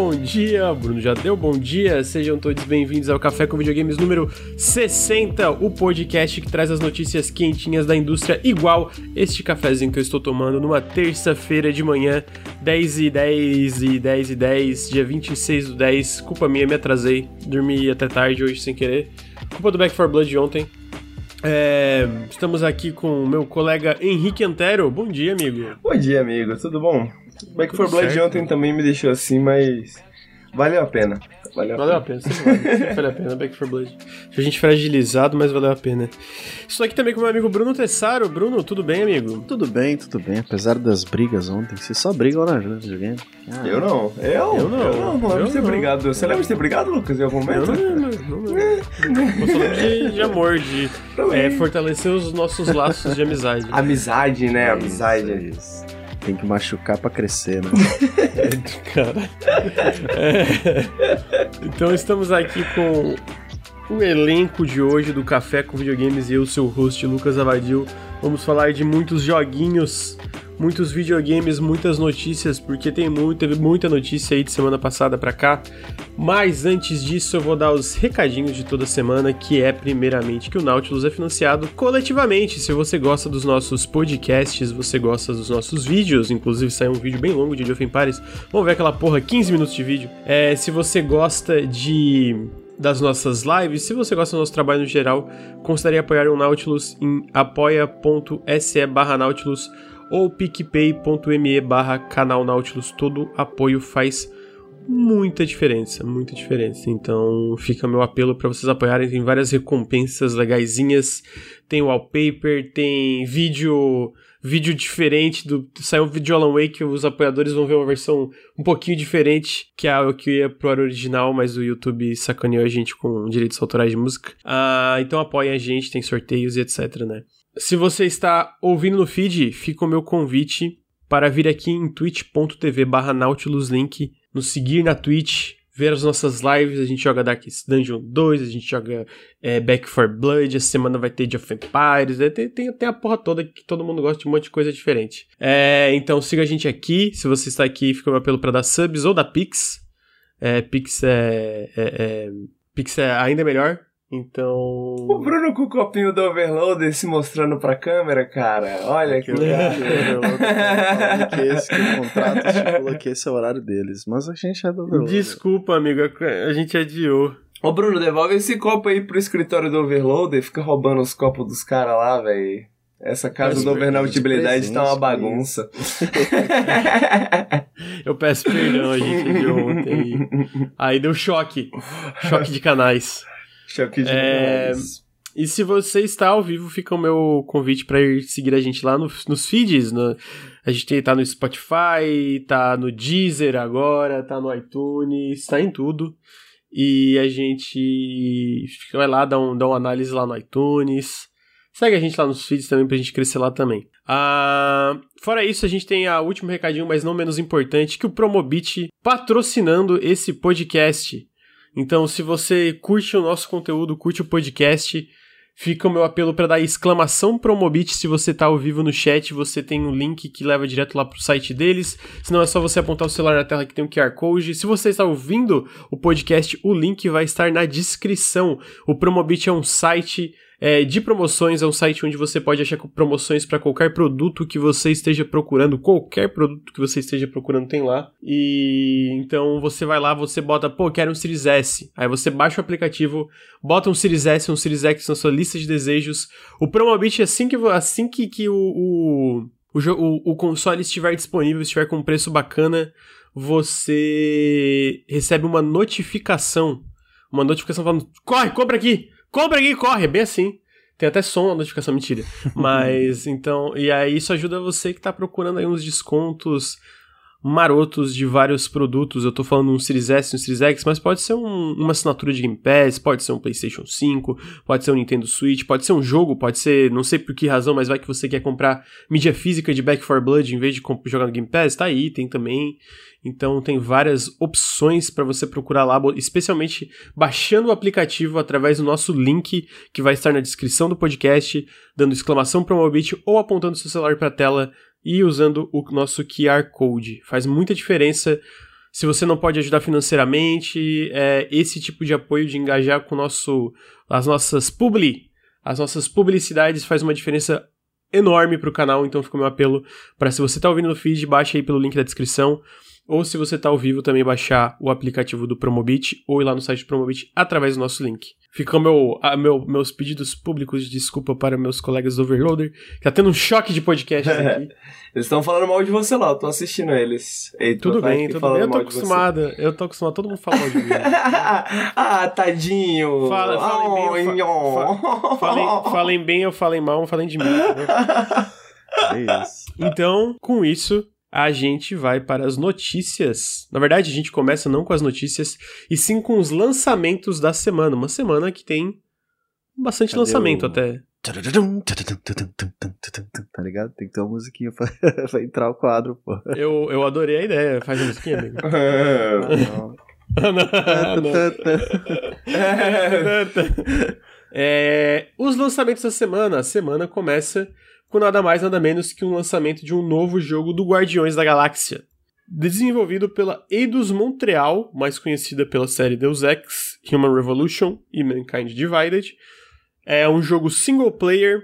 bom dia. Bruno já deu bom dia. Sejam todos bem-vindos ao Café com Videogames número 60, o podcast que traz as notícias quentinhas da indústria, igual este cafezinho que eu estou tomando numa terça-feira de manhã, 10 e 10 e 10 e 10, dia 26 do 10. Culpa minha, me atrasei. Dormi até tarde hoje sem querer. Culpa do Back 4 Blood de ontem. É, estamos aqui com o meu colega Henrique Antero. Bom dia, amigo. Bom dia, amigo. Tudo bom? Back 4 Blood de ontem também me deixou assim, mas valeu a pena. Valeu a valeu pena. A pena. Sempre, vale. Sempre vale a pena, Back 4 Blood. A gente fragilizado, mas valeu a pena. Estou aqui também com o meu amigo Bruno Tessaro. Bruno, tudo bem, amigo? Tudo bem, tudo bem. Apesar das brigas ontem, vocês só brigam na né, videogame. Ah, eu não. Eu? Eu não. Eu não, não lembro de ter brigado. Você lembra de ter brigado, Lucas, em algum momento? Eu não. Não. Tô falando de, de amor, de é, fortalecer os nossos laços de amizade. Amizade, né? Amizade. É isso. Tem que machucar para crescer, né? Cara. É. Então estamos aqui com o elenco de hoje do Café com Videogames e eu, seu host Lucas Avadil. Vamos falar de muitos joguinhos, muitos videogames, muitas notícias, porque tem muito, teve muita notícia aí de semana passada para cá. Mas antes disso, eu vou dar os recadinhos de toda semana, que é primeiramente que o Nautilus é financiado coletivamente. Se você gosta dos nossos podcasts, você gosta dos nossos vídeos, inclusive saiu um vídeo bem longo de Age of Empires. Vamos ver aquela porra, 15 minutos de vídeo. É, se você gosta de das nossas lives, se você gosta do nosso trabalho no geral, considere apoiar o Nautilus em apoia.se barra Nautilus ou picpay.me barra canal Nautilus. Todo apoio faz muita diferença, muita diferença. Então fica meu apelo para vocês apoiarem. Tem várias recompensas legaisinhas. Tem wallpaper, tem vídeo vídeo diferente do saiu um vídeo de Alan Wake, os apoiadores vão ver uma versão um pouquinho diferente que é o que ia pro original, mas o YouTube sacaneou a gente com direitos autorais de música. Ah, então apoiem a gente, tem sorteios e etc, né? Se você está ouvindo no feed, fica o meu convite para vir aqui em twitch.tv barra nautiluslink, nos seguir na Twitch, ver as nossas lives, a gente joga Darkest Dungeon 2, a gente joga é, Back 4 Blood, essa semana vai ter Age of Empires, é, tem, tem, tem, a porra toda que todo mundo gosta de um monte de coisa diferente. É, então siga a gente aqui, se você está aqui, fica o meu apelo para dar subs ou da Pix. É, Pix é, é, é Pix é ainda melhor, então. O Bruno com o copinho do Overloader se mostrando pra câmera, cara. Olha que legal. que esse que o contrato estipula que esse é o horário deles. Mas a gente é do Overloader. Desculpa, amigo, a gente adiou. Ô Bruno, devolve esse copo aí pro escritório do Overloader. Fica roubando os copos dos caras lá, velho. Essa casa do Overnautibilidade tá uma bagunça. Eu peço perdão, a gente de ontem. Aí deu choque. Choque de canais. É... E se você está ao vivo, fica o meu convite para ir seguir a gente lá no, nos feeds. No, a gente tá no Spotify, tá no Deezer agora, tá no iTunes, tá em tudo. E a gente vai lá, dá, um, dá uma análise lá no iTunes. Segue a gente lá nos feeds também pra gente crescer lá também. Ah, fora isso, a gente tem a último recadinho, mas não menos importante, que o Promobit patrocinando esse podcast. Então, se você curte o nosso conteúdo, curte o podcast, fica o meu apelo para dar exclamação Promobit se você está ao vivo no chat, você tem um link que leva direto lá pro site deles. Se não é só você apontar o celular na tela que tem um QR Code. Se você está ouvindo o podcast, o link vai estar na descrição. O Promobit é um site é, de promoções, é um site onde você pode achar promoções para qualquer produto que você esteja procurando, qualquer produto que você esteja procurando tem lá. E então você vai lá, você bota, pô, quero um Series S. Aí você baixa o aplicativo, bota um Series S, um Series X na sua lista de desejos. O Promobit, assim que, assim que, que o, o, o, o console estiver disponível, estiver com um preço bacana, você recebe uma notificação. Uma notificação falando: corre, compra aqui! Compra aqui, corre, é bem assim. Tem até som na notificação, mentira. Mas então, e aí isso ajuda você que tá procurando aí uns descontos marotos de vários produtos. Eu tô falando um Series S, um Series X, mas pode ser um, uma assinatura de Game Pass, pode ser um PlayStation 5, pode ser um Nintendo Switch, pode ser um jogo, pode ser, não sei por que razão, mas vai que você quer comprar mídia física de Back 4 Blood em vez de jogar no Game Pass, tá aí, tem também. Então tem várias opções para você procurar lá, especialmente baixando o aplicativo através do nosso link que vai estar na descrição do podcast, dando exclamação Promobit ou apontando seu celular para a tela e usando o nosso QR Code. Faz muita diferença. Se você não pode ajudar financeiramente, é, esse tipo de apoio de engajar com nosso, as nossas publi, as nossas publicidades faz uma diferença enorme pro canal, então fica o meu apelo para se você tá ouvindo no feed, baixa aí pelo link da descrição. Ou se você tá ao vivo, também baixar o aplicativo do Promobit ou ir lá no site do Promobit através do nosso link. Fica meu, a, meu, meus pedidos públicos de desculpa para meus colegas do Overloader, que tá tendo um choque de podcast aqui. eles estão falando mal de você lá, eu tô assistindo eles. Ei, tudo bem, tudo bem. Eu tô acostumado, eu tô acostumado, todo mundo fala mal de mim. ah, tadinho. Fala, falem, bem, fa, fa, falem, falem bem ou falem mal, falem de mim. É isso. Então, com isso, a gente vai para as notícias. Na verdade, a gente começa não com as notícias, e sim com os lançamentos da semana. Uma semana que tem bastante Cadê lançamento o... até. Tá ligado? Tem que ter uma musiquinha pra, pra entrar o quadro, pô. Eu, eu adorei a ideia. Faz a musiquinha, amigo. é, os lançamentos da semana. A semana começa com nada mais nada menos que um lançamento de um novo jogo do Guardiões da Galáxia. Desenvolvido pela Eidos Montreal, mais conhecida pela série Deus Ex, Human Revolution e Mankind Divided. É um jogo single player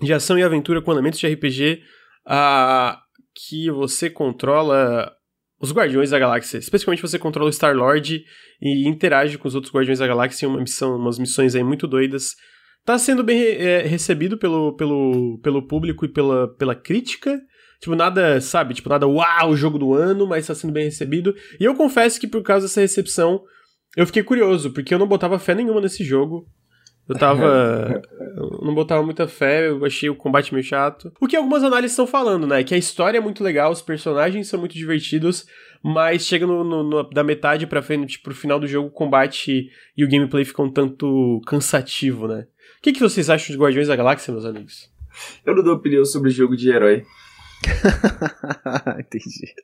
de ação e aventura com elementos de RPG uh, que você controla os Guardiões da Galáxia. Especialmente você controla o Star-Lord e interage com os outros Guardiões da Galáxia em uma missão, umas missões aí muito doidas tá sendo bem é, recebido pelo, pelo, pelo público e pela, pela crítica. Tipo, nada, sabe? Tipo, nada, uau, o jogo do ano, mas tá sendo bem recebido. E eu confesso que por causa dessa recepção, eu fiquei curioso, porque eu não botava fé nenhuma nesse jogo. Eu tava. eu não botava muita fé, eu achei o combate meio chato. O que algumas análises estão falando, né? Que a história é muito legal, os personagens são muito divertidos, mas chega no, no, no da metade pra frente, pro final do jogo, o combate e o gameplay ficam um tanto cansativo, né? Que, que vocês acham de Guardiões da Galáxia, meus amigos? Eu não dou opinião sobre jogo de herói. Entendi.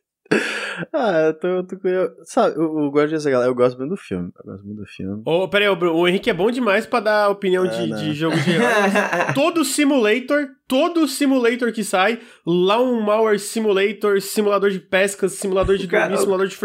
Ah, eu tô, eu tô curioso. Sabe, o, o Guardiões da Galáxia, eu gosto muito do filme. Eu gosto muito do filme. Ô, oh, peraí, o, o Henrique é bom demais pra dar opinião de, de, jogo de herói. todo simulator, todo simulator que sai, lá um Malware Simulator, simulador de pesca, simulador de dormir, simulador de...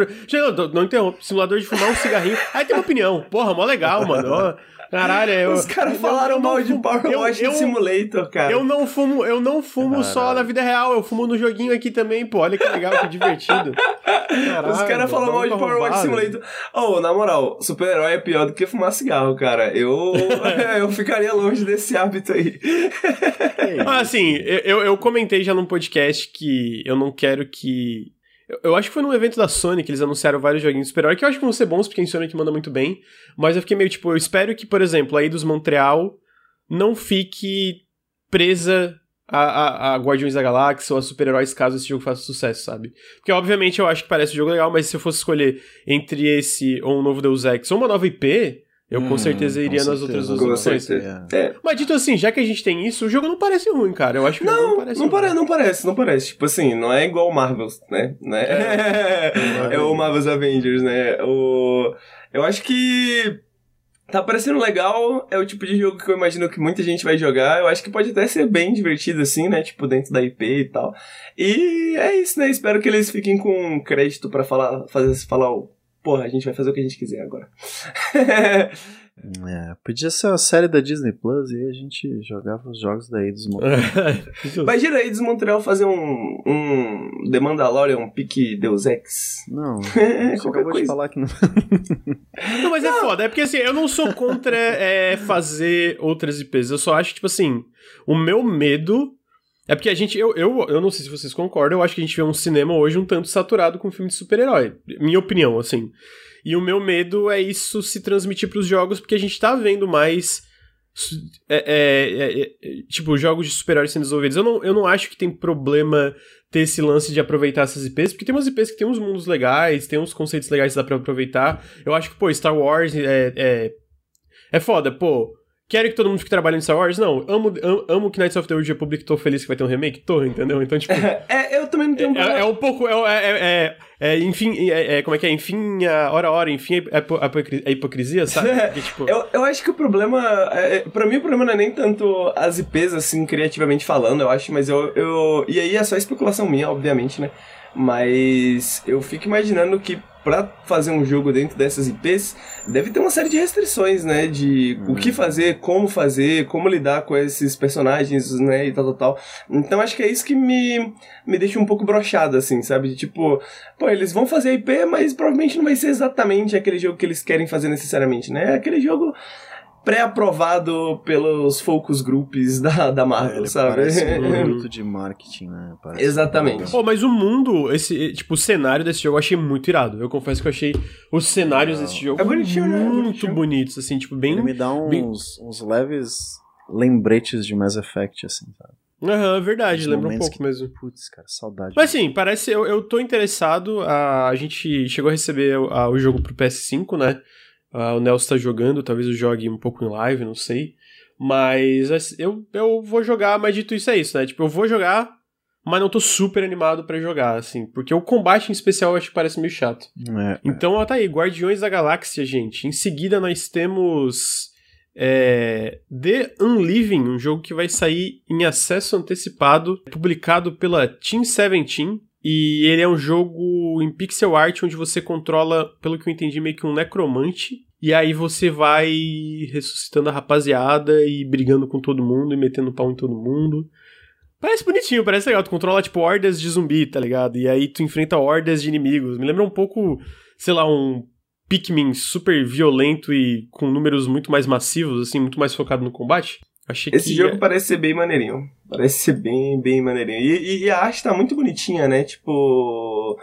Não, não interrompe, simulador de fumar um cigarrinho. Aí tem uma opinião. Porra, mó legal, mano. Caralho, eu, Os caras falaram mal de Power Wash eu, Simulator, cara. Eu não fumo, eu não fumo só na vida real, eu fumo no joguinho aqui também, pô. Olha que legal, que divertido. Caralho, Os caras falam mal de Power Wash Simulator. Oh, na moral, super-herói é pior do que fumar cigarro, cara. Eu, eu ficaria longe desse hábito aí. Ah, assim, eu, eu comentei já num podcast que eu não quero que eu, eu, acho que foi num evento da Sony que eles anunciaram vários joguinhos super-herói que eu acho que vão ser bons, porque a Sony que manda muito bem. Mas eu fiquei meio tipo, eu espero que, por exemplo, aí dos Montreal não fique presa a, a, a Guardiões da Galáxia ou a super-heróis caso esse jogo faça sucesso, sabe? Porque, obviamente, eu acho que parece um jogo legal, mas se eu fosse escolher entre esse ou um novo Deus Ex ou uma nova IP, eu hum, com certeza iria com nas certeza. outras duas opções. É. Mas dito assim, já que a gente tem isso, o jogo não parece ruim, cara. Eu acho que não, não parece não, pare, não parece, não parece. Tipo assim, não é igual o Marvel's, né? né? É, é o Marvel's Avengers, né? O... Eu acho que tá parecendo legal, é o tipo de jogo que eu imagino que muita gente vai jogar. Eu acho que pode até ser bem divertido, assim, né? Tipo, dentro da IP e tal. E é isso, né? Espero que eles fiquem com crédito para falar, fazer, falar o porra, a gente vai fazer o que a gente quiser agora. É, podia ser uma série da Disney Plus e a gente jogava os jogos da Eidos Montreal. Imagina a Eidos Montreal fazer um, um The Mandalorian, um pique Deus Ex. Não, você acabou coisa. de falar que não. não, mas é não. é foda, é porque assim, eu não sou contra é, fazer outras IPs, eu só acho, tipo assim, o meu medo é porque a gente, eu, eu, eu não sei se vocês concordam, eu acho que a gente vê um cinema hoje um tanto saturado com filme de super-herói. Minha opinião, assim. E o meu medo é isso se transmitir para os jogos, porque a gente tá vendo mais. É, é, é, é tipo, jogos de super-heróis sendo desenvolvidos. Eu não, eu não acho que tem problema ter esse lance de aproveitar essas IPs, porque tem umas IPs que tem uns mundos legais, tem uns conceitos legais que dá pra aproveitar. Eu acho que, pô, Star Wars é. É, é foda, pô Quero que todo mundo fique trabalhando em Star Wars? Não. Amo, amo, amo que Knights of the Old Republic, tô feliz que vai ter um remake? Tô, entendeu? Então, tipo... é, eu também não tenho um é, é, um pouco... É, é, é, é enfim... É, é, como é que é? Enfim, a hora a hora, enfim, a hipocrisia, sabe? Porque, tipo... eu, eu acho que o problema... É, pra mim, o problema não é nem tanto as IPs, assim, criativamente falando, eu acho, mas eu... eu e aí é só especulação minha, obviamente, né? Mas eu fico imaginando que pra fazer um jogo dentro dessas IPs, deve ter uma série de restrições, né? De o que fazer, como fazer, como lidar com esses personagens, né? E tal, tal, tal. Então acho que é isso que me, me deixa um pouco brochado, assim, sabe? De, tipo, pô, eles vão fazer a IP, mas provavelmente não vai ser exatamente aquele jogo que eles querem fazer necessariamente, né? É aquele jogo pré-aprovado pelos focus groups da, da Marvel, Ele sabe? parece um produto de marketing, né? Parece Exatamente. Pô, mas o mundo, esse, tipo, o cenário desse jogo eu achei muito irado. Eu confesso que eu achei os cenários desse jogo É bonitinho, né? É muito bonitinho. bonitos, assim, tipo, bem... Ele me dá bem- uns, uns leves lembretes de Mass Effect, assim, sabe? Aham, verdade, Os lembra um pouco que- mesmo. Putz, cara, saudade. Mas assim, parece. Eu, eu tô interessado. A, a gente chegou a receber o- a- o jogo pro PS5, né? Ah, o Nelson tá jogando, talvez eu jogue um pouco em live, não sei. Mas assim, eu, eu vou jogar, mas dito isso é isso, né? Tipo, eu vou jogar, mas não tô super animado pra jogar, assim. Porque o combate em especial eu acho que parece meio chato. É, Então, ó, tá aí, Guardiões da Galáxia, gente. Em seguida, nós temos é, The Unliving, um jogo que vai sair em acesso antecipado, publicado pela Team 17. E ele é um jogo em pixel art onde você controla, pelo que eu entendi, meio que um necromante. E aí você vai ressuscitando a rapaziada e brigando com todo mundo e metendo pau em todo mundo. Parece bonitinho, parece legal. Tu controla, tipo, hordas de zumbi, tá ligado? E aí tu enfrenta hordas de inimigos. Me lembra um pouco, sei lá, um Pikmin super violento e com números muito mais massivos, assim, muito mais focado no combate. Achei Esse que jogo parece ser bem maneirinho. Parece ser bem, bem maneirinho. E, e- a arte tá muito bonitinha, né? Tipo.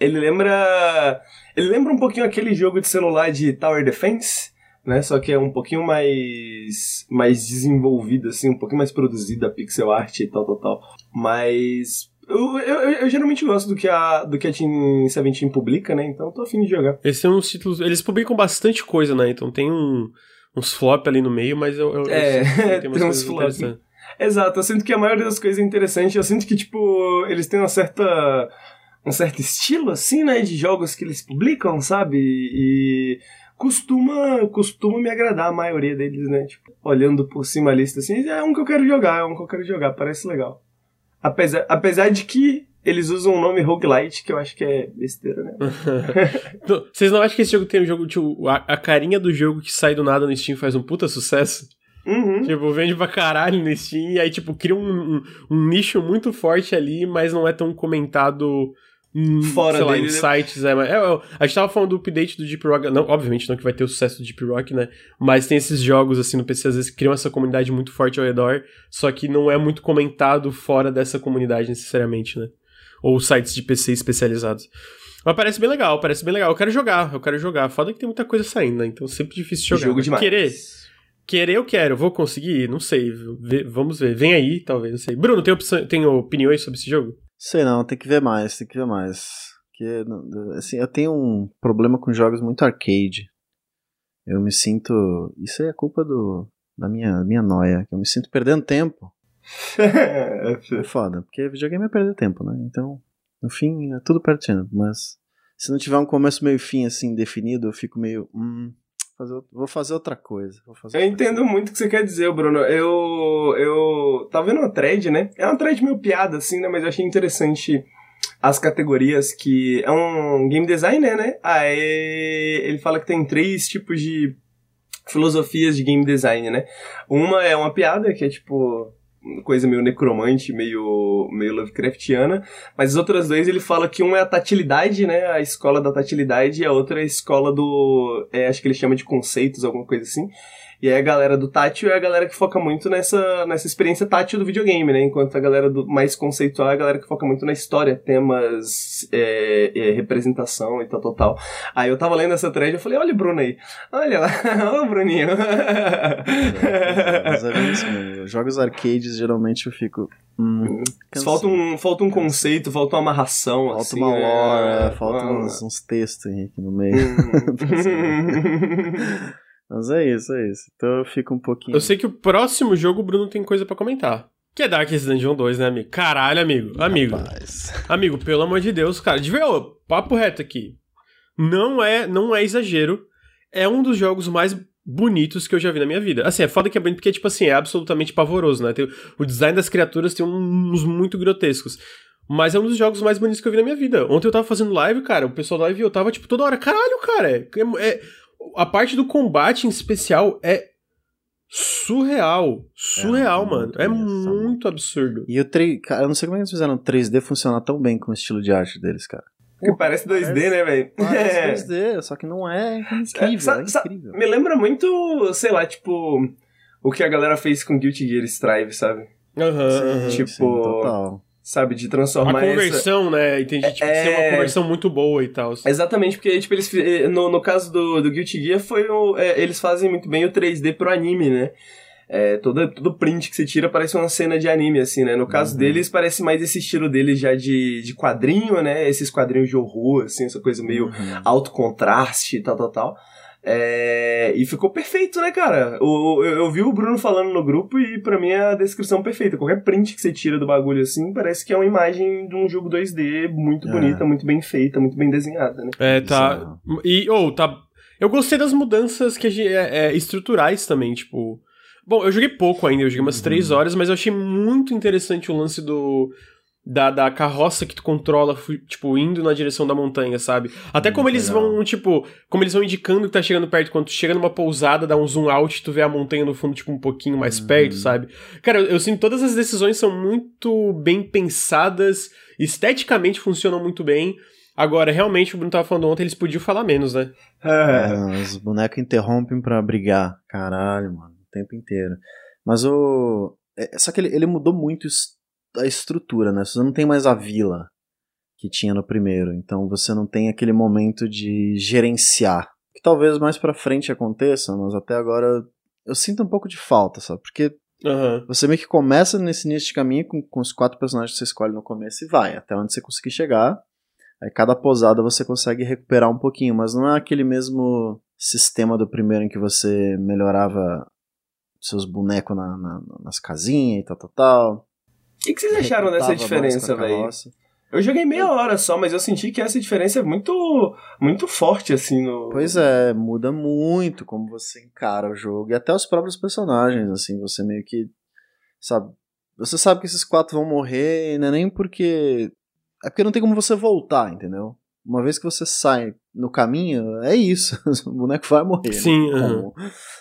Ele lembra. Ele lembra um pouquinho aquele jogo de celular de Tower Defense, né? Só que é um pouquinho mais. mais desenvolvido, assim, um pouquinho mais produzido a pixel art e tal, tal, tal. Mas. Eu, eu, eu- geralmente gosto do que a, do que a Team 17 publica, né? Então eu tô afim de jogar. Eles têm uns títulos. Eles publicam bastante coisa, né? Então tem um, uns flop ali no meio, mas eu. eu eu É, sinto que tem tem uns flop. interessantes. Exato, eu sinto que a maioria das coisas é interessante. Eu sinto que, tipo, eles têm uma certa. um certo estilo, assim, né? De jogos que eles publicam, sabe? E. costuma. costuma me agradar a maioria deles, né? Tipo, olhando por cima a lista assim, é um que eu quero jogar, é um que eu quero jogar, parece legal. Apesar, apesar de que eles usam o nome roguelite, que eu acho que é besteira, né? Vocês não acham que esse jogo tem um jogo, tipo, a, a carinha do jogo que sai do nada no Steam faz um puta sucesso? Uhum. Tipo, vende pra caralho no Steam e aí, tipo, cria um, um, um nicho muito forte ali, mas não é tão comentado Fora sei lá, dele, em né? sites. É, mas- é, é, a gente tava falando do update do Deep Rock, não, obviamente não que vai ter o sucesso do Deep Rock, né? Mas tem esses jogos, assim, no PC, às vezes, criam essa comunidade muito forte ao redor, só que não é muito comentado fora dessa comunidade, necessariamente, né? Ou sites de PC especializados. Mas parece bem legal, parece bem legal. Eu quero jogar, eu quero jogar. Foda que tem muita coisa saindo, né? Então sempre difícil jogar. Jogo demais. Querer, Querer eu quero, vou conseguir? Não sei. Vê- vamos ver. Vem aí, talvez, não sei. Bruno, tem, opção, tem opiniões sobre esse jogo? Sei não, tem que ver mais, tem que ver mais. Porque, não- assim, eu tenho um problema com jogos muito arcade. Eu me sinto. Isso é culpa do, da minha, minha noia, que eu me sinto perdendo tempo. É foda, porque videogame é perder tempo, né? Então, no fim, é tudo pertinho. Mas se não tiver um começo, meio e fim assim definido, eu fico meio. Hum, fazer, vou fazer outra coisa. Fazer Eu outra entendo muito o que você quer dizer, Bruno. Eu. Eu. Tava vendo uma thread, né? É uma thread meio piada, assim, né? Mas eu achei interessante as categorias que. É um game designer, né? Aí ele fala que tem três tipos de filosofias de game design, né? Uma é uma piada, que é tipo. Coisa meio necromante, meio, meio Lovecraftiana. Mas as outras duas ele fala que uma é a tatilidade, né? A escola da tatilidade, e a outra é a escola do. é, acho que ele chama de conceitos, alguma coisa assim. E aí a galera do tátil é a galera que foca muito nessa, nessa experiência tátil do videogame, né? Enquanto a galera do mais conceitual é a galera que foca muito na história, temas, é, é, representação e tal, tal, tal. Aí eu tava lendo essa thread e falei, olha o Bruno aí. Olha lá, olha o Bruninho. Mas é isso mesmo. Jogos arcades, geralmente eu fico. Hum, cansei. falta, um, falta um conceito, falta uma amarração, Falta assim, uma né? lore, é, falta Uma- uns, uns textos aqui no meio. Mas é isso, é isso. Então eu fico um pouquinho. Eu sei que o próximo jogo o Bruno tem coisa pra comentar. Que é Darkest Dungeon 2, né, amigo? Caralho, amigo. Amigo. Rapaz. Amigo, pelo amor de Deus, cara. De ver, ô, papo reto aqui. Não é, não é exagero. É um dos jogos mais bonitos que eu já vi na minha vida. Assim, é foda que é bonito porque, tipo assim, é absolutamente pavoroso, né? Tem- o design das criaturas tem uns muito grotescos. Mas é um dos jogos mais bonitos que eu vi na minha vida. Ontem eu tava fazendo live, cara, o pessoal da live eu tava, tipo, toda hora, caralho, cara. É, é, a parte do combate em especial é surreal. Surreal, é, mano. É muito absurdo. E o 3. Cara, eu não sei como é eles fizeram o 3D funcionar tão bem com o estilo de arte deles, cara. Porque parece 2D, parece, né, velho? Parece 2D, só que não é, é incrível, é, é incrível. Me lembra muito, sei lá, tipo, o que a galera fez com Guilty Gear Strive, sabe? Aham, uhum, tipo, sim, total sabe? De transformar. A conversão, essa... né? Entendi. Tipo, é... ser uma conversão muito boa e tal. Exatamente, porque, tipo, eles. Eh, no, no caso do, do Guilty Gear, foi o, é, eles fazem muito bem o 3D pro anime, né? É, todo, todo print que você tira parece uma cena de anime, assim, né? No caso uhum. deles, parece mais esse estilo deles já de, de quadrinho, né? Esses quadrinhos de horror, assim, essa coisa meio uhum. alto contraste e tal, tal, tal. É, e ficou perfeito, né, cara? O, eu, eu, vi o Bruno falando no grupo e para mim é a descrição perfeita. Qualquer print que você tira do bagulho assim, parece que é uma imagem de um jogo 2D muito é. bonita, muito bem feita, muito bem desenhada, né? É, tá. E, ou, oh, tá. Eu gostei das mudanças que é, é, estruturais também, tipo. Bom, eu joguei pouco ainda, eu joguei umas uhum. 3 horas, mas eu achei muito interessante o lance do da, da carroça que tu controla, tipo, indo na direção da montanha, sabe? Até como eles legal. vão, tipo, como eles vão indicando que tá chegando perto, quando tu chega numa pousada, dá um zoom out, tu vê a montanha no fundo, tipo, um pouquinho mais uhum. perto, sabe? Cara, eu, eu sinto todas as decisões são muito bem pensadas, esteticamente funcionam muito bem. Agora, realmente, o Bruno tava falando ontem, eles podiam falar menos, né? É, é os bonecos interrompem para brigar. Caralho, mano, o tempo inteiro. Mas o. É, só que ele, ele mudou muito a estrutura, né? Você não tem mais a vila que tinha no primeiro, então você não tem aquele momento de gerenciar. Que talvez mais para frente aconteça, mas até agora eu sinto um pouco de falta, sabe? Porque uhum. você meio que começa nesse início de caminho com, com os quatro personagens que você escolhe no começo e vai até onde você conseguir chegar. Aí cada posada você consegue recuperar um pouquinho, mas não é aquele mesmo sistema do primeiro em que você melhorava seus bonecos na, na, nas casinhas e tal, tal, tal. O que, que vocês acharam dessa diferença, velho? Eu joguei meia hora só, mas eu senti que essa diferença é muito, muito forte, assim, no... Pois é, muda muito como você encara o jogo. E até os próprios personagens, assim, você meio que... Sabe? Você sabe que esses quatro vão morrer, e não é nem porque... É porque não tem como você voltar, entendeu? Uma vez que você sai no caminho, é isso. o boneco vai morrer. Né? Sim. Né? Uhum.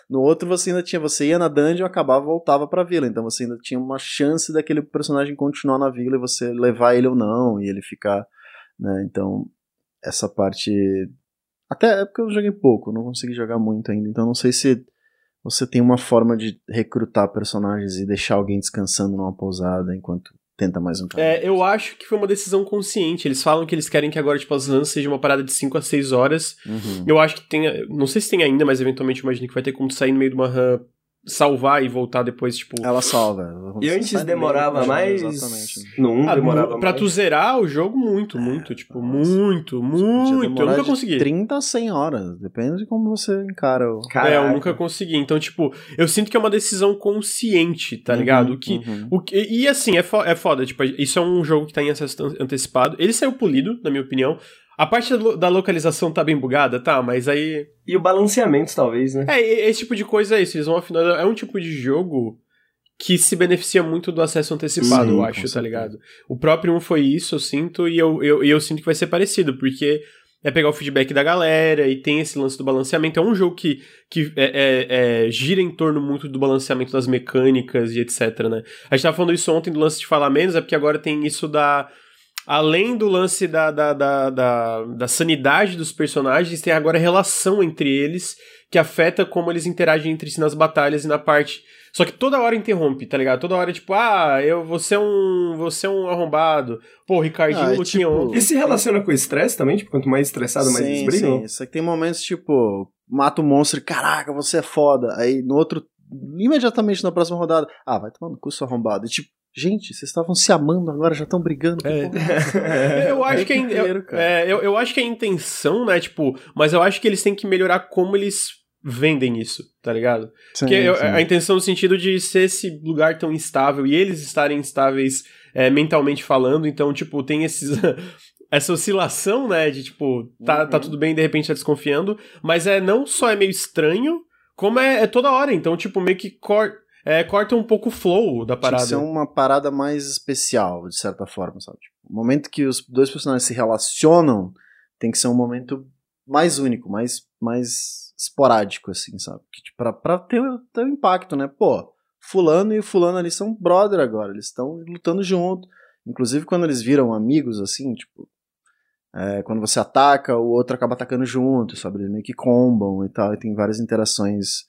No outro você ainda tinha, você ia na dungeon, acabava voltava pra vila. Então você ainda tinha uma chance daquele personagem continuar na vila e você levar ele ou não, e ele ficar. Né? Então, essa parte. Até é porque eu joguei pouco, não consegui jogar muito ainda. Então não sei se você tem uma forma de recrutar personagens e deixar alguém descansando numa pousada enquanto tenta mais um É, eu acho que foi uma decisão consciente. Eles falam que eles querem que agora, tipo, as runs seja uma parada de 5 a 6 horas. Uhum. Eu acho que tem. Não sei se tem ainda, mas eventualmente imagino que vai ter como sair no meio de uma run salvar e voltar depois, tipo. Ela salva. E antes demorava mais. Exatamente. No 1 ah, demorava Pra mais. tu zerar o jogo, muito, muito. É, tipo, nossa. muito, muito. Eu nunca consegui. 30 a 100 horas. Depende de como você encara o. Caraca. É, eu nunca consegui. Então, tipo, eu sinto que é uma decisão consciente, tá uhum, ligado? O que, uhum. o que, e assim, é, fo é foda. Tipo, isso é um jogo que tá em acesso antecipado. Ele saiu polido, na minha opinião. A parte da localização tá bem bugada, tá, mas aí. E o balanceamento, talvez, né? É, esse tipo de coisa é isso. Eles vão afinar. É um tipo de jogo que se beneficia muito do acesso antecipado, Sim, eu acho, tá ligado? O próprio 1 foi isso, eu sinto, e eu, eu, eu sinto que vai ser parecido, porque é pegar o feedback da galera e tem esse lance do balanceamento. É um jogo que, que é, é, é, gira em torno muito do balanceamento das mecânicas e etc, né? A gente tava falando isso ontem do lance de falar menos, é porque agora tem isso da além do lance da, da, da, da, da sanidade dos personagens, tem agora a relação entre eles que afeta como eles interagem entre si nas batalhas e na parte. Só que toda hora interrompe, tá ligado? Toda hora, tipo, ah, eu, você é um. Você é um arrombado. Pô, o Ricardinho ah, lutinha tipo, E se relaciona com o estresse também? Tipo, quanto mais estressado, mais eles brigam? Sim, só que tem momentos, tipo, mata o monstro e caraca, você é foda. Aí no outro. Imediatamente na próxima rodada, ah, vai tomar no cu, seu arrombado. E tipo, Gente, vocês estavam se amando, agora já estão brigando. É. eu, acho que é, eu, é, eu, eu acho que a intenção, né, tipo, mas eu acho que eles têm que melhorar como eles vendem isso, tá ligado? Sim, Porque sim. a intenção no sentido de ser esse lugar tão instável e eles estarem instáveis é, mentalmente falando, então, tipo, tem esses. essa oscilação, né, de tipo, tá, tá uhum. tá tudo bem, de repente tá desconfiando, mas é não só é meio estranho, como é, é toda hora, então, tipo, meio que corta é, corta um pouco o flow da parada. Tinha que ser uma parada mais especial, de certa forma, sabe? Tipo, o momento que os dois personagens se relacionam tem que ser um momento mais único, mais, mais esporádico, assim, sabe? Que, tipo, pra, pra ter, ter um impacto, né? Pô, fulano e o fulano ali são brother agora, eles estão lutando junto. Inclusive quando eles viram amigos, assim, tipo, é, quando você ataca, o outro acaba atacando junto, sabe? Eles meio que combam e tal, e tem várias interações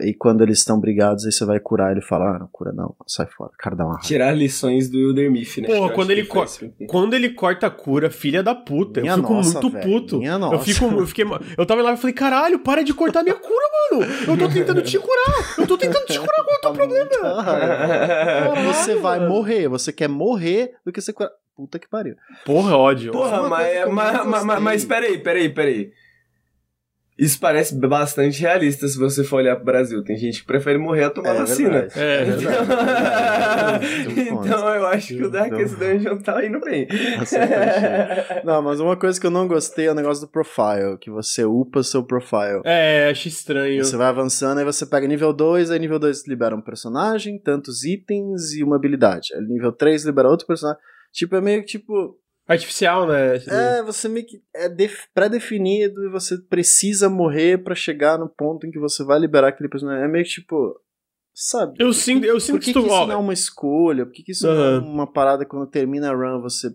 e quando eles estão brigados, aí você vai curar ele fala, ah, não cura não, sai fora. O cara dá uma raiva. Tirar lições do Wildermyth, né? Porra, quando ele, co quando ele corta a cura, filha da puta, minha eu fico nossa, muito véio, puto. Minha nossa. Eu, fico, eu, fiquei, eu tava lá e falei, caralho, para de cortar minha cura, mano. Eu tô tentando te curar. Eu tô tentando te curar, qual é o teu problema? você vai morrer, você quer morrer do que você curar. Puta que pariu. Porra, ódio. Porra, mas, mas, mas, mas peraí, peraí, peraí. Isso parece bastante realista se você for olhar pro Brasil. Tem gente que prefere morrer a tomar é, vacina. É, então, então eu acho que o Darkest então... Dungeon tá indo bem. não, mas uma coisa que eu não gostei é o negócio do profile, que você upa seu profile. É, acho estranho. Você vai avançando, aí você pega nível 2, aí nível 2 libera um personagem, tantos itens e uma habilidade. Aí nível 3 libera outro personagem. Tipo, é meio que tipo Artificial, né? É, você meio que é pré-definido e você precisa morrer para chegar no ponto em que você vai liberar aquele personagem. É meio que tipo. Sabe? Eu sinto, eu sinto por que, que, que isso não é uma escolha? Por que, que isso uhum. não é uma parada quando termina a run você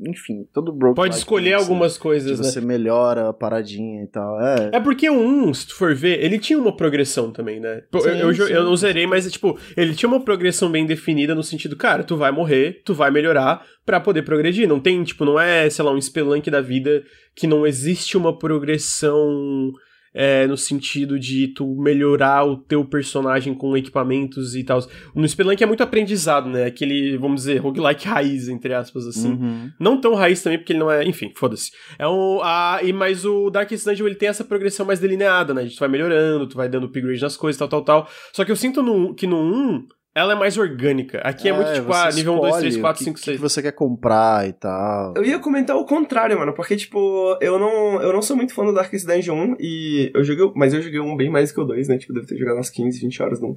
enfim, todo broke. Pode escolher algumas coisas, né? Você melhora a paradinha e tal. É. é porque o 1, se tu for ver, ele tinha uma progressão também, né? Sim, eu, eu, eu, não zerei, mas tipo, ele tinha uma progressão bem definida no sentido, cara, tu vai morrer, tu vai melhorar para poder progredir. Não tem, tipo, não é, sei lá, um spelunk da vida que não existe uma progressão é, no sentido de tu melhorar o teu personagem com equipamentos e tal. No Spelunk é muito aprendizado, né? Aquele, vamos dizer, roguelike raiz, entre aspas, assim. Uhum. Não tão raiz também, porque ele não é. Enfim, foda-se. É um. A, e, mas o Darkest Dungeon ele tem essa progressão mais delineada, né? Tu vai melhorando, tu vai dando upgrade nas coisas, tal, tal, tal. Só que eu sinto no, que no 1 ela é mais orgânica. Aqui é, é muito tipo, ah, nível 1, 2, 3, 4, 5, 6. que você quer comprar e tal. Eu ia comentar o contrário, mano, porque, tipo, eu não, eu não sou muito fã do Darkest Dungeon 1 e eu joguei, mas eu joguei um bem mais que o 2, né? Tipo, devo ter jogado umas 15, 20 horas no 1.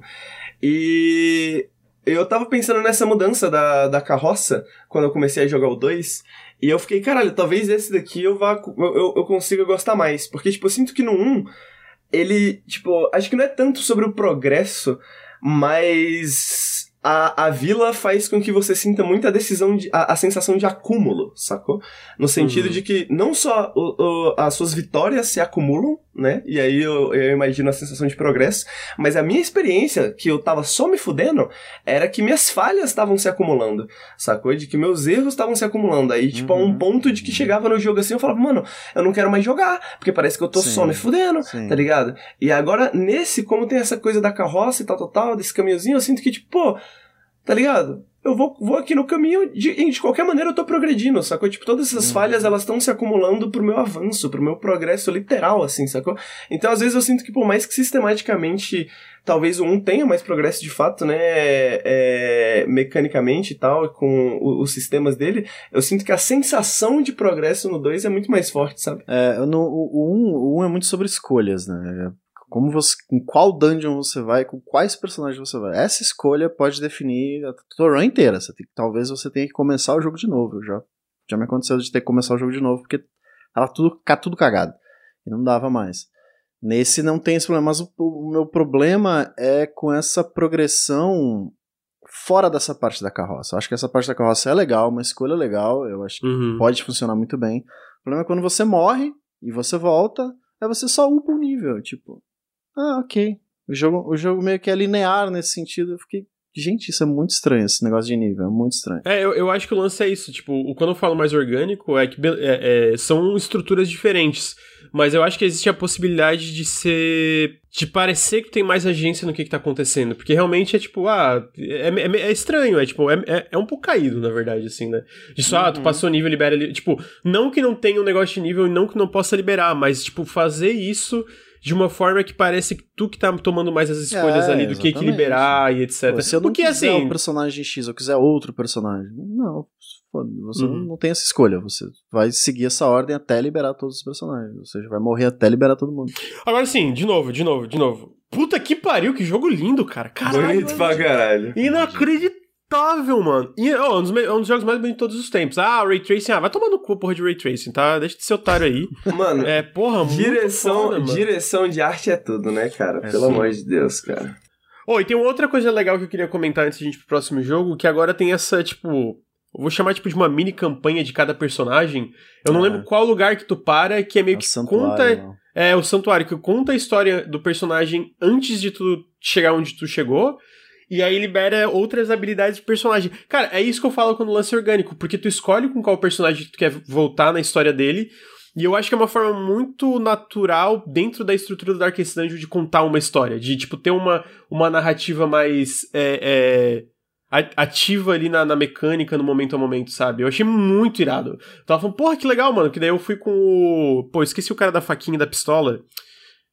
E eu tava pensando nessa mudança da, da carroça quando eu comecei a jogar o 2. E eu fiquei, caralho, talvez esse daqui eu vá. Eu, eu consiga gostar mais. Porque, tipo, eu sinto que no 1, ele, tipo, acho que não é tanto sobre o progresso mas a, a vila faz com que você sinta muita decisão, de, a, a sensação de acúmulo, sacou? No sentido uhum. de que não só o, o, as suas vitórias se acumulam, né? E aí eu, eu, imagino a sensação de progresso, mas a minha experiência, que eu tava só me fudendo, era que minhas falhas estavam se acumulando, sacou? De que meus erros estavam se acumulando. Aí, tipo, uhum. a um uhum. ponto de que chegava no jogo assim, eu falava, mano, eu não quero mais jogar, porque parece que eu tô Sim. só me fudendo, Sim. tá ligado? E agora, nesse, como tem essa coisa da carroça e tal, tal, tal, desse caminhozinho, eu sinto que, tipo, pô, tá ligado? Eu vou, vou aqui no caminho, de, de qualquer maneira eu tô progredindo, sacou? Tipo, todas essas uhum. falhas, elas estão se acumulando pro meu avanço, pro meu progresso literal, assim, sacou? Então, às vezes eu sinto que, por mais que sistematicamente, talvez o 1 tenha mais progresso de fato, né, é, mecanicamente e tal, com o, os sistemas dele, eu sinto que a sensação de progresso no 2 é muito mais forte, sabe? É, no, o 1 um, é muito sobre escolhas, né? Como você, em qual dungeon você vai, com quais personagens você vai. Essa escolha pode definir a run inteira. Você tem, talvez você tenha que começar o jogo de novo. Já, já me aconteceu de ter que começar o jogo de novo, porque tava tudo, tudo cagado. E não dava mais. Nesse não tem esse problema, mas o, o meu problema é com essa progressão fora dessa parte da carroça. Eu acho que essa parte da carroça é legal, uma escolha legal, eu acho que uhum. pode funcionar muito bem. O problema é quando você morre e você volta, aí você só upa o nível, tipo, ah, ok. O jogo, o jogo meio que é linear nesse sentido. Eu fiquei. Gente, isso é muito estranho, esse negócio de nível, é muito estranho. É, eu, eu acho que o lance é isso. Tipo, quando eu falo mais orgânico, é que é, é, são estruturas diferentes. Mas eu acho que existe a possibilidade de ser. de parecer que tem mais agência no que, que tá acontecendo. Porque realmente é tipo, ah, é, é, é estranho, é tipo, é, é, é, um pouco caído, na verdade, assim, né? De só, uhum. ah, tu uhum. passou nível, libera. Tipo, não que não tenha um negócio de nível e não que não possa liberar, mas, tipo, fazer isso de uma forma que parece que tu que tá tomando mais as escolhas É, ali do que que exatamente. liberar e etc. Pô, se eu não Porque quiser assim, o personagem X, eu quiser outro personagem. Não, você Uhum. não tem essa escolha. Você vai seguir essa ordem até liberar todos os personagens. Ou seja, vai morrer até liberar todo mundo. agora sim, de novo, de novo, de novo. Puta que pariu, que jogo lindo, cara. Caralho. Bonito pra caralho. Inacreditável, mano. E, ó, um, dos, me- é um dos jogos mais bonitos de todos os tempos. Ah, Ray Tracing. Ah, vai tomar no cu, porra de Ray Tracing, tá? Deixa de ser otário aí. Mano, É, porra, muito direção, foda, mano. direção de arte é tudo, né, cara? É, Pelo sim. amor de Deus, cara. Oh, e tem uma outra coisa legal que eu queria comentar antes de a gente ir pro próximo jogo, que agora tem essa, tipo. Eu vou chamar tipo de uma mini campanha de cada personagem. Eu não É. lembro qual lugar que tu para, que é meio É que conta. não. É, o santuário, que conta a história do personagem antes de tu chegar onde tu chegou. E aí libera outras habilidades do personagem. Cara, é isso que eu falo quando lance orgânico, porque tu escolhe com qual personagem tu quer voltar na história dele. E eu acho que é uma forma muito natural dentro da estrutura do Darkest Dungeon de contar uma história. De, tipo, ter uma, uma narrativa mais é, é, ativa ali na, na mecânica, no momento a momento, sabe? Eu achei muito irado. Eu tava falando, porra, que legal, mano. Que daí eu fui com o. Pô, esqueci o cara da faquinha e da pistola.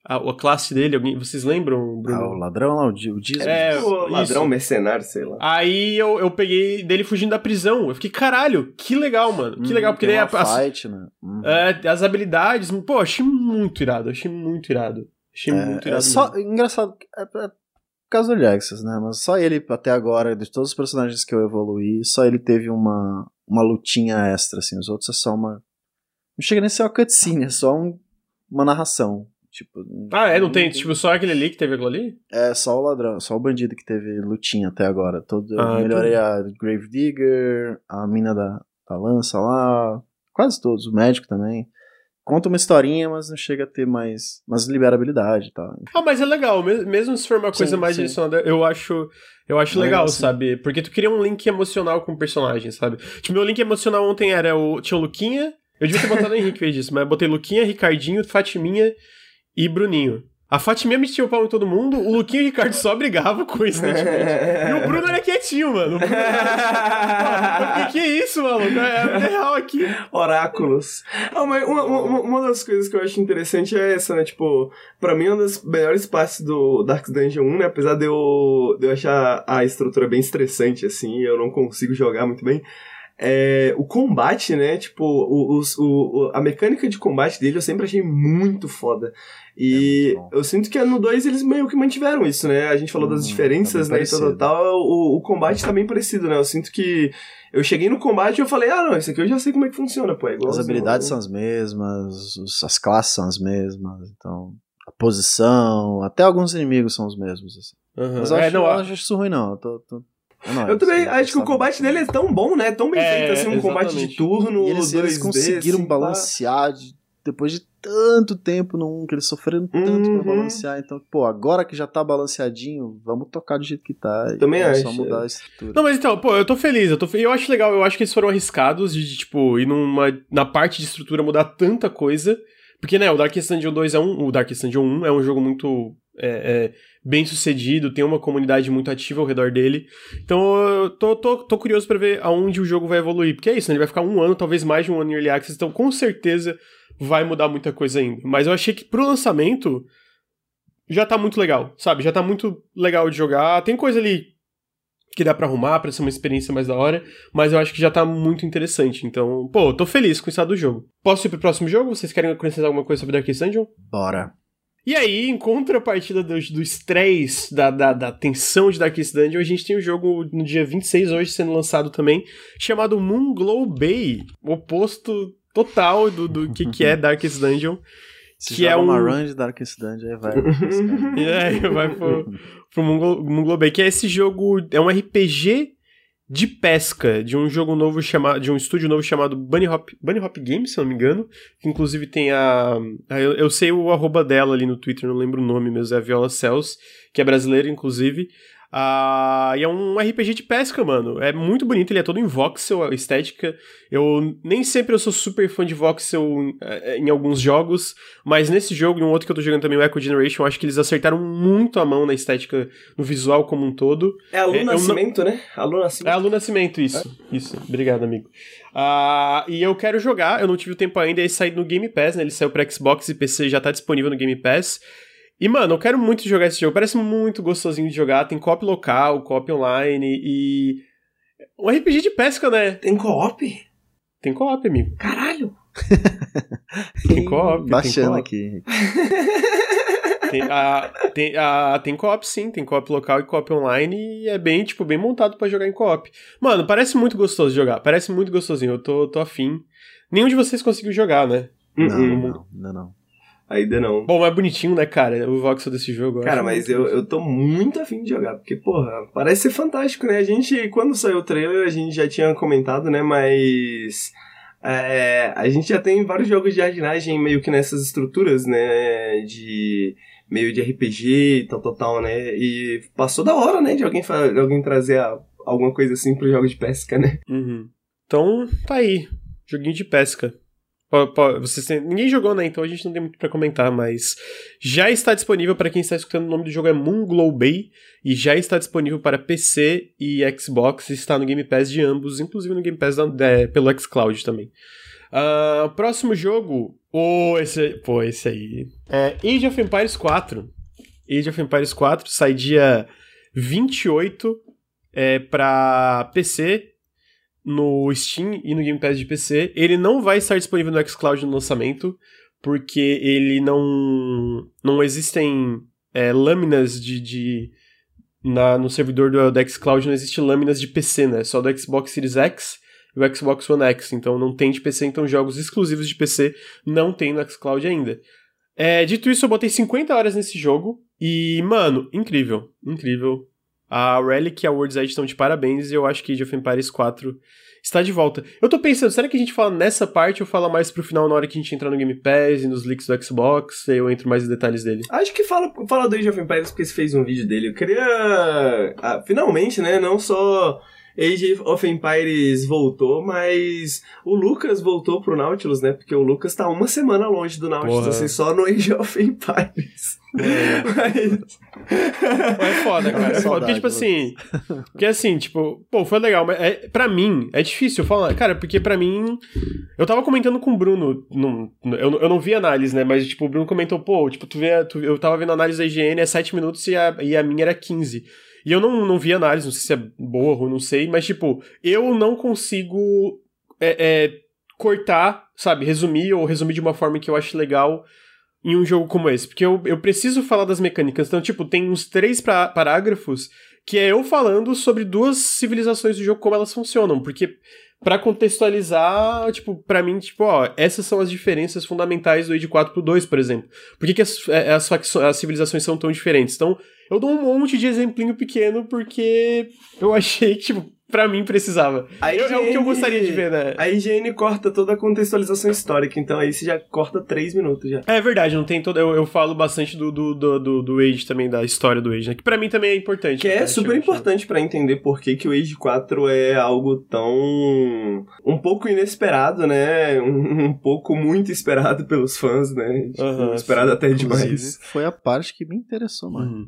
A, a classe dele, alguém, vocês lembram, Bruno? Ah, o ladrão lá, o, o dízimo. É, o ladrão, isso. mercenário, sei lá. Aí eu, eu peguei dele fugindo da prisão. Eu fiquei, caralho, que legal, mano. Que Hum, legal, porque daí a- as, fight, né? Uhum. é, as habilidades. Pô, achei muito irado. Achei muito irado. Achei muito É, irado. é só, mesmo. engraçado, é, é por causa do Lexus, né? Mas só ele, até agora, de todos os personagens que eu evoluí, só ele teve uma, uma lutinha extra, assim. Os outros é só uma. Não chega nem a ser uma cutscene, é só um- uma narração. Tipo, Ah, é? Não tem, tipo, só aquele ali que teve aquilo ali? É só o ladrão, só o bandido que teve lutinha até agora. Todo, eu Ah, melhorei a Grave Digger, a mina da, da lança lá, quase todos, o médico também. Conta uma historinha, mas não chega a ter mais. Mas libera habilidade e tal. Ah, mas é legal, mes- mesmo se for uma coisa Sim, mais sim. direcionada, eu acho, eu acho legal, Legal, sim. sabe? Porque tu cria um link emocional com o personagem, sabe? Tipo, meu link emocional ontem era o tinha o Luquinha, eu devia ter botado o Henrique fez disso, mas eu botei Luquinha, Ricardinho, Fatiminha e Bruninho. A Fatiminha metia o pau em todo mundo, o Luquinha e o Ricardo só brigavam coincidentemente. e o Bruno era quietinho, mano. O Bruno era... Que, que isso, maluco? É, é real aqui. Oráculos. Ah, mas uma, uma, uma das coisas que eu acho interessante é essa, né? Tipo, pra mim, uma das melhores partes do Dark Dungeon 1, né? Apesar de eu, de eu achar a estrutura bem estressante, assim, eu não consigo jogar muito bem. É, o combate, né? Tipo, o, o, o- a mecânica de combate dele eu sempre achei muito foda. E É eu sinto que no 2 eles meio que mantiveram isso, né? A gente falou das Uhum, diferenças, tá né? E tal, tal, parecido. tal. O, o combate tá bem parecido, né? Eu sinto que eu cheguei no combate e eu falei, ah, não, isso aqui eu já sei como é que funciona, pô. É As igualzinho. habilidades são as mesmas, as classes são as mesmas, então. A posição, até alguns inimigos são os mesmos. Assim. Uhum. Mas eu, É, acho, não, eu acho isso ruim, não. Eu, tô, tô- é nóis, Eu também assim, acho que o combate dele é tão bom, né? Tão bem É, feito, assim, um combate de exatamente. turno, E eles, eles 2D, conseguiram assim, balancear de- depois de tanto tempo no 1, que eles sofreram tanto Uhum. pra balancear. Então, pô, agora que já tá balanceadinho, vamos tocar do jeito que tá. e Também é acho, só mudar é. a estrutura. Não, mas então, pô, eu tô feliz, eu tô fe- eu acho legal, eu acho que eles foram arriscados de, de, tipo, ir numa, na parte de estrutura mudar tanta coisa, porque, né, o Darkest Dungeon 2 é um, o Darkest Dungeon 1 é um jogo muito é, é, bem sucedido, tem uma comunidade muito ativa ao redor dele, então eu tô, tô, tô curioso pra ver aonde o jogo vai evoluir, porque é isso, né, ele vai ficar um ano, talvez mais de um ano em Early Access, então com certeza vai mudar muita coisa ainda, mas eu achei que pro lançamento já tá muito legal, sabe, já tá muito legal de jogar, tem coisa ali que dá pra arrumar pra ser uma experiência mais da hora, mas eu acho que já tá muito interessante. Então, pô, tô feliz com o estado do jogo. Posso ir pro próximo jogo? Vocês querem acrescentar alguma coisa sobre Darkest Dungeon? Bora. E aí, em contrapartida do, do estresse, da, da, da tensão de Darkest Dungeon, a gente tem um jogo no dia 26 hoje sendo lançado também, chamado Moonglow Bay, o oposto total do, do que, que é Darkest Dungeon. Se Que é uma um- run de Darkest Dungeon, aí vai. E aí vai pro, pro Moonglow Bay, que é esse jogo, é um RPG de pesca, de um jogo novo chamado, de um estúdio novo chamado Bunny Hop, Bunny Hop Games, se eu não me engano, que inclusive tem a, a- eu, eu sei o arroba dela ali no Twitter, não lembro o nome mesmo, é a Viola Cells, que é brasileira inclusive, Uh, e é um RPG de pesca, mano. É muito bonito, ele é todo em voxel, a estética. Eu nem sempre eu sou super fã de voxel em, eh, em alguns jogos, mas nesse jogo e um outro que eu tô jogando também, o Echo Generation, eu acho que eles acertaram muito a mão na estética, no visual como um todo. É a Lu é, Nascimento, né? A Lu Nascimento. É a Lu Nascimento, isso. É? Isso. Obrigado, amigo. Uh, e eu quero jogar, eu não tive o tempo ainda, ele saiu no Game Pass, né? Ele saiu pra Xbox e PC, já tá disponível no Game Pass. E, mano, eu quero muito jogar esse jogo. Parece muito gostosinho de jogar. Tem co-op local, co-op online e. Um RPG de pesca, né? Tem co-op? Tem co-op, amigo. Caralho! tem co-op. Baixando co aqui. tem, a, tem, a, tem co-op sim, tem co-op local e co-op online e é bem, tipo, bem montado para jogar em co-op. Mano, parece muito gostoso de jogar, parece muito gostosinho, eu tô, tô afim. Nenhum de vocês conseguiu jogar, né? Não, não, não, não. não. Ainda não. Bom, é bonitinho, né, cara? O voxel desse jogo. Cara, mas eu, eu tô muito afim de jogar, porque, porra, parece ser fantástico, né? A gente, quando saiu o trailer, a gente já tinha comentado, né? Mas. É, a gente já tem vários jogos de jardinagem meio que nessas estruturas, né? De. meio de RPG e tal, tal, tal, né? E passou da hora, né? De alguém, de alguém trazer a, alguma coisa assim pro jogo de pesca, né? Uhum. Então, tá aí. Joguinho de pesca. Vocês têm... Ninguém jogou, né? Então a gente não tem muito para comentar, mas já está disponível para quem está escutando. O nome do jogo é Moon Glow Bay e já está disponível para PC e Xbox. Está no Game Pass de ambos, inclusive no Game Pass da, é, pelo xCloud também. Uh, próximo jogo. Oh, esse, pô, esse aí. É Age of Empires 4. Age of Empires 4 sai dia 28 é, para PC, no Steam e no Game Pass de PC. Ele não vai estar disponível no xCloud no lançamento, porque ele não. não existem é, lâminas de. de na, no servidor do, do xCloud não existe lâminas de PC, né? Só do Xbox Series X e o Xbox One X. Então não tem de PC, então jogos exclusivos de PC não tem no xCloud ainda. É, dito isso, eu botei 50 horas nesse jogo e, mano, incrível, incrível. A Relic e a World's Edge estão de parabéns e eu acho que Age of Empires 4 está de volta. Eu tô pensando, será que a gente fala nessa parte ou fala mais pro final na hora que a gente entrar no Game Pass e nos leaks do Xbox? E eu entro mais em detalhes dele. Acho que fala, fala do Age of Empires porque você fez um vídeo dele. Eu queria. Ah, finalmente, né? Não só. Age of Empires voltou, mas o Lucas voltou pro Nautilus, né? Porque o Lucas tá uma semana longe do Nautilus, Porra. assim, só no Age of Empires. É. Mas... é foda, cara. É foda. Porque, tipo assim. Porque assim, tipo, pô, foi legal, mas é, pra mim, é difícil falar. Cara, porque pra mim. Eu tava comentando com o Bruno. Não, eu, eu não vi análise, né? Mas, tipo, o Bruno comentou, pô, tipo, tu vê. Tu, eu tava vendo a análise da IGN, é 7 minutos e a, e a minha era 15. E eu não, não vi análise, não sei se é boa ou não sei, mas, tipo, eu não consigo é, é, cortar, sabe, resumir ou resumir de uma forma que eu acho legal em um jogo como esse, porque eu, eu preciso falar das mecânicas. Então, tipo, tem uns três parágrafos que é eu falando sobre duas civilizações do jogo, como elas funcionam, porque para contextualizar, tipo, para mim, tipo, ó, essas são as diferenças fundamentais do Age 4 pro 2, por exemplo. Por que, que as, é, as, as civilizações são tão diferentes? Então, eu dou um monte de exemplinho pequeno porque eu achei tipo, pra mim precisava. A IGN, é o que eu gostaria de ver, né? A IGN corta toda a contextualização histórica, então aí você já corta três minutos já. É verdade, não tem todo. Eu, eu falo bastante do, do, do, do, do Age também, da história do Age, né? Que pra mim também é importante. Que é super importante para entender por que, que o Age 4 é algo tão. um pouco inesperado, né? Um, um pouco muito esperado pelos fãs, né? Tipo, uhum, esperado sim. até demais. Foi a parte que me interessou mais. Uhum.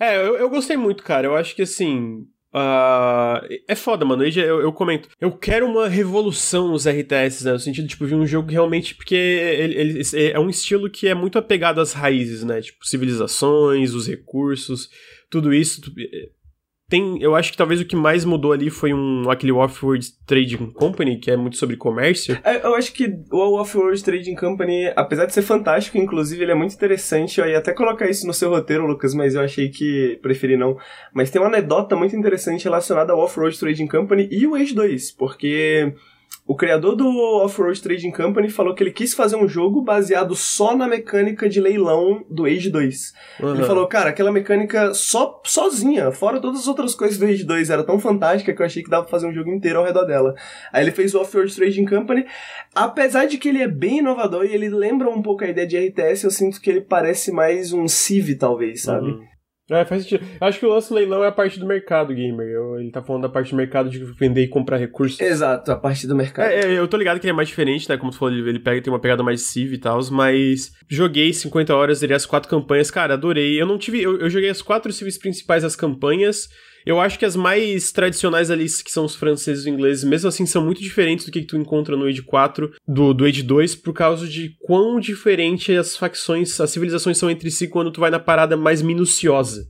É, eu, eu gostei muito, cara. Eu acho que assim Uh, é foda, mano. Eu, eu, comento. Eu quero uma revolução nos RTS, né? No sentido, tipo, de um jogo realmente. Porque ele, ele, é um estilo que é muito apegado às raízes, né? Tipo, civilizações, os recursos, tudo isso tem, eu acho que talvez o que mais mudou ali foi um aquele Off-World Trading Company, que é muito sobre comércio. É, eu acho que o Off-World Trading Company, apesar de ser fantástico, inclusive ele é muito interessante. Eu ia até colocar isso no seu roteiro, Lucas, mas eu achei que preferi não. Mas tem uma anedota muito interessante relacionada ao Off-Road Trading Company e o Age 2, porque o criador do Off-Road Trading Company falou que ele quis fazer um jogo baseado só na mecânica de leilão do Age 2. Uhum. Ele falou, cara, aquela mecânica só sozinha, fora todas as outras coisas do Age 2, era tão fantástica que eu achei que dava pra fazer um jogo inteiro ao redor dela. Aí ele fez o Off-Road Trading Company. Apesar de que ele é bem inovador e ele lembra um pouco a ideia de RTS, eu sinto que ele parece mais um Civ, talvez, sabe? Uhum. É, faz sentido. Acho que o lance leilão é a parte do mercado gamer. Eu, ele tá falando da parte do mercado de vender e comprar recursos. Exato, a parte do mercado. É, é, eu tô ligado que ele é mais diferente, né? Como tu falou, ele, ele pega tem uma pegada mais civ e tal, mas joguei 50 horas, zerei as quatro campanhas, cara, adorei. Eu não tive. Eu, eu joguei as quatro civs principais das campanhas. Eu acho que as mais tradicionais ali, que são os franceses e os ingleses, mesmo assim, são muito diferentes do que tu encontra no Age 4, do, do Age 2, por causa de quão diferente as facções, as civilizações são entre si quando tu vai na parada mais minuciosa.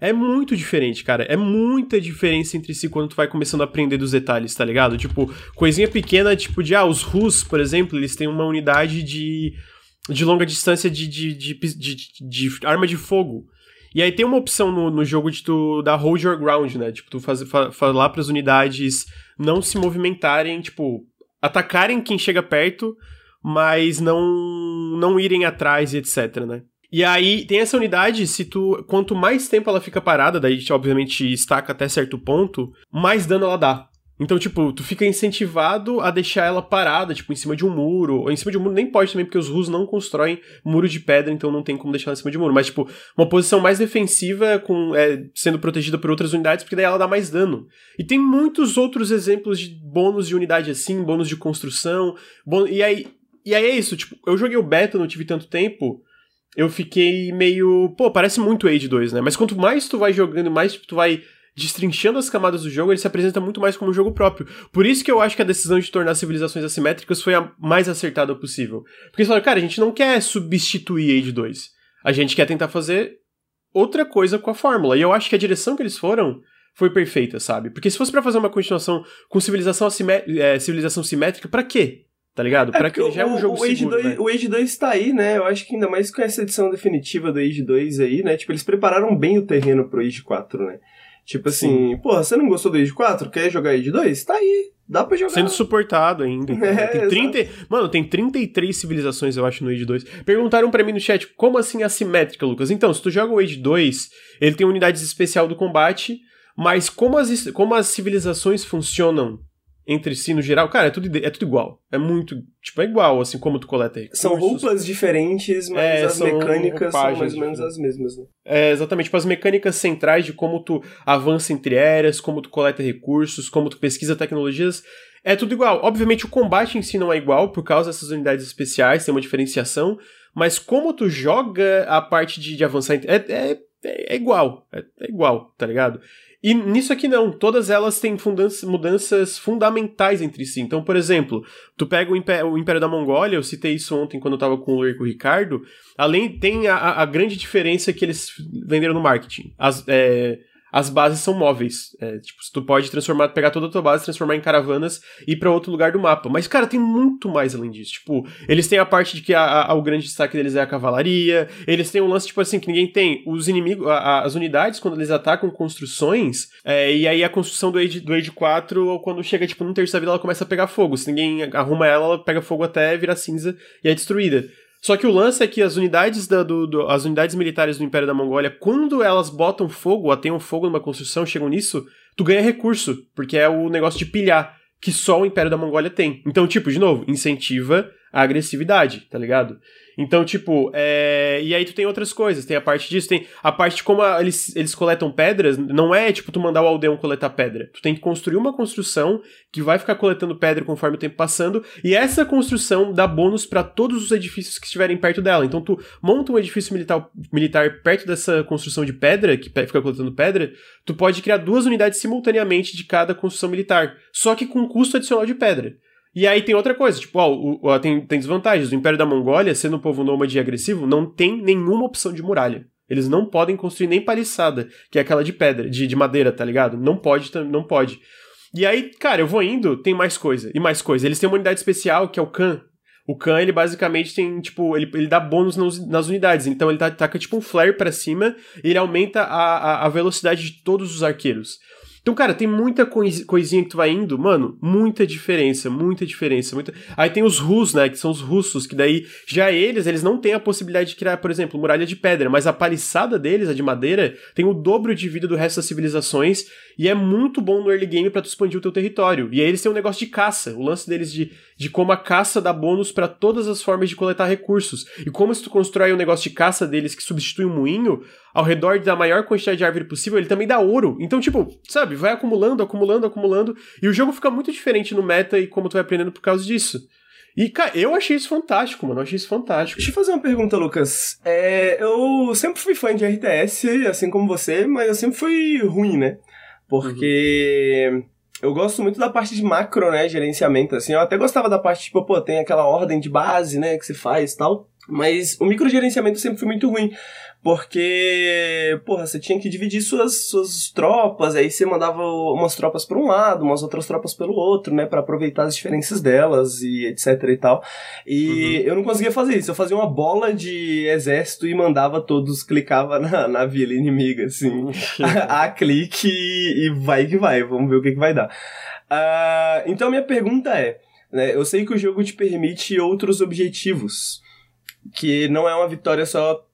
É muito diferente, cara. É muita diferença entre si quando tu vai começando a aprender dos detalhes, tá ligado? Tipo, coisinha pequena, tipo de, ah, os Rus, por exemplo, eles têm uma unidade de, de longa distância de, de, de, de, de arma de fogo. E aí tem uma opção no, no jogo de tu dar hold your ground, né? Tipo, tu faz, fa, falar para as unidades não se movimentarem, tipo, atacarem quem chega perto, mas não não irem atrás e etc, né? E aí tem essa unidade, se tu quanto mais tempo ela fica parada, daí obviamente estaca até certo ponto, mais dano ela dá. Então, tipo, tu fica incentivado a deixar ela parada, tipo, em cima de um muro. Ou em cima de um muro nem pode também, porque os russos não constroem muro de pedra, então não tem como deixar ela em cima de um muro. Mas, tipo, uma posição mais defensiva, com é, sendo protegida por outras unidades, porque daí ela dá mais dano. E tem muitos outros exemplos de bônus de unidade assim, bônus de construção. Bônus, e, aí, e aí é isso, tipo, eu joguei o beta, não tive tanto tempo. Eu fiquei meio. Pô, parece muito Age 2, né? Mas quanto mais tu vai jogando, mais tu vai destrinchando as camadas do jogo, ele se apresenta muito mais como um jogo próprio. Por isso que eu acho que a decisão de tornar civilizações assimétricas foi a mais acertada possível. Porque eles falaram, cara, a gente não quer substituir Age 2. A gente quer tentar fazer outra coisa com a fórmula. E eu acho que a direção que eles foram foi perfeita, sabe? Porque se fosse para fazer uma continuação com civilização, é, civilização simétrica, para quê? Tá ligado? É pra que já é um jogo o Age seguro, 2, né? O Age 2 tá aí, né? Eu acho que ainda mais com essa edição definitiva do Age 2 aí, né? Tipo, eles prepararam bem o terreno pro Age 4, né? Tipo assim, porra, você não gostou do Age 4? Quer jogar Age 2? Tá aí. Dá pra jogar. Sendo suportado ainda. É, tem 30, mano, tem 33 civilizações, eu acho, no Age 2. Perguntaram para mim no chat, como assim assimétrica, Lucas? Então, se tu joga o Age 2, ele tem unidades especial do combate, mas como as, como as civilizações funcionam entre si no geral, cara, é tudo, é tudo igual. É muito. Tipo, é igual, assim, como tu coleta recursos. São roupas diferentes, mas é, as mecânicas são mais ou menos as mesmas, né? É, exatamente. Tipo, as mecânicas centrais de como tu avança entre eras, como tu coleta recursos, como tu pesquisa tecnologias. É tudo igual. Obviamente, o combate em si não é igual, por causa dessas unidades especiais, tem uma diferenciação. Mas como tu joga a parte de, de avançar. É, é, é igual. É, é igual, tá ligado? E nisso aqui não, todas elas têm mudanças fundamentais entre si. Então, por exemplo, tu pega o Império, o Império da Mongólia, eu citei isso ontem quando eu tava com o Ricardo, além tem a, a, grande diferença que eles venderam no marketing. As, é, as bases são móveis. É, tipo, tu pode transformar, pegar toda a tua base, transformar em caravanas e ir pra outro lugar do mapa. Mas, cara, tem muito mais além disso. Tipo, eles têm a parte de que a, a, o grande destaque deles é a cavalaria. Eles têm um lance, tipo assim, que ninguém tem. Os inimigos, a, as unidades, quando eles atacam construções, é, e aí a construção do Age, do Age 4, quando chega, tipo, no terceira vida, ela começa a pegar fogo. Se ninguém arruma ela, ela pega fogo até virar cinza e é destruída. Só que o lance é que as unidades, da, do, do, as unidades militares do Império da Mongólia, quando elas botam fogo, um fogo numa construção, chegam nisso, tu ganha recurso, porque é o negócio de pilhar, que só o Império da Mongólia tem. Então, tipo, de novo, incentiva a agressividade, tá ligado? Então, tipo, é... e aí tu tem outras coisas, tem a parte disso, tem a parte de como a, eles, eles coletam pedras, não é tipo tu mandar o aldeão coletar pedra. Tu tem que construir uma construção que vai ficar coletando pedra conforme o tempo passando, e essa construção dá bônus para todos os edifícios que estiverem perto dela. Então tu monta um edifício militar, militar perto dessa construção de pedra, que fica coletando pedra, tu pode criar duas unidades simultaneamente de cada construção militar, só que com custo adicional de pedra. E aí tem outra coisa, tipo, ó, o, tem, tem desvantagens. O Império da Mongólia, sendo um povo nômade e agressivo, não tem nenhuma opção de muralha. Eles não podem construir nem paliçada, que é aquela de pedra, de, de madeira, tá ligado? Não pode, não pode. E aí, cara, eu vou indo, tem mais coisa, e mais coisa. Eles têm uma unidade especial, que é o Khan. O Khan, ele basicamente tem, tipo, ele, ele dá bônus nas, nas unidades. Então ele tá, taca, tipo, um flare para cima, e ele aumenta a, a, a velocidade de todos os arqueiros. Então, cara, tem muita coisinha que tu vai indo, mano, muita diferença, muita diferença. Muita... Aí tem os Rus, né, que são os russos, que daí já eles, eles não têm a possibilidade de criar, por exemplo, muralha de pedra, mas a paliçada deles, a de madeira, tem o dobro de vida do resto das civilizações e é muito bom no early game para tu expandir o teu território. E aí eles têm um negócio de caça, o lance deles de de como a caça dá bônus para todas as formas de coletar recursos. E como se tu constrói um negócio de caça deles que substitui um moinho, ao redor da maior quantidade de árvore possível, ele também dá ouro. Então, tipo, sabe, vai acumulando, acumulando, acumulando, e o jogo fica muito diferente no meta e como tu vai aprendendo por causa disso. E, cara, eu achei isso fantástico, mano. Eu achei isso fantástico. Deixa eu fazer uma pergunta, Lucas. É, eu sempre fui fã de RTS, assim como você, mas eu sempre fui ruim, né? Porque. Uhum. Eu gosto muito da parte de macro, né? Gerenciamento, assim. Eu até gostava da parte, tipo, pô, tem aquela ordem de base, né? Que se faz e tal. Mas o microgerenciamento sempre foi muito ruim. Porque, porra, você tinha que dividir suas, suas tropas, aí você mandava umas tropas para um lado, umas outras tropas pelo outro, né, para aproveitar as diferenças delas e etc e tal. E uhum. eu não conseguia fazer isso, eu fazia uma bola de exército e mandava todos, clicava na, na vila inimiga, assim, a, a, clique e, e, vai que vai, vamos ver o que, que vai dar. Uh, então minha pergunta é, né, eu sei que o jogo te permite outros objetivos, que não é uma vitória só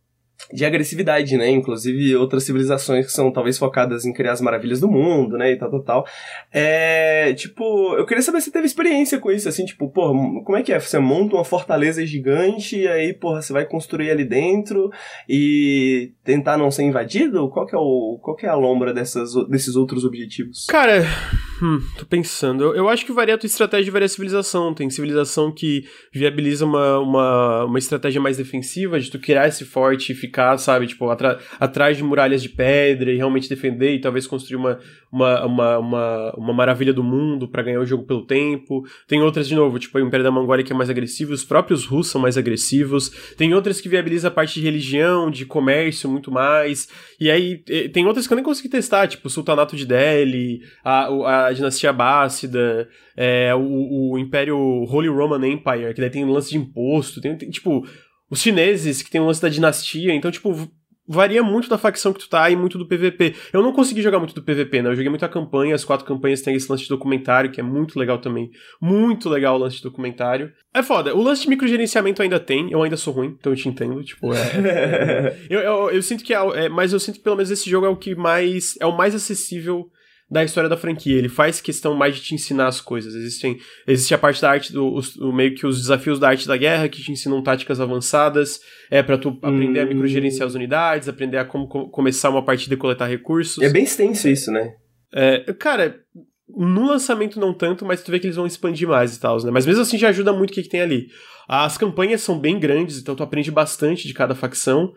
de agressividade, né? Inclusive outras civilizações que são talvez focadas em criar as maravilhas do mundo, né? E tal, tal, tal. É, tipo, eu queria saber se você teve experiência com isso, assim, tipo, pô, como é que é? Você monta uma fortaleza gigante e aí, porra, você vai construir ali dentro e tentar não ser invadido? Qual que é, o, qual que é a lombra dessas, desses outros objetivos? Cara, hum, tô pensando. Eu, eu acho que varia a tua estratégia de variar civilização. Tem civilização que viabiliza uma, uma, uma estratégia mais defensiva, de tu criar esse forte e ficar sabe, tipo, atrás de muralhas de pedra e realmente defender e talvez construir uma, uma, uma, uma, uma maravilha do mundo para ganhar o jogo pelo tempo. Tem outras, de novo, tipo, o Império da Mongólia que é mais agressivo, os próprios russos são mais agressivos. Tem outras que viabilizam a parte de religião, de comércio muito mais. E aí, tem outras que eu nem consegui testar, tipo, o Sultanato de Delhi, a, a dinastia Abássida, é, o, o Império Holy Roman Empire, que daí tem lance de imposto, tem, tem tipo os chineses, que tem o lance da dinastia, então, tipo, varia muito da facção que tu tá e muito do PVP. Eu não consegui jogar muito do PVP, né? Eu joguei muito a campanha, as quatro campanhas tem esse lance de documentário, que é muito legal também. Muito legal o lance de documentário. É foda. O lance de microgerenciamento ainda tem, eu ainda sou ruim, então eu te entendo, tipo, é... é eu, eu, eu, sinto que é, é, Mas eu sinto que pelo menos esse jogo é o que mais... É o mais acessível da história da franquia. Ele faz questão mais de te ensinar as coisas. Existem, existe a parte da arte do o, meio que os desafios da arte da guerra que te ensinam táticas avançadas, é para tu aprender hum. a microgerenciar as unidades, aprender a como começar uma partida e coletar recursos. É bem extenso isso, né? É, cara, no lançamento não tanto, mas tu vê que eles vão expandir mais e tal, né? Mas mesmo assim já ajuda muito o que, que tem ali. As campanhas são bem grandes, então tu aprende bastante de cada facção.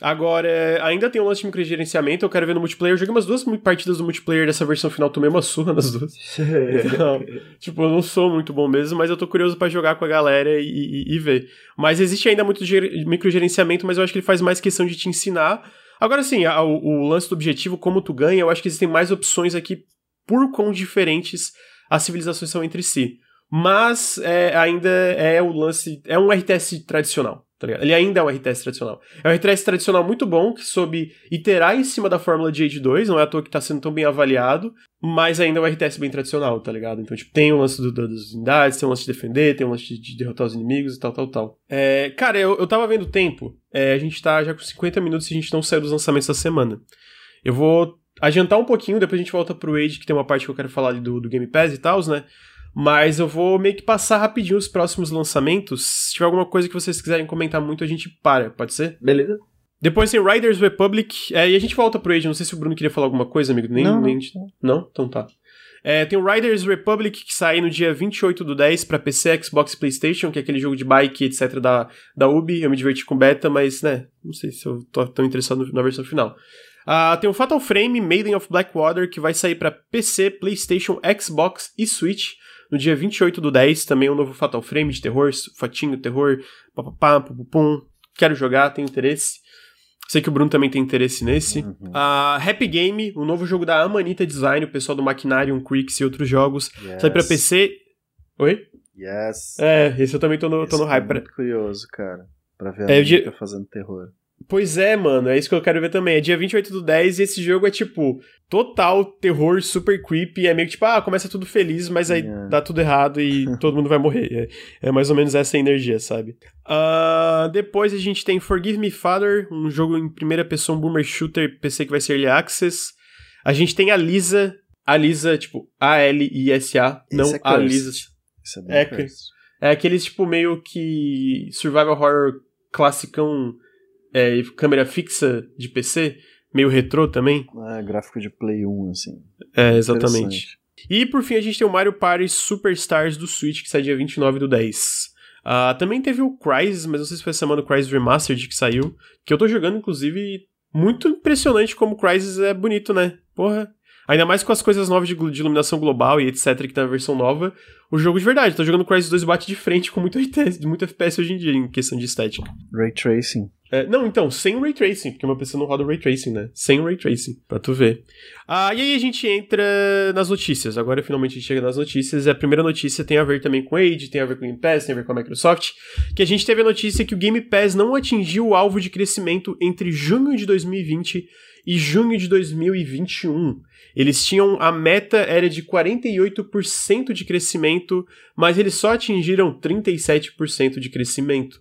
Agora, ainda tem um lance de microgerenciamento, eu quero ver no multiplayer. Eu joguei umas duas partidas do multiplayer dessa versão final, tomei uma surra nas duas. então, tipo, eu não sou muito bom mesmo, mas eu tô curioso para jogar com a galera e, e, e, ver. Mas existe ainda muito microgerenciamento, mas eu acho que ele faz mais questão de te ensinar. Agora sim, o, o lance do objetivo, como tu ganha, eu acho que existem mais opções aqui por quão diferentes as civilizações são entre si. Mas é, ainda é o lance. É um RTS tradicional. Tá Ele ainda é um RTS tradicional. É um RTS tradicional muito bom, que soube iterar em cima da fórmula de Age 2, não é à toa que tá sendo tão bem avaliado, mas ainda é um RTS bem tradicional, tá ligado? Então, tipo, tem o lance do, do, das unidades, tem o lance de defender, tem o lance de, de derrotar os inimigos e tal, tal, tal. É, cara, eu, eu tava vendo o tempo, é, a gente tá já com 50 minutos e a gente não saiu dos lançamentos da semana. Eu vou adiantar um pouquinho, depois a gente volta pro Age, que tem uma parte que eu quero falar ali do, do Game Pass e tal, né? Mas eu vou meio que passar rapidinho os próximos lançamentos. Se tiver alguma coisa que vocês quiserem comentar muito, a gente para, pode ser? Beleza. Depois tem Riders Republic, é, e a gente volta pro Age. Não sei se o Bruno queria falar alguma coisa, amigo. Nem, não, nem... não. Então tá. É, tem o Riders Republic que sai no dia 28 do 10 para PC, Xbox e PlayStation, que é aquele jogo de bike, etc. da, da Ubi. Eu me diverti com beta, mas, né, não sei se eu tô tão interessado na versão final. Uh, tem o Fatal Frame Maiden of Blackwater que vai sair para PC, PlayStation, Xbox e Switch. No dia 28 do 10, também um novo Fatal Frame de terror, fatinho, terror, papapá, pupupum. Quero jogar, tenho interesse. Sei que o Bruno também tem interesse nesse. Uhum. Uh, Happy Game, o novo jogo da Amanita Design, o pessoal do Machinarium, Creeks e outros jogos. Yes. Sai pra PC. Oi? Yes. É, esse eu também tô no, tô no hype. Tô muito curioso, cara. Pra ver a é, Amanita fazendo terror. Pois é, mano, é isso que eu quero ver também. É dia 28 do 10 e esse jogo é tipo total terror, super creepy. É meio que tipo, ah, começa tudo feliz, mas aí é. dá tudo errado e todo mundo vai morrer. É, é, mais ou menos essa energia, sabe? Uh, depois a gente tem Forgive Me Father, um jogo em primeira pessoa, um boomer shooter PC que vai ser Early Access. A gente tem a Lisa, a Lisa, tipo, A-L-I-S-A, não é a Lisa. Isso é É. É aqueles, tipo, meio que survival horror classicão, é, câmera fixa de PC, meio retrô também. É, gráfico de Play 1, assim. É, exatamente. E por fim a gente tem o Mario Party Superstars do Switch, que sai dia 29 do 10. Ah, também teve o Crysis, mas não sei se foi a semana do Crysis Remastered que saiu, que eu tô jogando, inclusive, muito impressionante como o Crysis é bonito, né? Porra. Ainda mais com as coisas novas de, de iluminação global e etc, que tá na versão nova. O jogo de verdade, tô jogando Crysis 2 bate de frente com muito, muito FPS hoje em dia, em questão de estética. Ray Tracing. É, não, então, sem Ray Tracing, porque meu PC não roda Ray Tracing, né? Sem Ray Tracing, pra tu ver. Ah, e aí a gente entra nas notícias. Agora finalmente a gente chega nas notícias. A primeira notícia tem a ver também com Age, tem a ver com o Game Pass, tem a ver com a Microsoft. Que a gente teve a notícia que o Game Pass não atingiu o alvo de crescimento entre junho de 2020 e junho de 2021. Eles tinham. A meta era de 48% de crescimento, mas eles só atingiram 37% de crescimento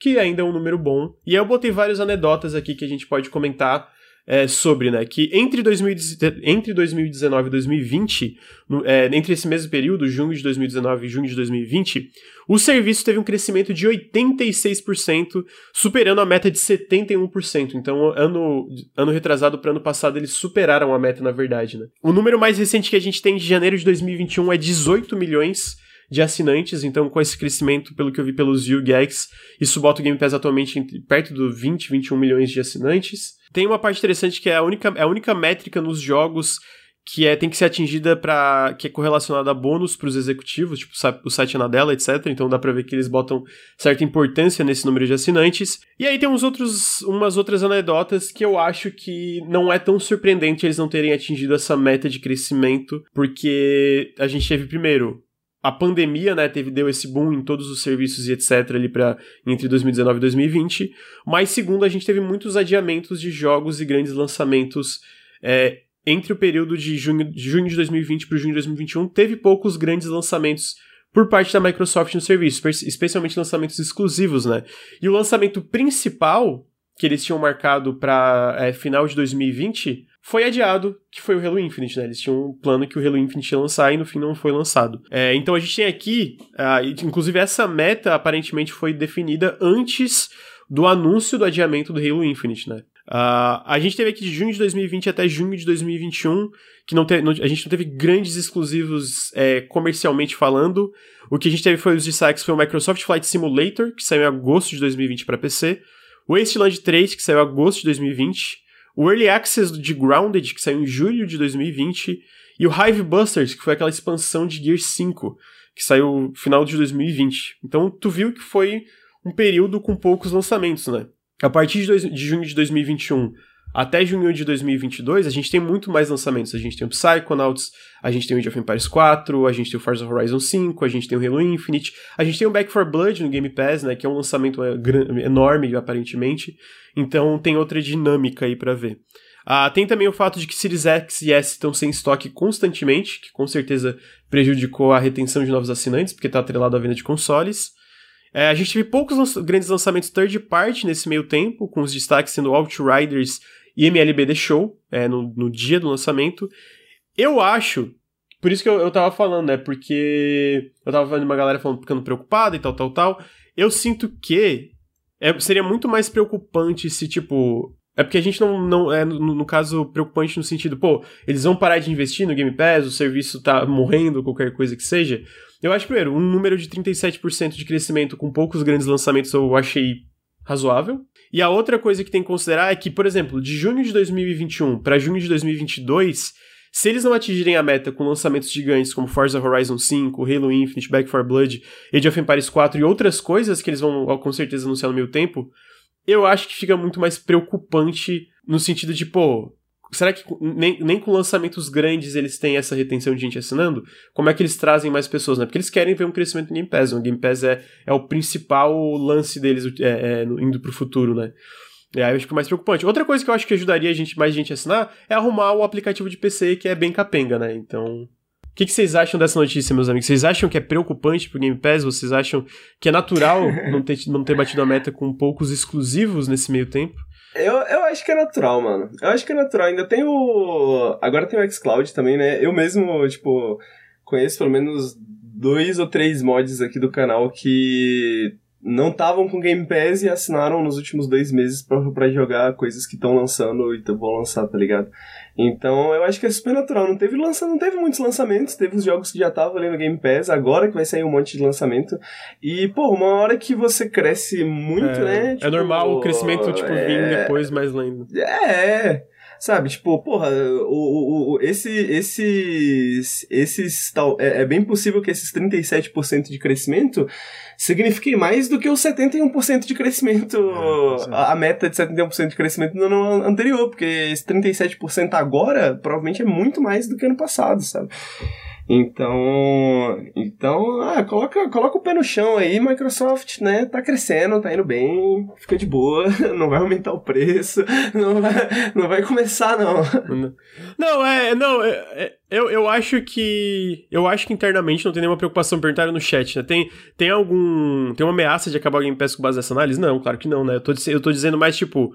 que ainda é um número bom. E eu botei várias anedotas aqui que a gente pode comentar é, sobre, né? Que entre, 2000, entre 2019 e 2020, no- é, entre esse mesmo período, junho de 2019 e junho de 2020, o serviço teve um crescimento de 86%, superando a meta de 71%. Então, ano, ano retrasado para ano passado, eles superaram a meta, na verdade, né? O número mais recente que a gente tem de janeiro de 2021 é 18 milhões de assinantes, então com esse crescimento, pelo que eu vi pelos YouGags, isso bota o Game Pass atualmente perto do 20, 21 milhões de assinantes. Tem uma parte interessante que é a única, é a única métrica nos jogos que é, tem que ser atingida para que é correlacionada a bônus para os executivos, tipo o site Anadela, etc. Então dá para ver que eles botam certa importância nesse número de assinantes. E aí tem uns outros, umas outras anedotas que eu acho que não é tão surpreendente eles não terem atingido essa meta de crescimento, porque a gente teve primeiro a pandemia, né, teve deu esse boom em todos os serviços e etc ali para entre 2019 e 2020. Mas segundo, a gente teve muitos adiamentos de jogos e grandes lançamentos é, entre o período de junho de, junho de 2020 para junho de 2021. Teve poucos grandes lançamentos por parte da Microsoft no serviço, espe- especialmente lançamentos exclusivos, né? E o lançamento principal que eles tinham marcado para final de 2020 foi adiado, que foi o Halo Infinite, né? Eles tinham um plano que o Halo Infinite ia lançar e no fim não foi lançado. É, então a gente tem aqui, e, inclusive essa meta aparentemente foi definida antes do anúncio do adiamento do Halo Infinite, né? Ah, a gente teve aqui de junho de 2020 até junho de 2021, que não te- não- a gente não teve grandes exclusivos é, comercialmente falando. O que a gente teve foi os destaques foi o Microsoft Flight Simulator, que saiu em agosto de 2020 para PC, o Wasteland 3, que saiu em agosto de 2020, o Early Access de Grounded, que saiu em julho de 2020, e o Hive Busters, que foi aquela expansão de Gear 5, que saiu no final de 2020. Então tu viu que foi um período com poucos lançamentos, né? A partir de, dois- de junho de 2021 até junho de 2022, a gente tem muito mais lançamentos. A gente tem o Psychonauts, a gente tem o Age of Empires 4, a gente tem o Forza Horizon 5, a gente tem o Halo Infinite, a gente tem o Back 4 Blood no Game Pass, né, que é um lançamento é, enorme, aparentemente. Então tem outra dinâmica aí pra ver. Ah, tem também o fato de que Series X e S estão sem estoque constantemente, que com certeza prejudicou a retenção de novos assinantes, porque está atrelado à venda de consoles. É, a gente teve poucos grandes lançamentos third party nesse meio tempo, com os destaques sendo Outriders e MLB Show, é, no, no dia do lançamento. Eu acho, por isso que eu, eu tava falando, né? Porque eu tava vendo uma galera falando, ficando preocupada e tal, tal, tal. Eu sinto que é, seria muito mais preocupante se, tipo. É porque a gente não. não é, no, no caso, preocupante no sentido, pô, eles vão parar de investir no Game Pass, o serviço tá morrendo, qualquer coisa que seja. Eu acho, primeiro, um número de 37% de crescimento com poucos grandes lançamentos eu achei razoável. E a outra coisa que tem que considerar é que, por exemplo, de junho de 2021 para junho de 2022, se eles não atingirem a meta com lançamentos gigantes como Forza Horizon 5, Halo Infinite, Back 4 Blood, Age of Empires 4 e outras coisas que eles vão com certeza anunciar no meio tempo, eu acho que fica muito mais preocupante no sentido de, pô, será que nem, nem com lançamentos grandes eles têm essa retenção de gente assinando? Como é que eles trazem mais pessoas, né? Porque eles querem ver um crescimento no Game Pass. né? O Game Pass é, é o principal lance deles é, é, indo pro futuro, né? É, aí eu acho que é mais preocupante. Outra coisa que eu acho que ajudaria a gente, mais gente a assinar é arrumar o aplicativo de PC que é bem capenga, né? Então. O que, que vocês acham dessa notícia, meus amigos? Vocês acham que é preocupante pro Game Pass? Vocês acham que é natural não ter, não ter batido a meta com poucos exclusivos nesse meio tempo? Eu, eu acho que é natural, mano. Eu acho que é natural. Ainda tem o. Agora tem o xCloud também, né? Eu mesmo, tipo, conheço pelo menos dois ou três mods aqui do canal que não estavam com Game Pass e assinaram nos últimos dois meses para jogar coisas que estão lançando e vão lançar, tá ligado? Então eu acho que é super natural. Não teve lança, não teve muitos lançamentos, teve os jogos que já estavam ali no Game Pass, agora que vai sair um monte de lançamento. E, pô, uma hora que você cresce muito, é, né? Tipo, é normal o crescimento, tipo, é... vir depois mais lento. É. Sabe, tipo, porra, o, o, o, esse, esses, esses tal, é, é, bem possível que esses 37% de crescimento signifiquem mais do que os 71% de crescimento, é, a, a, meta de 71% de crescimento no ano anterior, porque esse 37% agora provavelmente é muito mais do que ano passado, sabe? Então, então, ah, coloca, coloca o pé no chão aí, Microsoft, né? Tá crescendo, tá indo bem, fica de boa, não vai aumentar o preço, não vai, não vai começar não. Não, é, não, é, é, eu, eu acho que eu acho que internamente não tem nenhuma preocupação, perguntaram no chat, né? Tem, tem algum, tem uma ameaça de acabar o Game Pass com base nessa análise? Não, claro que não, né? Eu tô, eu tô dizendo mais tipo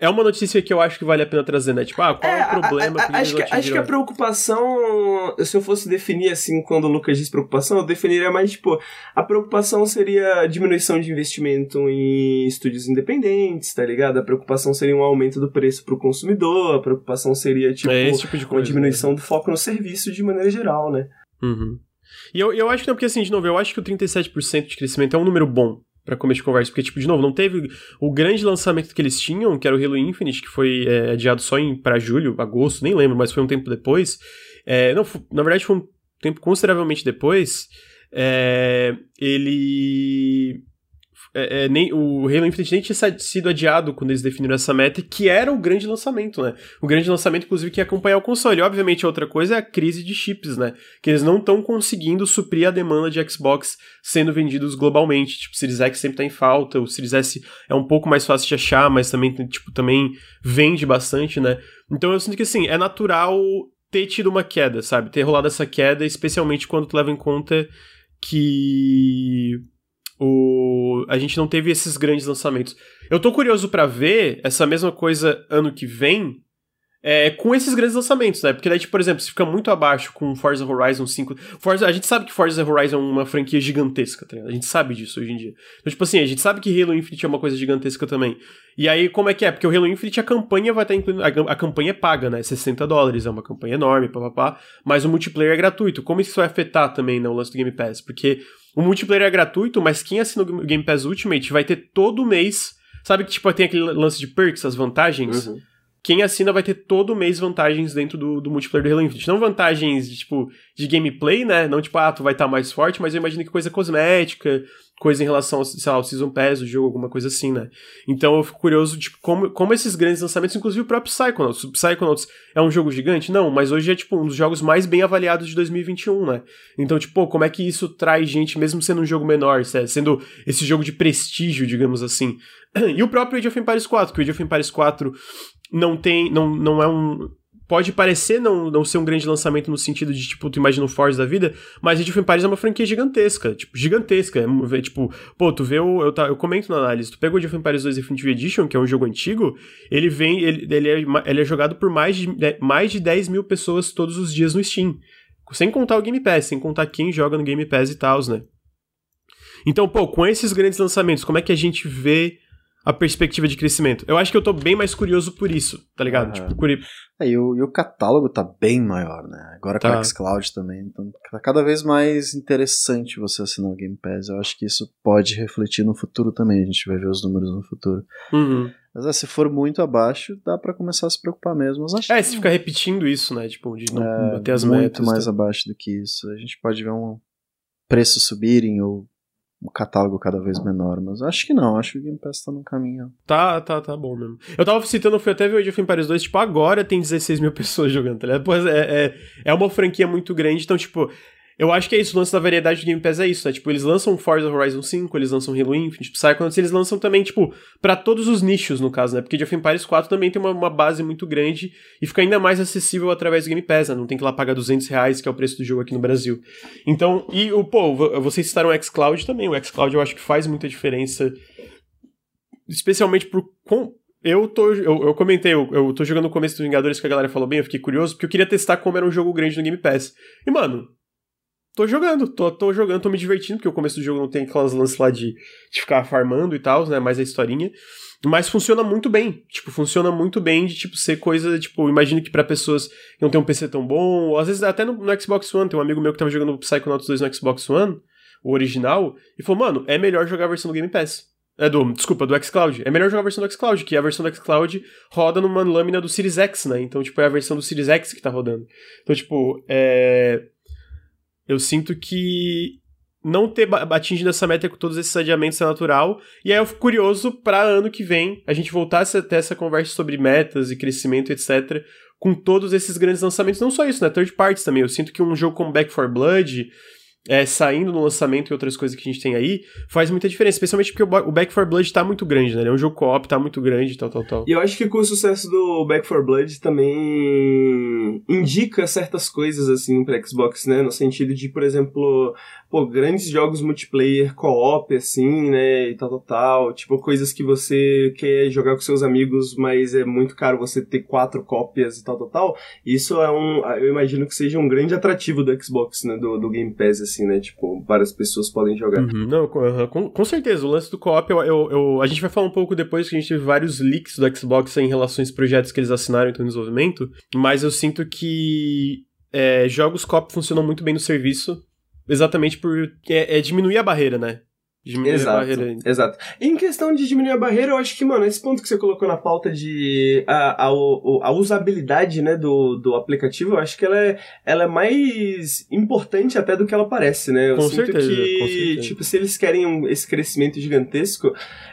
é uma notícia que eu acho que vale a pena trazer, né? Tipo, ah, qual é, é o problema? A, a, acho, que, acho que a preocupação, se eu fosse definir assim, quando o Lucas diz preocupação, eu definiria mais, tipo, a preocupação seria a diminuição de investimento em estúdios independentes, tá ligado? A preocupação seria um aumento do preço pro consumidor, a preocupação seria, tipo, é tipo de coisa, uma diminuição né? do foco no serviço de maneira geral, né? Uhum. E eu, eu acho que não, porque assim, de novo, eu acho que o 37% de crescimento é um número bom para começo de conversa, porque, tipo, de novo, não teve o grande lançamento que eles tinham, que era o Halo Infinite, que foi é, adiado só para julho, agosto, nem lembro, mas foi um tempo depois. É, não, na verdade, foi um tempo consideravelmente depois. É, ele é, é, nem, o Halo Infinite nem tinha sido adiado quando eles definiram essa meta, que era o grande lançamento, né? O grande lançamento, inclusive, que ia acompanhar o console. Obviamente, outra coisa é a crise de chips, né? Que eles não estão conseguindo suprir a demanda de Xbox sendo vendidos globalmente. Tipo, o Series X sempre tá em falta, o Series S é um pouco mais fácil de achar, mas também, tipo, também vende bastante, né? Então eu sinto que, assim, é natural ter tido uma queda, sabe? Ter rolado essa queda, especialmente quando tu leva em conta que o, a gente não teve esses grandes lançamentos. Eu tô curioso para ver essa mesma coisa ano que vem é, com esses grandes lançamentos, né? Porque daí, tipo, por exemplo, se fica muito abaixo com Forza Horizon 5. Forza, a gente sabe que Forza Horizon é uma franquia gigantesca, tá ligado? A gente sabe disso hoje em dia. Então, tipo assim, a gente sabe que Halo Infinite é uma coisa gigantesca também. E aí, como é que é? Porque o Halo Infinite, a campanha vai estar incluindo. A, a campanha é paga, né? 60 dólares, é uma campanha enorme, papapá. Mas o multiplayer é gratuito. Como isso vai afetar também né, o lance do Game Pass? Porque o multiplayer é gratuito, mas quem assina o Game Pass Ultimate vai ter todo mês. Sabe que, tipo, tem aquele lance de perks, as vantagens? Uhum. Quem assina vai ter todo mês vantagens dentro do, do multiplayer do Halo Infinite. Não vantagens de, tipo, de gameplay, né? Não tipo, ah, tu vai estar tá mais forte, mas eu imagino que coisa cosmética, coisa em relação, sei lá, ao Season Pass do jogo, alguma coisa assim, né? Então eu fico curioso, tipo, como, como esses grandes lançamentos, inclusive o próprio Psychonauts. O Psychonauts é um jogo gigante? Não, mas hoje é, tipo, um dos jogos mais bem avaliados de 2021, né? Então, tipo, como é que isso traz gente, mesmo sendo um jogo menor, sendo esse jogo de prestígio, digamos assim. E o próprio Age of Empires 4, que o Age of Empires 4 não tem, não, não é um pode parecer não, não ser um grande lançamento no sentido de, tipo, tu imagina o Forza da vida, mas Age of Empires é uma franquia gigantesca, tipo, gigantesca. É, é, tipo, pô, tu vê o. Eu, tá, eu comento na análise, tu pega o Age of Empires 2 Definitive Edition, que é um jogo antigo, ele vem. Ele, ele, é, ele é jogado por mais de, mais de 10 mil pessoas todos os dias no Steam. Sem contar o Game Pass, sem contar quem joga no Game Pass e tal, né? Então, pô, com esses grandes lançamentos, como é que a gente vê a perspectiva de crescimento. Eu acho que eu tô bem mais curioso por isso, tá ligado? Uhum. Tipo, é, e, o, e o catálogo tá bem maior, né? Agora tá. com o xCloud também. Então tá cada vez mais interessante você assinar o Game Pass. Eu acho que isso pode refletir no futuro também. A gente vai ver os números no futuro. Uhum. Mas é, se for muito abaixo, dá para começar a se preocupar mesmo. Mas acho é, que... se ficar repetindo isso, né? Tipo, de não é, bater as muito metas. Muito mais tá... abaixo do que isso. A gente pode ver um preço subirem ou um catálogo cada vez menor, mas acho que não, acho que o Game Pass tá no caminho. Tá, tá, tá bom mesmo. Eu tava citando, fui até ver o Age of Empires 2, tipo, agora tem 16 mil pessoas jogando, tá ligado? Pois é, é, é uma franquia muito grande, então, tipo, eu acho que é isso, o lance da variedade do Game Pass é isso, né? Tipo, eles lançam Forza Horizon 5, eles lançam Halo Infinite, Psychonauts, eles lançam também, tipo, para todos os nichos, no caso, né? Porque of Empires 4 também tem uma, uma, base muito grande e fica ainda mais acessível através do Game Pass, né? Não tem que lá pagar 200 reais, que é o preço do jogo aqui no Brasil. Então, e o, pô, vocês citaram o xCloud também, o xCloud eu acho que faz muita diferença, especialmente por... Com, eu tô. Eu, eu comentei, eu, eu tô jogando o começo dos Vingadores que a galera falou bem, eu fiquei curioso, porque eu queria testar como era um jogo grande no Game Pass. E, mano, tô jogando, tô, tô jogando, tô me divertindo, porque o começo do jogo não tem aquelas lances lá de, de ficar farmando e tal, né? Mais a historinha. Mas funciona muito bem. Tipo, funciona muito bem de, tipo, ser coisa, tipo, imagino que para pessoas que não tem um PC tão bom, ou às vezes até no, no, Xbox One, tem um amigo meu que tava jogando Psychonauts 2 no Xbox One, o original, e falou, mano, é melhor jogar a versão do Game Pass. É do, desculpa, do xCloud. É melhor jogar a versão do xCloud, que a versão do xCloud roda numa lâmina do Series X, né? Então, tipo, é a versão do Series X que tá rodando. Então, tipo, é... Eu sinto que não ter atingido essa meta com todos esses adiamentos é natural. E aí eu fico curioso para ano que vem a gente voltar a ter essa conversa sobre metas e crescimento, etc. Com todos esses grandes lançamentos. Não só isso, né? Third parties também. Eu sinto que um jogo como Back 4 Blood é, saindo no lançamento e outras coisas que a gente tem aí, faz muita diferença, especialmente porque o Back 4 Blood tá muito grande, né? é um jogo co-op, tá muito grande, tal, tal, tal. E eu acho que com o sucesso do Back 4 Blood também indica certas coisas, assim, pra Xbox, né? No sentido de, por exemplo, pô, grandes jogos multiplayer co-op, assim, né? E tal, tal, tal. Tipo, coisas que você quer jogar com seus amigos, mas é muito caro você ter quatro cópias e tal, tal, tal. Isso é um, eu imagino que seja um grande atrativo do Xbox, né? Do, do Game Pass, assim, né? Tipo, várias pessoas podem jogar. Uhum, não, com, com, certeza. O lance do co-op, eu, eu, eu, a gente vai falar um pouco depois que a gente teve vários leaks do Xbox em relação aos projetos que eles assinaram em desenvolvimento, mas eu sinto que é, jogos co-op funcionam muito bem no serviço, exatamente por é, é diminuir a barreira, né? Diminuir exato, a barreira. Exato. Em questão de diminuir a barreira, eu acho que, mano, esse ponto que você colocou na pauta de a, a, a usabilidade, né, do, do aplicativo, eu acho que ela é, ela é mais importante até do que ela parece, né? Eu com sinto certeza, que, com certeza. tipo, se eles querem um, esse crescimento gigantesco,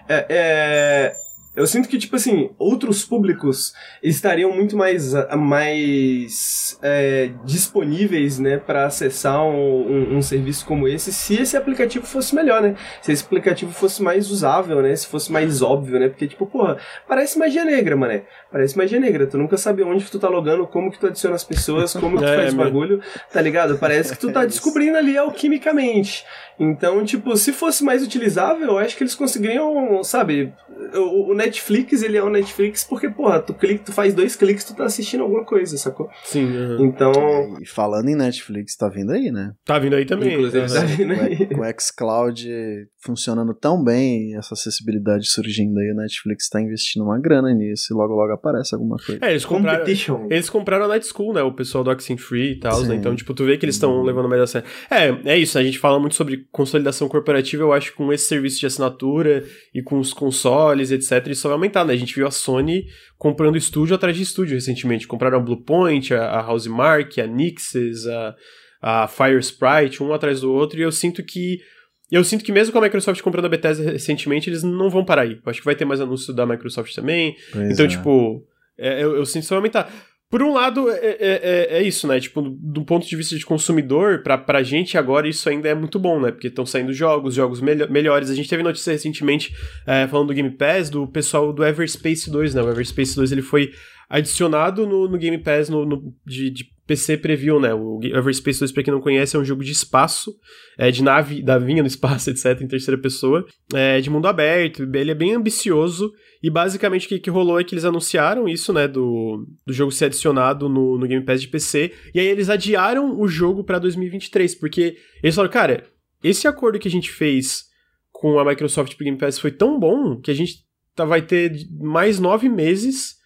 é, é eu sinto que, tipo assim, outros públicos estariam muito mais, mais é, disponíveis, né, para acessar um, um, um, serviço como esse se esse aplicativo fosse melhor, né? Se esse aplicativo fosse mais usável, né? Se fosse mais óbvio, né? Porque, tipo, porra, parece magia negra, mané. Parece magia negra. Tu nunca sabe onde que tu tá logando, como que tu adiciona as pessoas, como que tu é, faz é, bagulho, tá ligado? Parece que tu tá descobrindo ali alquimicamente. Então, tipo, se fosse mais utilizável, eu acho que eles conseguiriam, sabe, o, Netflix, ele é o Netflix porque, porra, tu, clica, tu faz dois cliques, tu tá assistindo alguma coisa, sacou? Sim. Uhum. Então... E falando em Netflix, tá vindo aí, né? Tá vindo aí também. Inclusive, tá vindo aí. Com o xCloud funcionando tão bem, essa acessibilidade surgindo aí, o Netflix tá investindo uma grana nisso e logo logo aparece alguma coisa. É, eles compraram, eles compraram a Night School, né? O pessoal do Oxen Free e tal, né? Então, tipo, tu vê que eles estão uhum. levando mais a sério. É, é isso, a gente fala muito sobre consolidação corporativa, eu acho que com esse serviço de assinatura e com os consoles, etc., isso vai aumentar, né? A gente viu a Sony comprando estúdio atrás de estúdio recentemente. Compraram a Bluepoint, a, a Housemark, a Nixes, a, a Fire Sprite, um atrás do outro, e eu sinto que eu sinto que mesmo com a Microsoft comprando a Bethesda recentemente, eles não vão parar aí. Eu acho que vai ter mais anúncio da Microsoft também. Pois então, é. tipo, é, eu, eu, sinto que vai aumentar. Por um lado, é, é, é, é, isso, né? Tipo, do ponto de vista de consumidor, pra, pra gente agora isso ainda é muito bom, né? Porque estão saindo jogos, jogos melho melhores. A gente teve notícia recentemente, é, falando do Game Pass, do pessoal do Everspace 2, né? O Everspace 2 ele foi adicionado no, no Game Pass no, no de, de PC Preview, né? O Everspace 2, pra quem não conhece, é um jogo de espaço, é, de nave, vinha no espaço, etc., em terceira pessoa, é, de mundo aberto, ele é bem ambicioso, e basicamente o que, que rolou é que eles anunciaram isso, né, do, do jogo ser adicionado no, no Game Pass de PC, e aí eles adiaram o jogo para 2023, porque eles falaram, cara, esse acordo que a gente fez com a Microsoft pro Game Pass foi tão bom que a gente tá, vai ter mais nove meses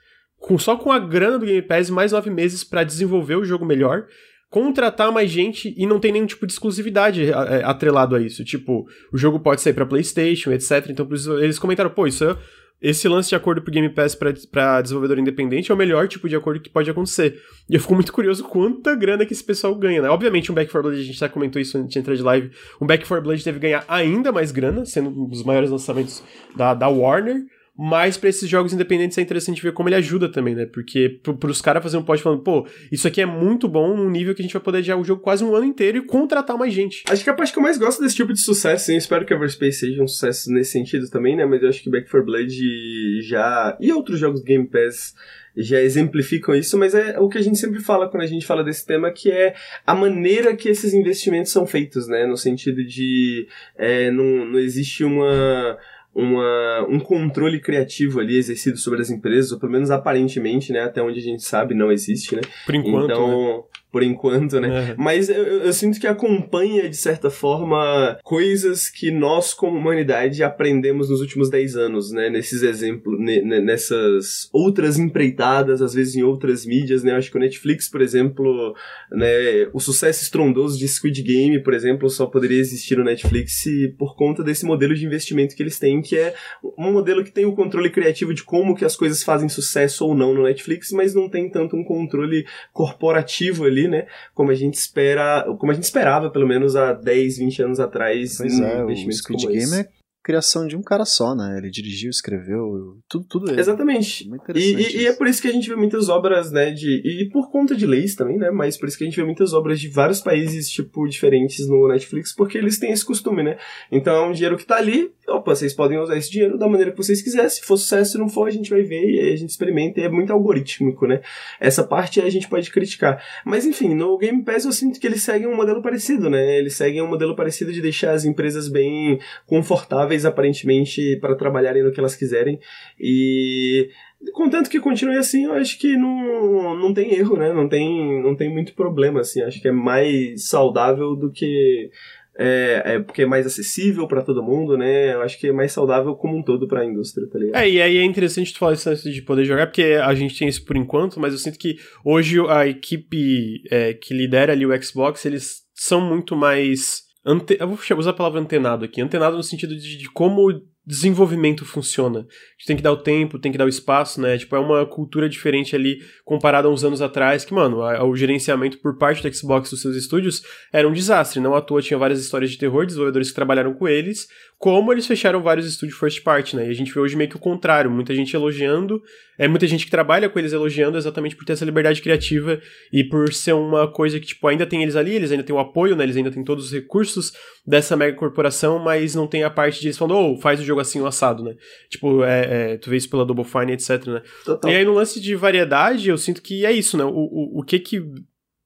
com, só com a grana do Game Pass, mais nove meses para desenvolver o jogo melhor, contratar mais gente e não tem nenhum tipo de exclusividade é, atrelado a isso. Tipo, o jogo pode sair para PlayStation, etc. Então, eles comentaram, pô, isso é, esse lance de acordo pro Game Pass para desenvolvedor independente é o melhor tipo de acordo que pode acontecer. E eu fico muito curioso quanta grana que esse pessoal ganha, né? Obviamente, um Back 4 Blood, a gente já comentou isso antes de entrar de live, um Back 4 Blood deve ganhar ainda mais grana, sendo um dos maiores lançamentos da, da Warner, mas para esses jogos independentes é interessante ver como ele ajuda também, né? Porque para os caras fazerem um post falando, pô, isso aqui é muito bom num nível que a gente vai poder adiar o jogo quase um ano inteiro e contratar mais gente. Acho que a parte que eu mais gosto desse tipo de sucesso, hein? espero que Everspace seja um sucesso nesse sentido também, né? Mas eu acho que Back 4 Blood já. e outros jogos Game Pass já exemplificam isso, mas é o que a gente sempre fala quando a gente fala desse tema, que é a maneira que esses investimentos são feitos, né? No sentido de é, não, não existe uma uma, um controle criativo ali exercido sobre as empresas, ou pelo menos aparentemente, né? Até onde a gente sabe, não existe, né? Por enquanto. Então, né? Por enquanto, né? É. Mas eu, eu sinto que acompanha, de certa forma, coisas que nós, como humanidade, aprendemos nos últimos 10 anos, né? Nesses exemplos, ne- ne- nessas outras empreitadas, às vezes em outras mídias, né? Eu acho que o Netflix, por exemplo, né? O sucesso estrondoso de Squid Game, por exemplo, só poderia existir no Netflix por conta desse modelo de investimento que eles têm, que é um modelo que tem o controle criativo de como que as coisas fazem sucesso ou não no Netflix, mas não tem tanto um controle corporativo ali, né? Como a gente espera, como a gente esperava, pelo menos há 10, 20 anos atrás. Pois é, o Squid Game é criação de um cara só, né? Ele dirigiu, escreveu, tudo, tudo ele. Exatamente. Muito E, interessante e- e é isso. por isso que a gente vê muitas obras, né, de... E por conta de leis também, né, mas por isso que a gente vê muitas obras de vários países, tipo, diferentes no Netflix, porque eles têm esse costume, né? Então é um dinheiro que tá ali, opa, vocês podem usar esse dinheiro da maneira que vocês quiserem, se for sucesso, se não for, a gente vai ver e a gente experimenta, e é muito algorítmico, né? Essa parte a gente pode criticar. Mas enfim, no Game Pass eu sinto que eles seguem um modelo parecido, né? Eles seguem um modelo parecido de deixar as empresas bem confortáveis, aparentemente, para trabalharem no que elas quiserem. E contanto que continue assim, eu acho que não, não tem erro, né? Não tem, não tem muito problema, assim. Acho que é mais saudável do que. É, é porque é mais acessível para todo mundo, né? Eu acho que é mais saudável como um todo para a indústria, tá ligado? É, e aí é interessante tu falar isso antes de poder jogar, porque a gente tem isso por enquanto, mas eu sinto que hoje a equipe é, que lidera ali o Xbox, eles são muito mais. Ante... Eu vou usar a palavra antenado aqui. Antenado no sentido de, de como o desenvolvimento funciona. A gente tem que dar o tempo, tem que dar o espaço, né? Tipo, é uma cultura diferente ali comparada a uns anos atrás, que, mano, a- o gerenciamento por parte do Xbox dos seus estúdios era um desastre. Não à toa tinha várias histórias de terror, desenvolvedores que trabalharam com eles, como eles fecharam vários estúdios first party, né? E a gente vê hoje meio que o contrário, muita gente elogiando, é muita gente que trabalha com eles elogiando exatamente por ter essa liberdade criativa e por ser uma coisa que, tipo, ainda tem eles ali, eles ainda têm o apoio, né? Eles ainda têm todos os recursos dessa mega corporação, mas não tem a parte de eles falando, ô, faz o jogo assim, o assado, né? Tipo, é, é, tu vê isso pela Double Fine, etc, né? Total. E aí no lance de variedade, eu sinto que é isso, né? O, o, o que que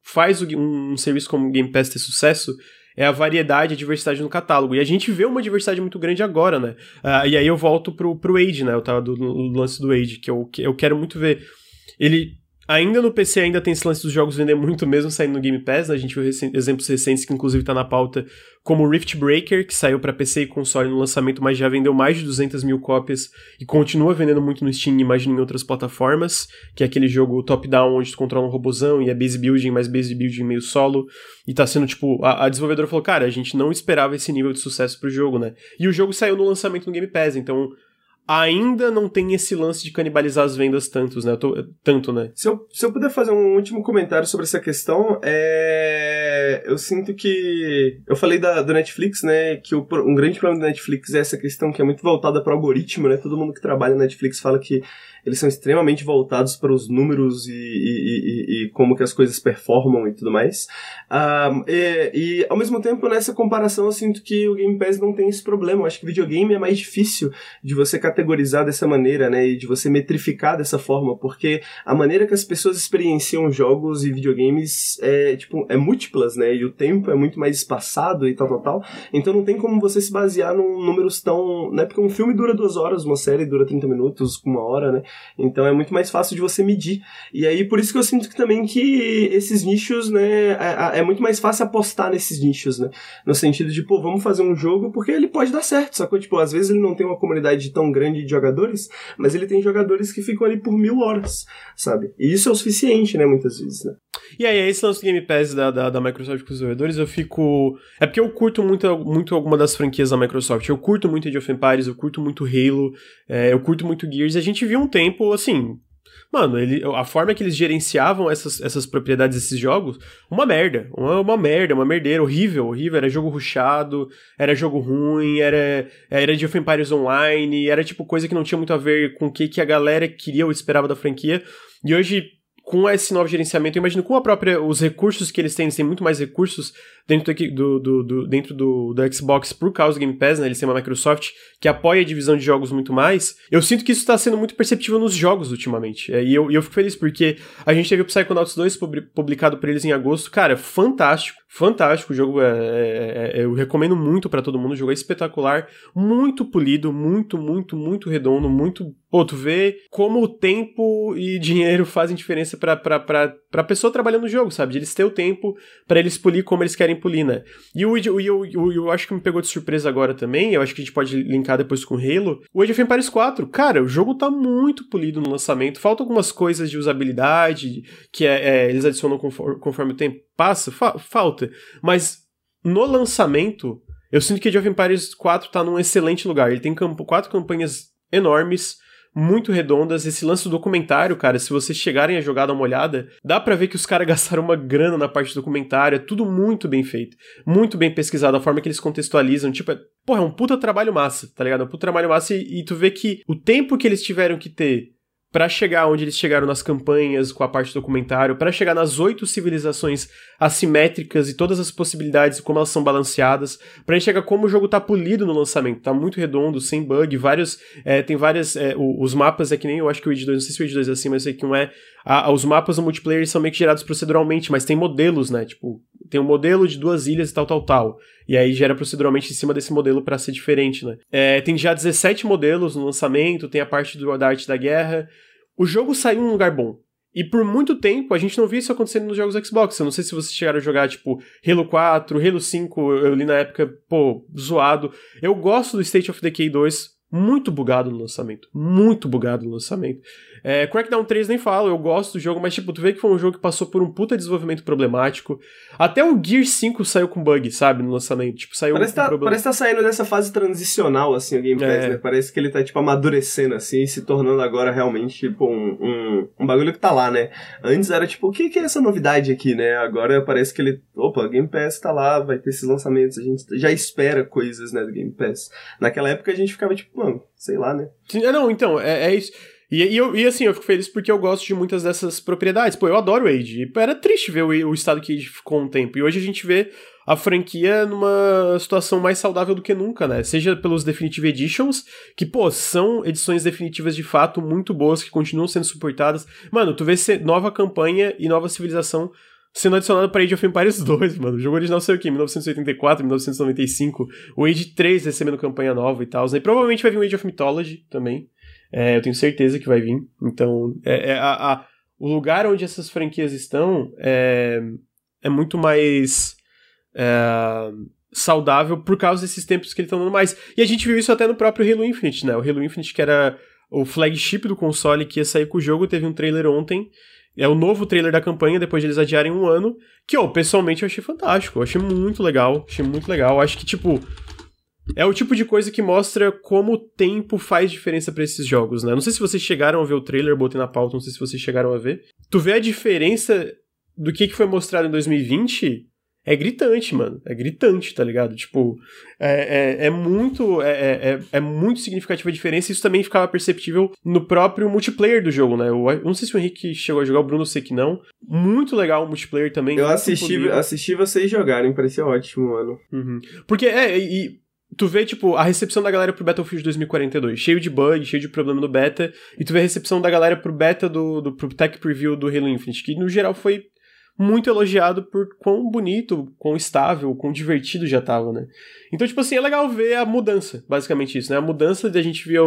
faz um, um serviço como o Game Pass ter sucesso é a variedade, a diversidade no catálogo. E a gente vê uma diversidade muito grande agora, né? Ah, e aí eu volto pro, pro Age, né? Eu tava do, no lance do Age, que eu, que eu quero muito ver. Ele. Ainda no PC ainda tem esse lance dos jogos vender muito mesmo saindo no Game Pass, né? A gente viu exemplos recentes que inclusive tá na pauta, como Rift Breaker, que saiu pra PC e console no lançamento, mas já vendeu mais de 200 mil cópias e continua vendendo muito no Steam, imagino em outras plataformas, que é aquele jogo top-down onde tu controla um robozão e é base building, mas base building meio solo, e tá sendo tipo, a, a desenvolvedora falou, cara, a gente não esperava esse nível de sucesso pro jogo, né? E o jogo saiu no lançamento no Game Pass, então ainda não tem esse lance de canibalizar as vendas tantos, né? Tô- tanto, né? Se eu, se eu puder fazer um último comentário sobre essa questão, é... eu sinto que. Eu falei da, do Netflix, né? Que o, um grande problema do Netflix é essa questão que é muito voltada para o algoritmo, né? Todo mundo que trabalha no Netflix fala que eles são extremamente voltados para os números e, e- e- e como que as coisas performam e tudo mais. Ah, e, e, ao mesmo tempo, nessa comparação, eu sinto que o Game Pass não tem esse problema. Eu acho que videogame é mais difícil de você categorizar dessa maneira, né? E de você metrificar dessa forma, porque a maneira que as pessoas experienciam jogos e videogames é, tipo, é múltiplas, né? E o tempo é muito mais espaçado e tal, tal, tal. Então não tem como você se basear num números tão. Né? Porque um filme dura duas horas, uma série dura 30 minutos, uma hora, né? Então é muito mais fácil de você medir. E aí, por isso que eu sinto que também que esses nichos, né? É, é muito mais fácil apostar nesses nichos, né? No sentido de, pô, vamos fazer um jogo porque ele pode dar certo, sacou? Tipo, às vezes ele não tem uma comunidade tão grande de jogadores, mas ele tem jogadores que ficam ali por mil horas, sabe? E isso é o suficiente, né? Muitas vezes, né? E aí, esse lance do Game Pass da, da, da Microsoft com os desenvolvedores, eu fico. É porque eu curto muito, muito alguma das franquias da Microsoft. Eu curto muito Age of Empires, eu curto muito Halo, é, eu curto muito Gears, e a gente viu um tempo, assim. Mano, ele, a forma que eles gerenciavam essas, essas propriedades desses jogos, uma merda. Uma, uma merda, uma merdeira, horrível, horrível. Era jogo ruchado, era jogo ruim, era, era Age Empires Online, era tipo coisa que não tinha muito a ver com o que, que a galera queria ou esperava da franquia. E hoje, com esse novo gerenciamento, eu imagino com a própria, os recursos que eles têm, eles têm muito mais recursos dentro do, do, do dentro do, do Xbox por causa do Game Pass, né? Eles têm uma Microsoft que apoia a divisão de jogos muito mais. Eu sinto que isso está sendo muito perceptível nos jogos ultimamente. É, e, eu, e eu fico feliz porque a gente teve o Psychonauts 2 publi- publicado por eles em agosto. Cara, fantástico, fantástico. O jogo é, é- é- eu recomendo muito para todo mundo. O jogo é espetacular, muito polido, muito, muito, muito redondo, muito Pô, tu vê como o tempo e dinheiro fazem diferença pra, pra, pra, pra pessoa trabalhando no jogo, sabe? De eles ter o tempo para eles polir como eles querem polir, né? E o, o, o, o, eu acho que me pegou de surpresa agora também, eu acho que a gente pode linkar depois com o Halo. O Age of Empires 4, cara, o jogo tá muito polido no lançamento. Falta algumas coisas de usabilidade que é, é, eles adicionam conforme, conforme o tempo passa, fa falta. Mas no lançamento, eu sinto que Age of Empires 4 tá num excelente lugar. Ele tem quatro campanhas enormes muito redondas. Esse lance do documentário, cara, se vocês chegarem a jogar, dar uma olhada, dá para ver que os caras gastaram uma grana na parte do documentário. É tudo muito bem feito. Muito bem pesquisado. A forma que eles contextualizam. Tipo, é, porra, é um puta trabalho massa, tá ligado? É um puta trabalho massa e, e tu vê que o tempo que eles tiveram que ter para chegar onde eles chegaram nas campanhas com a parte do documentário, para chegar nas oito civilizações assimétricas e todas as possibilidades como elas são balanceadas, para chegar como o jogo tá polido no lançamento, tá muito redondo, sem bug, vários, é, tem várias, é, os mapas é que nem, eu acho que o id 2, não sei se o id 2 é assim, mas sei que um é, a, os mapas no multiplayer são meio que gerados proceduralmente, mas tem modelos, né, tipo, tem um modelo de duas ilhas e tal, tal, tal, e aí gera proceduralmente em cima desse modelo para ser diferente, né. É, tem já 17 modelos no lançamento, tem a parte do, da arte da guerra, o jogo saiu em um lugar bom. E por muito tempo a gente não via isso acontecendo nos jogos Xbox. Eu não sei se vocês chegaram a jogar, tipo, Halo 4, Halo 5, eu li na época, pô, zoado. Eu gosto do State of Decay 2, muito bugado no lançamento. Muito bugado no lançamento. É, Crackdown 3 nem falo, eu gosto do jogo, mas tipo, tu vê que foi um jogo que passou por um puta desenvolvimento problemático. Até o Gear 5 saiu com bug, sabe, no lançamento. Tipo, saiu parece, com tá, problema. parece que tá saindo dessa fase transicional, assim, o Game Pass, é. né? Parece que ele tá, tipo, amadurecendo, assim, e se tornando agora realmente, tipo, um, um, um, bagulho que tá lá, né? Antes era, tipo, o que, que é essa novidade aqui, né? Agora parece que ele, opa, Game Pass tá lá, vai ter esses lançamentos, a gente já espera coisas, né, do Game Pass. Naquela época a gente ficava, tipo, mano, sei lá, né? Sim, não, então, é, é isso. E, e, eu, e assim, eu fico feliz porque eu gosto de muitas dessas propriedades. Pô, eu adoro o Age. Era triste ver o, o estado que Age ficou um tempo. E hoje a gente vê a franquia numa situação mais saudável do que nunca, né? Seja pelos Definitive Editions, que, pô, são edições definitivas de fato muito boas, que continuam sendo suportadas. Mano, tu vê nova campanha e nova civilização sendo adicionada para Age of Empires 2, mano. O jogo original saiu aqui em 1984, 1995. O Age 3 recebendo campanha nova e tal. E provavelmente vai vir o Age of Mythology também. É, eu tenho certeza que vai vir. Então, é, é a, a, o lugar onde essas franquias estão é, é muito mais é, saudável por causa desses tempos que eles estão dando mais. E a gente viu isso até no próprio Halo Infinite, né? O Halo Infinite, que era o flagship do console que ia sair com o jogo, teve um trailer ontem. É o novo trailer da campanha, depois de eles adiarem um ano. Que, ó, pessoalmente eu achei fantástico. Eu achei muito legal. Achei muito legal. Acho que, tipo, é o tipo de coisa que mostra como o tempo faz diferença para esses jogos, né? Não sei se vocês chegaram a ver o trailer, botei na pauta, não sei se vocês chegaram a ver. Tu vê a diferença do que, que foi mostrado em 2020 é gritante, mano. É gritante, tá ligado? Tipo, é, é, é muito é, é, é, é muito significativa a diferença. Isso também ficava perceptível no próprio multiplayer do jogo, né? Eu, eu não sei se o Henrique chegou a jogar, o Bruno sei que não. Muito legal o multiplayer também. Eu assisti, assisti vocês jogarem, parecia ótimo, mano. Uhum. Porque, é, e tu vê, tipo, a recepção da galera pro Battlefield 2042, cheio de bug, cheio de problema no beta, e tu vê a recepção da galera pro beta do, do pro tech preview do Halo Infinite, que no geral foi muito elogiado por quão bonito, quão estável, quão divertido já tava, né? Então, tipo assim, é legal ver a mudança, basicamente isso, né? A mudança de a gente ver,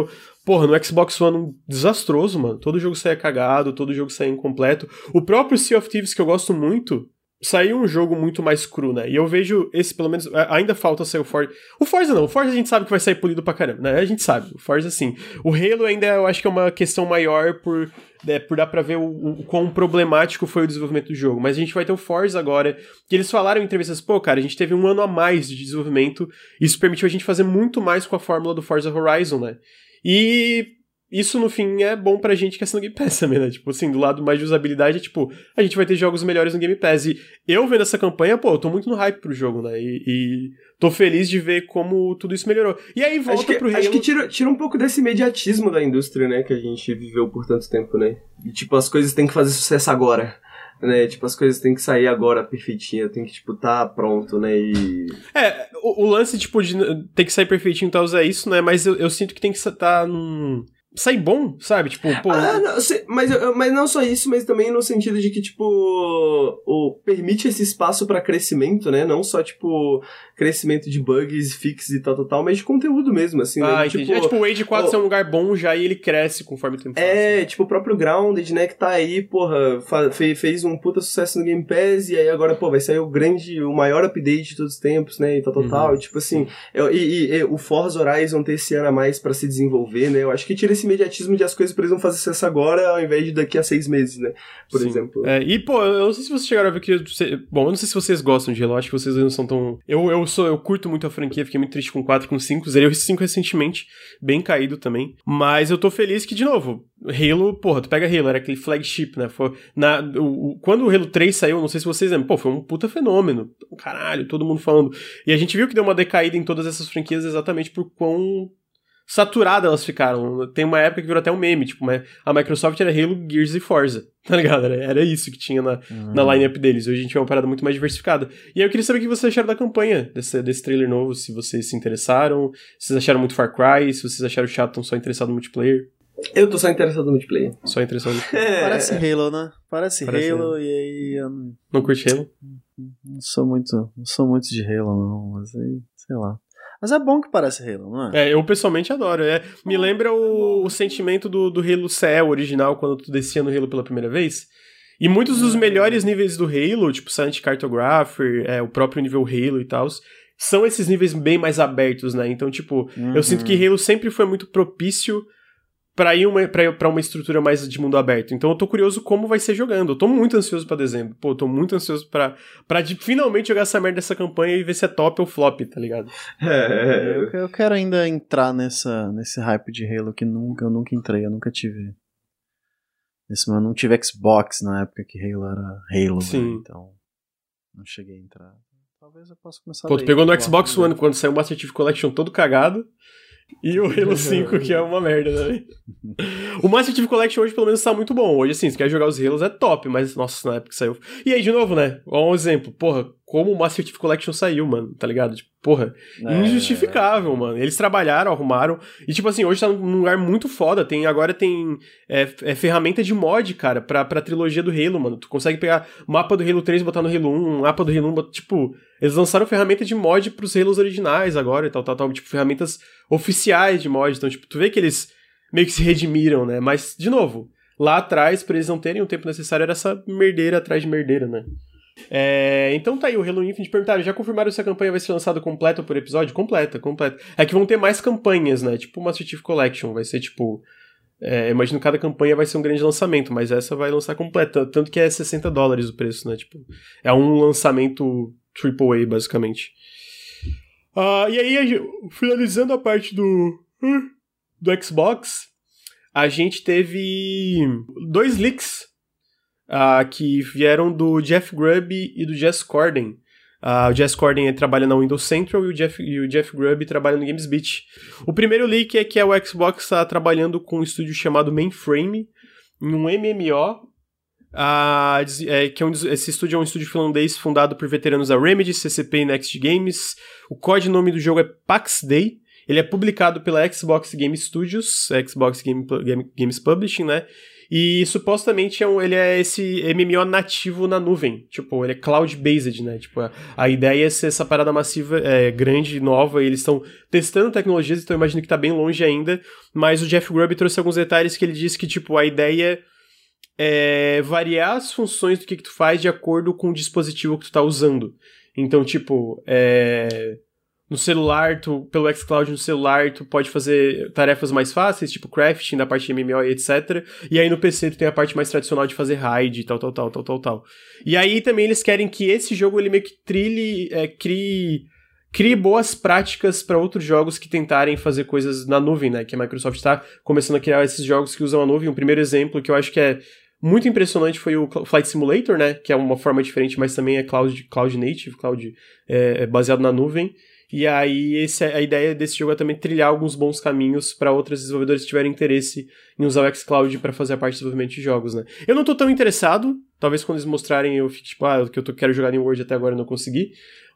porra, no Xbox One desastroso, mano. Todo jogo saia cagado, todo jogo saia incompleto. O próprio Sea of Thieves, que eu gosto muito, saiu um jogo muito mais cru, né? E eu vejo esse, pelo menos, ainda falta sair o Forza. O Forza não, o Forza a gente sabe que vai sair polido pra caramba, né? A gente sabe, o Forza sim. O Halo ainda eu acho que é uma questão maior por, né, por dar pra ver o, o, quão problemático foi o desenvolvimento do jogo. Mas a gente vai ter o Forza agora, que eles falaram em entrevistas, pô, cara, a gente teve um ano a mais de desenvolvimento, isso permitiu a gente fazer muito mais com a fórmula do Forza Horizon, né? E isso no fim é bom pra gente que assina o Game Pass também, né? Tipo assim, do lado mais de usabilidade é tipo, a gente vai ter jogos melhores no Game Pass. E eu vendo essa campanha, pô, eu tô muito no hype pro jogo, né? E, e tô feliz de ver como tudo isso melhorou. E aí volta acho que, pro Halo... Acho que tira, tira um pouco desse imediatismo da indústria, né? Que a gente viveu por tanto tempo, né? E tipo, as coisas têm que fazer sucesso agora né? Tipo, as coisas têm que sair agora perfeitinha, tem que, tipo, tá pronto, né? E... É, o, o lance, tipo, de ter que sair perfeitinho e tal, é isso, né? Mas eu, eu sinto que tem que estar tá num sair bom, sabe? Tipo, pô. Ah, não, mas, mas não só isso, mas também no sentido de que, tipo, o, permite esse espaço para crescimento, né? Não só, tipo, crescimento de bugs, fixes e tal, tal, tal, mas de conteúdo mesmo, assim, ah, né? Tipo, é tipo o Age 4 oh, é um lugar bom já e ele cresce conforme o tempo passa. É, tipo o próprio Grounded, né, que tá aí, porra, fez um puta sucesso no Game Pass e aí agora, pô, vai sair o grande, o maior update de todos os tempos, né, e tal, tal, uhum. tal. E, tipo assim, eu, e, e, e, o Forza Horizon ter esse ano a mais para se desenvolver, né, eu acho que tira esse imediatismo de as coisas vão fazer sucesso agora ao invés de daqui a seis meses, né, por Sim. exemplo. É, e, pô, eu não sei se vocês chegaram a ver que... Bom, eu não sei se vocês gostam de Halo, acho que vocês não são tão... Eu, eu sou... Eu curto muito a franquia, fiquei muito triste com 4, com 5. Zerei o 5 recentemente, bem caído também. Mas eu tô feliz que, de novo, Halo, porra, tu pega Halo, era aquele flagship, né? Foi na, o, o, quando o Halo 3 saiu, não sei se vocês lembram, pô, foi um puta fenômeno. Caralho, todo mundo falando. E a gente viu que deu uma decaída em todas essas franquias exatamente por quão saturadas elas ficaram. Tem uma época que virou até um meme, tipo, a Microsoft era Halo, Gears e Forza, tá ligado? Era, era isso que tinha na, uhum. na lineup deles. Hoje a gente é uma parada muito mais diversificada. E aí eu queria saber o que vocês acharam da campanha desse, desse trailer novo, se vocês se interessaram, se vocês acharam muito Far Cry, se vocês acharam chato, estão só interessado no multiplayer. Eu tô só interessado no multiplayer. Só interessado no multiplayer. É. Parece Halo, né? Parece, Parece Halo, Halo, e aí... Eu não... não curte Halo? Não sou muito, não sou muito de Halo, não, mas aí, sei lá. Mas é bom que parece Halo, não é? É, eu pessoalmente adoro. É, me lembra o, o sentimento do, do Halo Cell original, quando tu descia no Halo pela primeira vez. E muitos dos melhores níveis do Halo, tipo Silent Cartographer, é, o próprio nível Halo e tal, são esses níveis bem mais abertos, né? Então, tipo, uhum. eu sinto que uhum. Halo sempre foi muito propício para ir uma, pra, pra uma estrutura mais de mundo aberto. Então eu tô curioso como vai ser jogando. Eu tô muito ansioso para dezembro. Pô, eu tô muito ansioso pra, pra de, finalmente jogar essa merda dessa campanha e ver se é top ou flop, tá ligado? É, eu, eu, quero ainda entrar nessa, nesse hype de Halo que nunca, eu nunca entrei, eu nunca tive. Nesse, eu não tive Xbox na época que Halo era Halo, né? Sim. Né? então não cheguei a entrar. Talvez eu possa começar Pô, tu pegou no Xbox One quando saiu o Master Chief Collection todo cagado. E o Halo 5, que é uma merda também. o Master Chief Collection hoje, pelo menos, tá muito bom. Hoje, assim, se quer jogar os Halos, é top, mas, nossa, na época que saiu. E aí, de novo, né? Um exemplo. Porra, como o Master Chief Collection saiu, mano, tá ligado? Tipo, porra, é, injustificável, é. mano. Eles trabalharam, arrumaram. E, tipo assim, hoje tá num lugar muito foda. Tem, agora tem é, é, ferramenta de mod, cara, pra, pra trilogia do Halo, mano. Tu consegue pegar mapa do Halo 3 e botar no Halo 1, mapa do Halo 1, botar, tipo. Eles lançaram ferramenta de mod pros Halos originais agora e tal, tal, tal. Tipo, ferramentas oficiais de mod. Então, tipo, tu vê que eles meio que se redimiram, né? Mas, de novo, lá atrás, pra eles não terem o tempo necessário, era essa merdeira atrás de merdeira, né? É, então tá aí, o Halo Infinite perguntaram, já confirmaram se a campanha vai ser lançada completa por episódio? Completa, completa. É que vão ter mais campanhas, né? Tipo uma Chief Collection, vai ser tipo... É, imagino que cada campanha vai ser um grande lançamento, mas essa vai lançar completa, tanto que é 60 dólares o preço, né? Tipo, é um lançamento AAA, basicamente. Uh, e aí, finalizando a parte do, do Xbox, a gente teve dois leaks uh, que vieram do Jeff Grubb e do Jess Corden. Uh, o Jess Corden trabalha na Windows Central e o Jeff, e o Jeff Grubb trabalha no GamesBeat. O primeiro leak é que o Xbox está trabalhando com um estúdio chamado Mainframe, em um MMO Uh, é, que é um, esse estúdio é um estúdio finlandês fundado por veteranos da Remedy, CCP e Next Games. O codinome do jogo é Pax Day. Ele é publicado pela Xbox Game Studios, Xbox Game, Game, Games Publishing, né? E supostamente é um, ele é esse MMO nativo na nuvem. Tipo, ele é cloud-based, né? Tipo, a, a, ideia é ser essa parada massiva, é, grande, nova, e eles estão testando tecnologias, então eu imagino que tá bem longe ainda. Mas o Jeff Grubb trouxe alguns detalhes que ele disse que, tipo, a ideia é variar as funções do que, que tu faz de acordo com o dispositivo que tu tá usando. Então, tipo, é... no celular, tu, pelo xCloud no celular, tu pode fazer tarefas mais fáceis, tipo crafting da parte de MMO e etc. E aí no PC tu tem a parte mais tradicional de fazer raid, tal, tal, tal, tal, tal, tal. E aí também eles querem que esse jogo ele meio que trilhe, é, crie crie boas práticas para outros jogos que tentarem fazer coisas na nuvem, né? Que a Microsoft está começando a criar esses jogos que usam a nuvem. Um primeiro exemplo que eu acho que é muito impressionante foi o Flight Simulator, né? Que é uma forma diferente, mas também é cloud, cloud native, cloud é, é baseado na nuvem. E aí esse, a ideia desse jogo é também trilhar alguns bons caminhos para outros desenvolvedores que tiverem interesse em usar o xCloud para fazer a parte de desenvolvimento de jogos, né? Eu não tô tão interessado, talvez quando eles mostrarem eu fique tipo, ah, que eu tô, quero jogar New World até agora não consegui,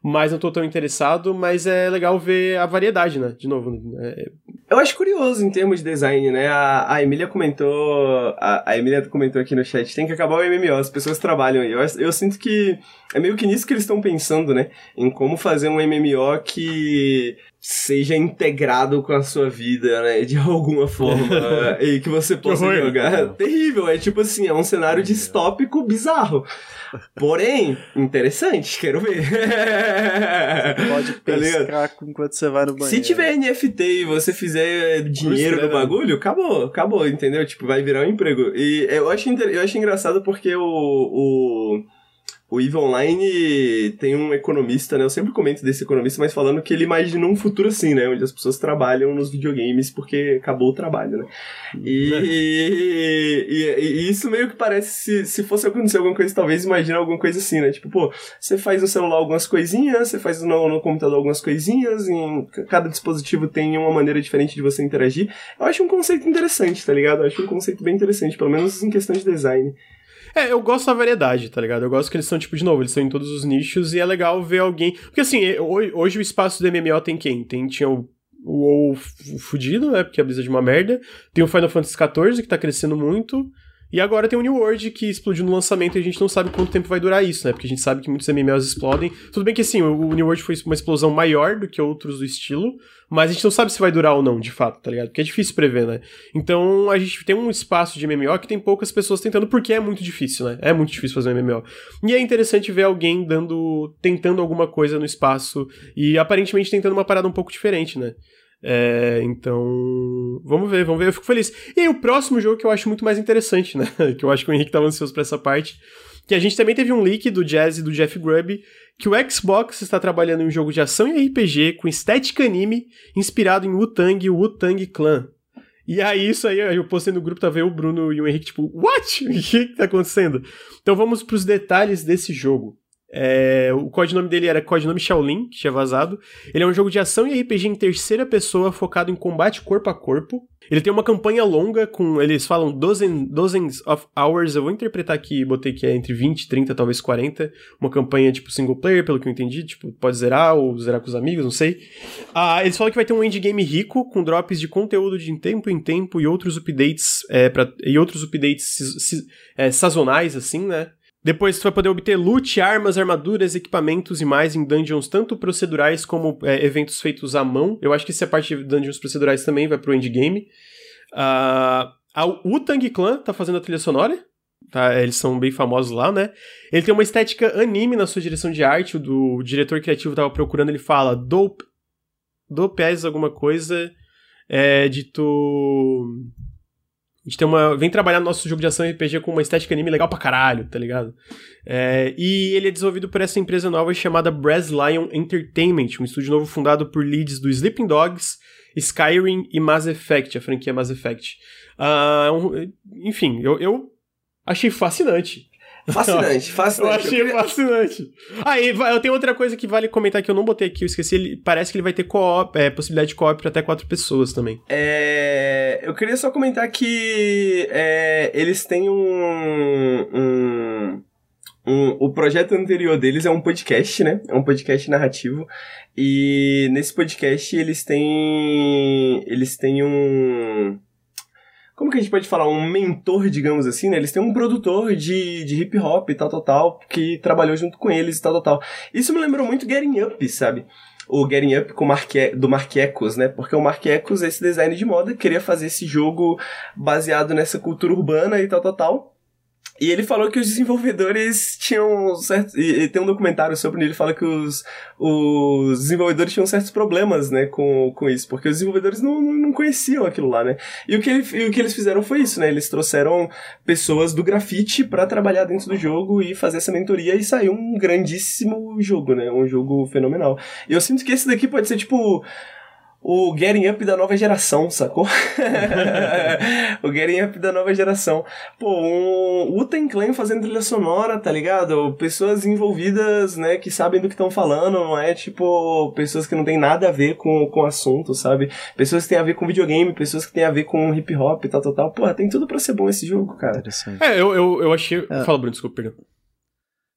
mas não tô tão interessado, mas é legal ver a variedade, né? De novo. É... Eu acho curioso em termos de design, né? A, a Emília comentou. A, a Emília comentou aqui no chat: tem que acabar o MMO, as pessoas trabalham aí. Eu, eu sinto que é meio que nisso que eles estão pensando, né? Em como fazer um MMO que seja integrado com a sua vida, né? De alguma forma. e que você possa que jogar. Terrível, é tipo assim, é um cenário distópico bizarro. Porém, interessante, quero ver. Você pode tá pescar tá enquanto você vai no banheiro. Se tiver NFT e você fizer dinheiro no bagulho, acabou, acabou, entendeu? Tipo, vai virar um emprego. E eu acho, eu acho engraçado porque o, o o EVE Online tem um economista, né? Eu sempre comento desse economista, mas falando que ele imagina um futuro assim, né? Onde as pessoas trabalham nos videogames porque acabou o trabalho, né? E, e, e, e isso meio que parece, se, se fosse acontecer alguma coisa, talvez imagina alguma coisa assim, né? Tipo, pô, você faz no celular algumas coisinhas, você faz no, no computador algumas coisinhas, em cada dispositivo tem uma maneira diferente de você interagir. Eu acho um conceito interessante, tá ligado? Eu acho um conceito bem interessante, pelo menos em questão de design. É, eu gosto da variedade, tá ligado? Eu gosto que eles são, tipo, de novo, eles estão em todos os nichos e é legal ver alguém. Porque assim, hoje o espaço do MMO tem quem? Tem, tinha o o WoW fudido, né? Porque a Blizzard é uma merda. Tem o Final Fantasy XIV, que tá crescendo muito. E agora tem o New World que explodiu no lançamento e a gente não sabe quanto tempo vai durar isso, né? Porque a gente sabe que muitos MMOs explodem. Tudo bem que assim, o New World foi uma explosão maior do que outros do estilo, mas a gente não sabe se vai durar ou não, de fato, tá ligado? Porque é difícil prever, né? Então a gente tem um espaço de MMO que tem poucas pessoas tentando, porque é muito difícil, né? É muito difícil fazer um MMO. E é interessante ver alguém dando. tentando alguma coisa no espaço e aparentemente tentando uma parada um pouco diferente, né? É, então, vamos ver, vamos ver, eu fico feliz. E aí, o próximo jogo que eu acho muito mais interessante, né? que eu acho que o Henrique tava ansioso pra essa parte. Que a gente também teve um leak do Jazz e do Jeff Grubb que o Xbox está trabalhando em um jogo de ação e RPG com estética anime inspirado em Wu-Tang e Wu-Tang Clan. E aí, isso aí, eu postei no grupo, tá vendo o Bruno e o Henrique, tipo, what? O que, que tá acontecendo? Então vamos pros detalhes desse jogo. É, o codinome dele era codinome Shaolin, que tinha vazado. Ele é um jogo de ação e RPG em terceira pessoa focado em combate corpo a corpo. Ele tem uma campanha longa com. Eles falam dozen, dozens of hours. Eu vou interpretar aqui, botei que é entre 20, 30, talvez 40. Uma campanha tipo single player, pelo que eu entendi. Tipo, pode zerar ou zerar com os amigos, não sei. Ah, eles falam que vai ter um endgame rico, com drops de conteúdo de tempo em tempo e outros updates. É, pra, e outros updates é, sazonais, assim, né? Depois você vai poder obter loot, armas, armaduras, equipamentos e mais em dungeons tanto procedurais como é, eventos feitos à mão. Eu acho que essa parte de dungeons procedurais também vai pro endgame. Uh, a Wu-Tang Clan tá fazendo a trilha sonora. Tá, eles são bem famosos lá, né? Ele tem uma estética anime na sua direção de arte. O, do, o diretor criativo tava procurando, ele fala dope, dope alguma coisa. É dito a gente tem uma. Vem trabalhar no nosso jogo de ação RPG com uma estética anime legal pra caralho, tá ligado? É, e ele é desenvolvido por essa empresa nova chamada Brass Lion Entertainment, um estúdio novo fundado por leads do Sleeping Dogs, Skyrim e Mass Effect, a franquia Mass Effect. Uh, enfim, eu, eu achei fascinante. Fascinante, fascinante. Eu achei fascinante. Ah, e eu tenho outra coisa que vale comentar que eu não botei aqui, eu esqueci. Ele, parece que ele vai ter co-op, é, possibilidade de co-op pra até quatro pessoas também. É, eu queria só comentar que é, eles têm um, um, um, O projeto anterior deles é um podcast, né? É um podcast narrativo. E nesse podcast eles têm. Eles têm um como que a gente pode falar, um mentor, digamos assim, né? Eles têm um produtor de, de hip hop e tal, tal, tal, que trabalhou junto com eles e tal, tal, tal. Isso me lembrou muito Getting Up, sabe? O Getting Up com Marque, do Mark né? Porque o Mark esse design de moda, queria fazer esse jogo baseado nessa cultura urbana e tal, tal, tal. E ele falou que os desenvolvedores tinham certos. E, tem um documentário sobre ele fala que os, os desenvolvedores tinham certos problemas, né, com, com isso, porque os desenvolvedores não, não conheciam aquilo lá, né? E o que, ele, e o que eles fizeram foi isso, né? Eles trouxeram pessoas do grafite para trabalhar dentro do jogo e fazer essa mentoria e saiu um grandíssimo jogo, né? Um jogo fenomenal. E eu sinto que esse daqui pode ser tipo o Getting Up da nova geração, sacou? o Getting Up da nova geração. Pô, um Uten Clan fazendo trilha sonora, tá ligado? Pessoas envolvidas, né, que sabem do que estão falando, não é tipo pessoas que não tem nada a ver com, com o assunto, sabe? Pessoas que têm a ver com videogame, pessoas que têm a ver com hip hop e tal, tal, tal. Pô, tem tudo pra ser bom esse jogo, cara. Interessante. É, eu, eu, eu achei. É. Fala, Bruno, desculpa, perdão.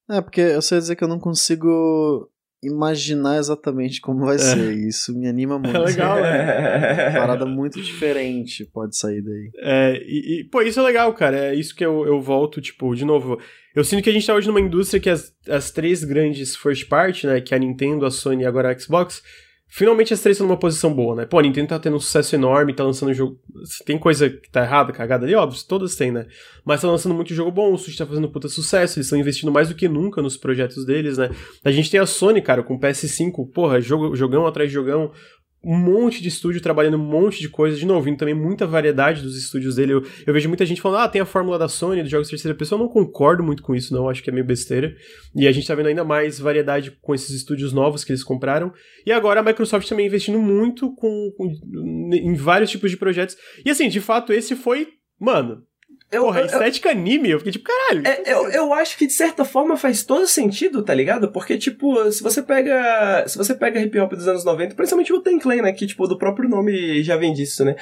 É, porque eu sei dizer que eu não consigo imaginar exatamente como vai é. ser. Isso me anima muito. É legal, né? Parada muito diferente pode sair daí. É, e, e, pô, isso é legal, cara. É isso que eu, eu volto, tipo, de novo. Eu sinto que a gente tá hoje numa indústria que as, as três grandes first party, né, que é a Nintendo, a Sony e agora a Xbox, Finalmente as três estão numa posição boa, né? Pô, a Nintendo tá tendo um sucesso enorme, tá lançando jogo. Tem coisa que tá errada, cagada ali, óbvio, todas têm, né? Mas tá lançando muito jogo bom, o Switch tá fazendo puta sucesso, eles estão investindo mais do que nunca nos projetos deles, né? A gente tem a Sony, cara, com PS5, porra, jogão atrás de jogão, um monte de estúdio trabalhando um monte de coisa, de novo, vindo também muita variedade dos estúdios dele. Eu, eu, vejo muita gente falando, ah, tem a fórmula da Sony, dos jogos de terceira pessoa. Eu não concordo muito com isso, não, acho que é meio besteira. E a gente tá vendo ainda mais variedade com esses estúdios novos que eles compraram. E agora a Microsoft também investindo muito com, com em vários tipos de projetos. E assim, de fato, esse foi, mano, eu, Porra, eu, estética eu, anime, eu fiquei tipo, caralho. É, eu, eu acho que de certa forma faz todo sentido, tá ligado? Porque, tipo, se você pega. Se você pega hip hop dos anos 90, principalmente o Ten Clan, né? Que, tipo, do próprio nome já vem disso, né?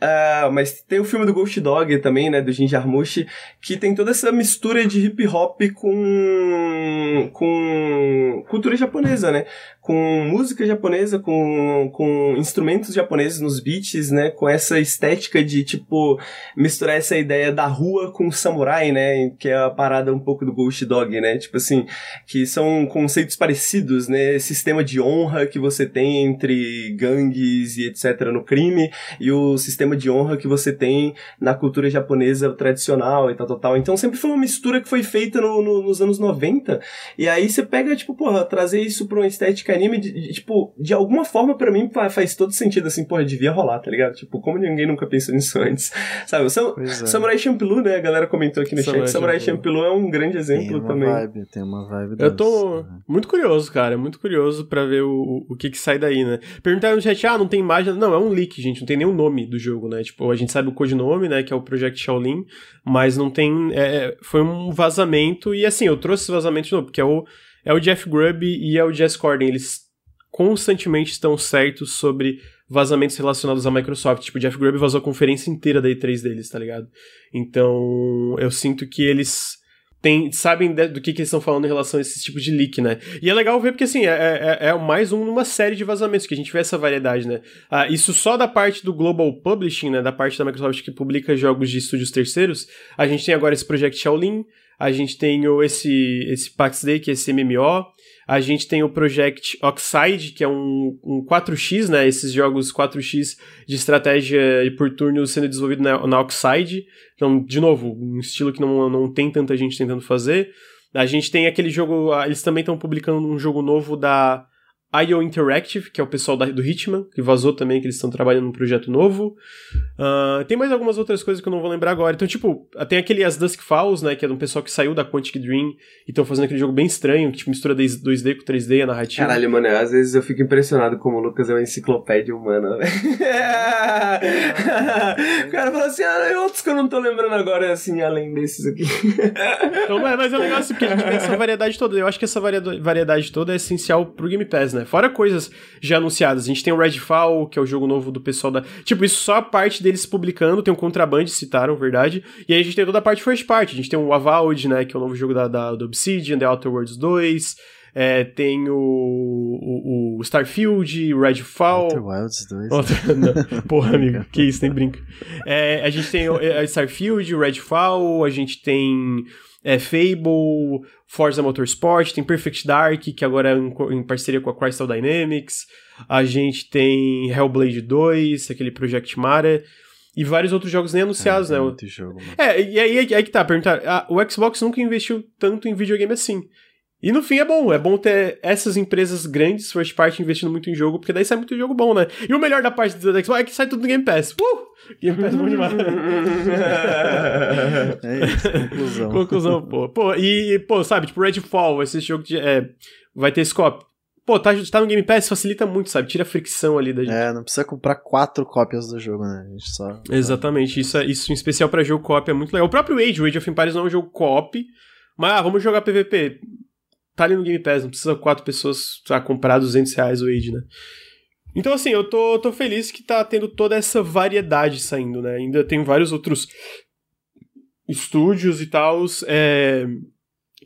Uh, mas tem o filme do Ghost Dog também, né? Do Jin Jarmusch, que tem toda essa mistura de hip hop com. com cultura japonesa, né? com música japonesa, com, com instrumentos japoneses nos beats, né? Com essa estética de, tipo, misturar essa ideia da rua com samurai, né? Que é a parada um pouco do Ghost Dog, né? Tipo assim, que são conceitos parecidos, né? Sistema de honra que você tem entre gangues e etc. no crime e o sistema de honra que você tem na cultura japonesa tradicional e tal, tal, tal. Então sempre foi uma mistura que foi feita no, no, nos anos 90 e aí você pega, tipo, porra, trazer isso pra uma estética anime, de, de, tipo, de alguma forma para mim faz todo sentido, assim, porra, devia rolar, tá ligado? Tipo, como ninguém nunca pensou nisso antes, sabe? O Sam, é. Samurai Champloo, né, a galera comentou aqui no Samurai chat, Samurai Champloo é um grande exemplo tem também. Vibe, tem uma vibe Eu tô né? muito curioso, cara, muito curioso para ver o, o que que sai daí, né? Perguntaram no chat, ah, não tem imagem, não, é um leak, gente, não tem nenhum nome do jogo, né? Tipo, a gente sabe o codinome, né, que é o Project Shaolin, mas não tem, é, foi um vazamento, e assim, eu trouxe esse vazamento de novo, porque é o é o Jeff Grubb e é o Jess Corden. Eles constantemente estão certos sobre vazamentos relacionados à Microsoft. Tipo, o Jeff Grubb vazou a conferência inteira da E3 deles, tá ligado? Então, eu sinto que eles tem, sabem de, do que, que eles estão falando em relação a esse tipo de leak, né? E é legal ver porque, assim, é, é, é mais um numa série de vazamentos, que a gente vê essa variedade, né? Ah, isso só da parte do Global Publishing, né? Da parte da Microsoft que publica jogos de estúdios terceiros. A gente tem agora esse Project Shaolin, a gente tem esse, esse Pax Day, que é esse MMO, a gente tem o Project Oxide, que é um, um 4x, né? Esses jogos 4x de estratégia por turno sendo desenvolvido na, na Oxide. Então, de novo, um estilo que não, não tem tanta gente tentando fazer. A gente tem aquele jogo. Ah, eles também estão publicando um jogo novo da IO Interactive, que é o pessoal da, do Hitman, que vazou também, que eles estão trabalhando num projeto novo. Uh, tem mais algumas outras coisas que eu não vou lembrar agora. Então, tipo, tem aquele As Dusk Falls, né, que é de um pessoal que saiu da Quantic Dream e estão fazendo aquele jogo bem estranho, que tipo, mistura 2D com 3D, a narrativa. Caralho, mano, às vezes eu fico impressionado como o Lucas é uma enciclopédia humana, o cara fala assim, ah, outros que eu não tô lembrando agora, assim, além desses aqui. então, mas é legal assim, porque a gente tem essa variedade toda. Eu acho que essa variedade toda é essencial pro Game Pass, né? Né? Fora coisas já anunciadas. A gente tem o Redfall, que é o jogo novo do pessoal da. Tipo, isso só a parte deles publicando, tem um Contraband, citaram, verdade. E aí a gente tem toda a parte first party. A gente tem o Avowed, né? Que é o novo jogo da, da, do Obsidian, The Outer Worlds 2. É, tem o, o, o, Starfield, Redfall. Outer Wilds 2. Outer, não, porra, amigo, que isso, nem brinca. É, a gente tem o é, Starfield, Redfall, a gente tem é, Fable, Forza Motorsport, tem Perfect Dark, que agora é em, em parceria com a Crystal Dynamics, a gente tem Hellblade 2, aquele Project Mara, e vários outros jogos nem anunciados, é, né? Muito jogo, mano. É, e aí, aí, que tá, perguntar, a, o Xbox nunca investiu tanto em videogame assim. E no fim é bom, é bom ter essas empresas grandes, first party, investindo muito em jogo, porque daí sai muito jogo bom, né? E o melhor da parte do Xbox é que sai tudo no Game Pass. Uh! Game Pass é bom demais. é isso, conclusão. conclusão, pô. Pô, e, pô, sabe, tipo, Redfall, esse jogo de, é, vai ter scope. Pô, tá, tá no Game Pass, facilita muito, sabe? Tira a fricção ali da gente. É, não precisa comprar quatro cópias do jogo, né? A gente só. Exatamente, isso, é, isso em especial pra jogo co-op é muito legal. O próprio Age, o Age of Empires não é um jogo co-op, mas ah, vamos jogar PVP tá ali no Game Pass, não precisa quatro pessoas pra comprar 200 reais o Age, né? Então, assim, eu tô, tô feliz que tá tendo toda essa variedade saindo, né? Ainda tem vários outros estúdios e tal. É...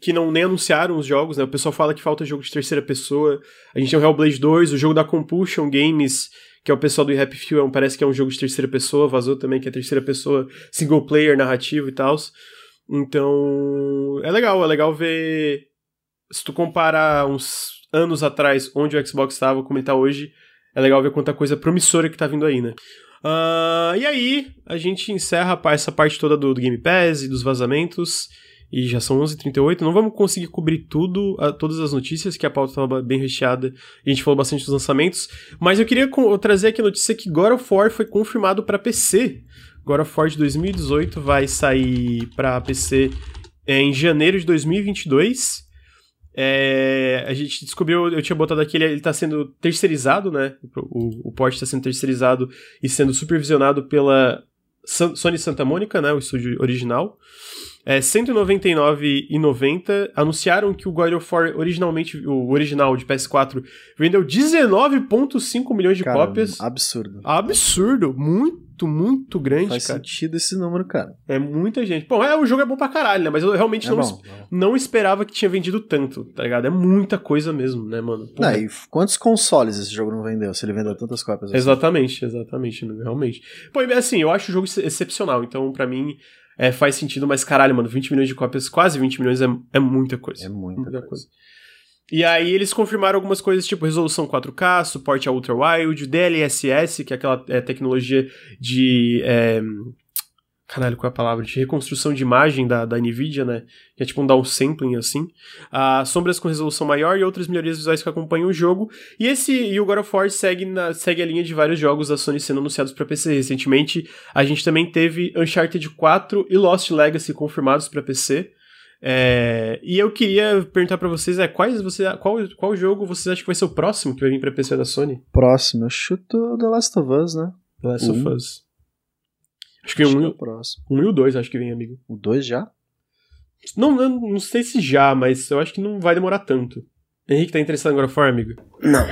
que não nem anunciaram os jogos, né? O pessoal fala que falta jogo de terceira pessoa. A gente tem o Hellblade 2, o jogo da Compulsion Games, que é o pessoal do Happy Few, parece que é um jogo de terceira pessoa, vazou também que é terceira pessoa, single player, narrativo e tal. Então, é legal, é legal ver se tu comparar uns anos atrás onde o Xbox estava, como ele tá hoje, é legal ver quanta coisa promissora que tá vindo aí, né? Uh, e aí, a gente encerra essa parte toda do, do Game Pass e dos vazamentos. E já são 11h38. Não vamos conseguir cobrir tudo, a, todas as notícias, que a pauta estava bem recheada. A gente falou bastante dos lançamentos. Mas eu queria trazer aqui a notícia que God of War foi confirmado para PC. God of War de 2018 vai sair para PC em janeiro de 2022. É, a gente descobriu, eu tinha botado aqui, ele, está sendo terceirizado, né? O, o port está sendo terceirizado e sendo supervisionado pela Sony Santa Mônica, né? O estúdio original. É, 199,90. Anunciaram que o God of War, originalmente, o original de PS4, vendeu 19,5 milhões de cara, cópias. Absurdo. Absurdo. Muito, muito grande, Faz cara. sentido esse número, cara. É muita gente. Bom, é, o jogo é bom pra caralho, né? Mas eu realmente É não, bom, es- não esperava que tinha vendido tanto, tá ligado? É muita coisa mesmo, né, mano? Porra. Não, e f- quantos consoles esse jogo não vendeu? Se ele vendeu tantas cópias assim? Exatamente, exatamente, né, realmente. Pô, e assim, eu acho o jogo ex- excepcional, então pra mim é, faz sentido, mas caralho, mano, 20 milhões de cópias, quase 20 milhões é, é muita coisa. É muita, coisa. E aí eles confirmaram algumas coisas, tipo resolução 4K, suporte a Ultra Wide, DLSS, que é aquela é, tecnologia de. Caralho, qual é a palavra? De reconstrução de imagem da, da NVIDIA, né? Que é tipo um downsampling, assim. Ah, sombras com resolução maior e outras melhorias visuais que acompanham o jogo. E esse e o God of War segue, na, segue a linha de vários jogos da Sony sendo anunciados para PC. Recentemente, a gente também teve Uncharted 4 e Lost Legacy confirmados para PC. É, e eu queria perguntar pra vocês, é, quais você, qual, qual jogo vocês acham que vai ser o próximo que vai vir pra PC da Sony? Próximo, eu chuto The Last of Us, né? The Last of. Us. Acho que Acho um, que é e- o próximo. um e o dois, acho que vem, amigo. O 2 já? Não, eu não sei se já, mas eu acho que não vai demorar tanto. Henrique, tá interessado em God of War, amigo? Não.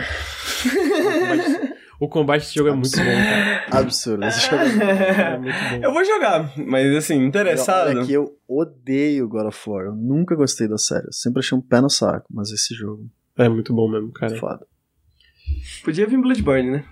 O combate desse jogo é muito bom, cara. Absurdo. Esse jogo É muito bom. Eu vou jogar, mas assim, interessado. É que eu odeio God of War. Eu nunca gostei da série. Eu sempre achei um pé no saco. Mas esse jogo É muito bom mesmo, cara. é foda. Podia vir Bloodborne, né?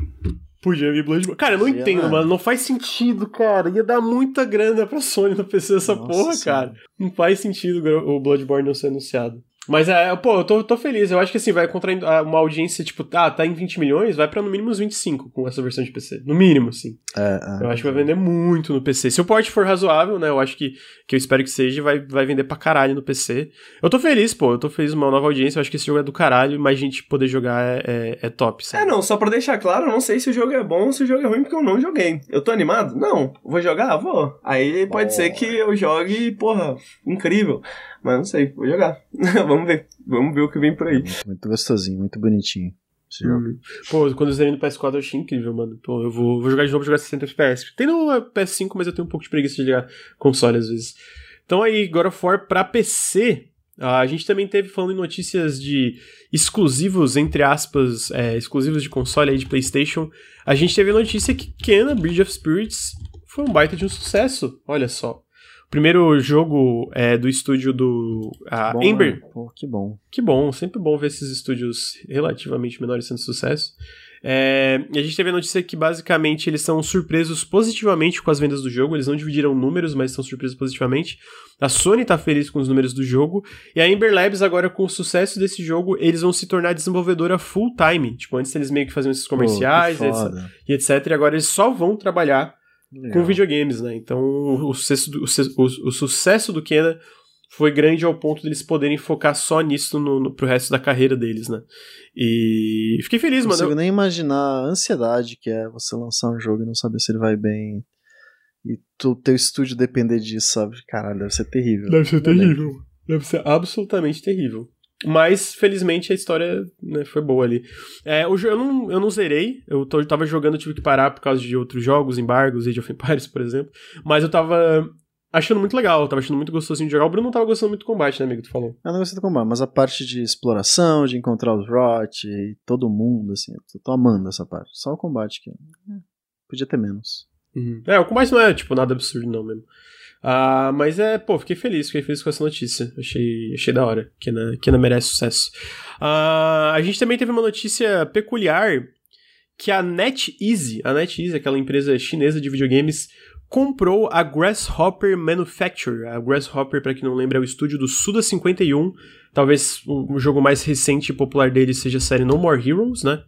Podia vir Bloodborne. Cara, eu não Podia, entendo, né? mano. Não faz sentido, cara. Ia dar muita grana pra Sony no PC essa Nossa porra, Senhora. cara. Não faz sentido o Bloodborne não ser anunciado. Mas, é, pô, eu tô, tô feliz. Eu acho que assim, vai encontrar uma audiência, tipo, ah, tá em 20 milhões, vai pra no mínimo uns 25 com essa versão de PC. No mínimo, assim. É, é. Eu acho que vai vender muito no PC. Se o port for razoável, né? Eu acho que, que eu espero que seja, vai, vai vender pra caralho no PC. Eu tô feliz, pô. Eu tô feliz uma nova audiência. Eu acho que esse jogo é do caralho, mas gente poder jogar é, é, é top, É, sabe? não, só pra deixar claro, eu não sei se o jogo é bom ou se o jogo é ruim, porque eu não joguei. Eu tô animado? Não. Vou jogar? Vou. Aí pode ser que eu jogue, porra, incrível. Mas não sei, vou jogar. Vamos ver. Vamos ver o que vem por aí. Muito, muito gostosinho, muito bonitinho. Hum. Pô, quando eu zerei no PS4 eu achei incrível, mano. Pô, eu vou, vou jogar de novo, jogar 60 FPS. Tem no PS5, mas eu tenho um pouco de preguiça de ligar console às vezes. Então aí, God of War pra PC. ah, A gente também teve falando em notícias de exclusivos, entre aspas, é, exclusivos de console aí de PlayStation. A gente teve a notícia que Kena Bridge of Spirits foi um baita de um sucesso. Olha só. Primeiro jogo é, do estúdio do a Bom, Ember. né? Pô, que bom. Que bom, sempre bom ver esses estúdios relativamente menores sendo sucesso. É, e a gente teve a notícia que basicamente eles são surpresos positivamente com as vendas do jogo. Eles não dividiram números, mas estão surpresos positivamente. A Sony tá feliz com os números do jogo. E a Ember Labs, agora com o sucesso desse jogo, eles vão se tornar desenvolvedora full time. Tipo, antes eles meio que faziam esses comerciais Pô, e etc. E agora eles só vão trabalhar Legal. com videogames, né? Então o, sucesso do, o, o- sucesso do Kena foi grande ao ponto deles poderem focar só nisso no, no, pro resto da carreira deles, né? E fiquei feliz, Não mano. consigo Eu- nem imaginar a ansiedade que é você lançar um jogo e não saber se ele vai bem. E o teu estúdio depender disso, sabe? Caralho, deve ser terrível. Deve ser lembro. terrível. Deve ser absolutamente terrível. Mas, felizmente, a história né, foi boa ali. É, o eu, não, eu não zerei. Eu tô- tava jogando, tive que parar por causa de outros jogos, embargos, Age of Empires, por exemplo. Mas eu tava achando muito legal, eu tava achando muito gostosinho de jogar. O Bruno não tava gostando muito do combate, né, amigo? Tu falou. Eu não gostei do combate, mas a parte de exploração, de encontrar os Rot e todo mundo, assim, eu tô amando essa parte. Só o combate que. é, podia ter menos. É, o combate não é, tipo, nada absurdo, não mesmo. Uh, mas é, pô, fiquei feliz, fiquei feliz com essa notícia. Achei, achei da hora. que Kena merece sucesso. Uh, a gente também teve uma notícia peculiar que a NetEase, a NetEase, aquela empresa chinesa de videogames, comprou a Grasshopper Manufacture. A Grasshopper, para quem não lembra, é o estúdio do Suda 51. Talvez o jogo mais recente e popular dele seja a série No More Heroes, né?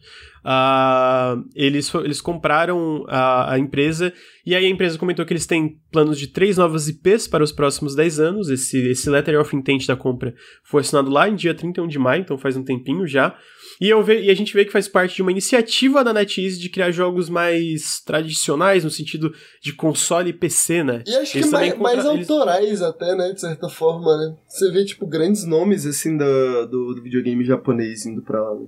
Uh, eles, eles compraram a, a, empresa e aí a empresa comentou que eles têm planos de três novas IPs para os próximos 10 anos. Esse, esse letter of intent da compra foi assinado lá em dia 31 de maio, então faz um tempinho já. E, eu ve, e a gente vê que faz parte de uma iniciativa da NetEase de criar jogos mais tradicionais, no sentido de console e PC, né? E acho eles que mais, mais eles... autorais até, né? De certa forma, né? Você vê, tipo, grandes nomes, assim, do, do, do videogame japonês indo pra lá, né?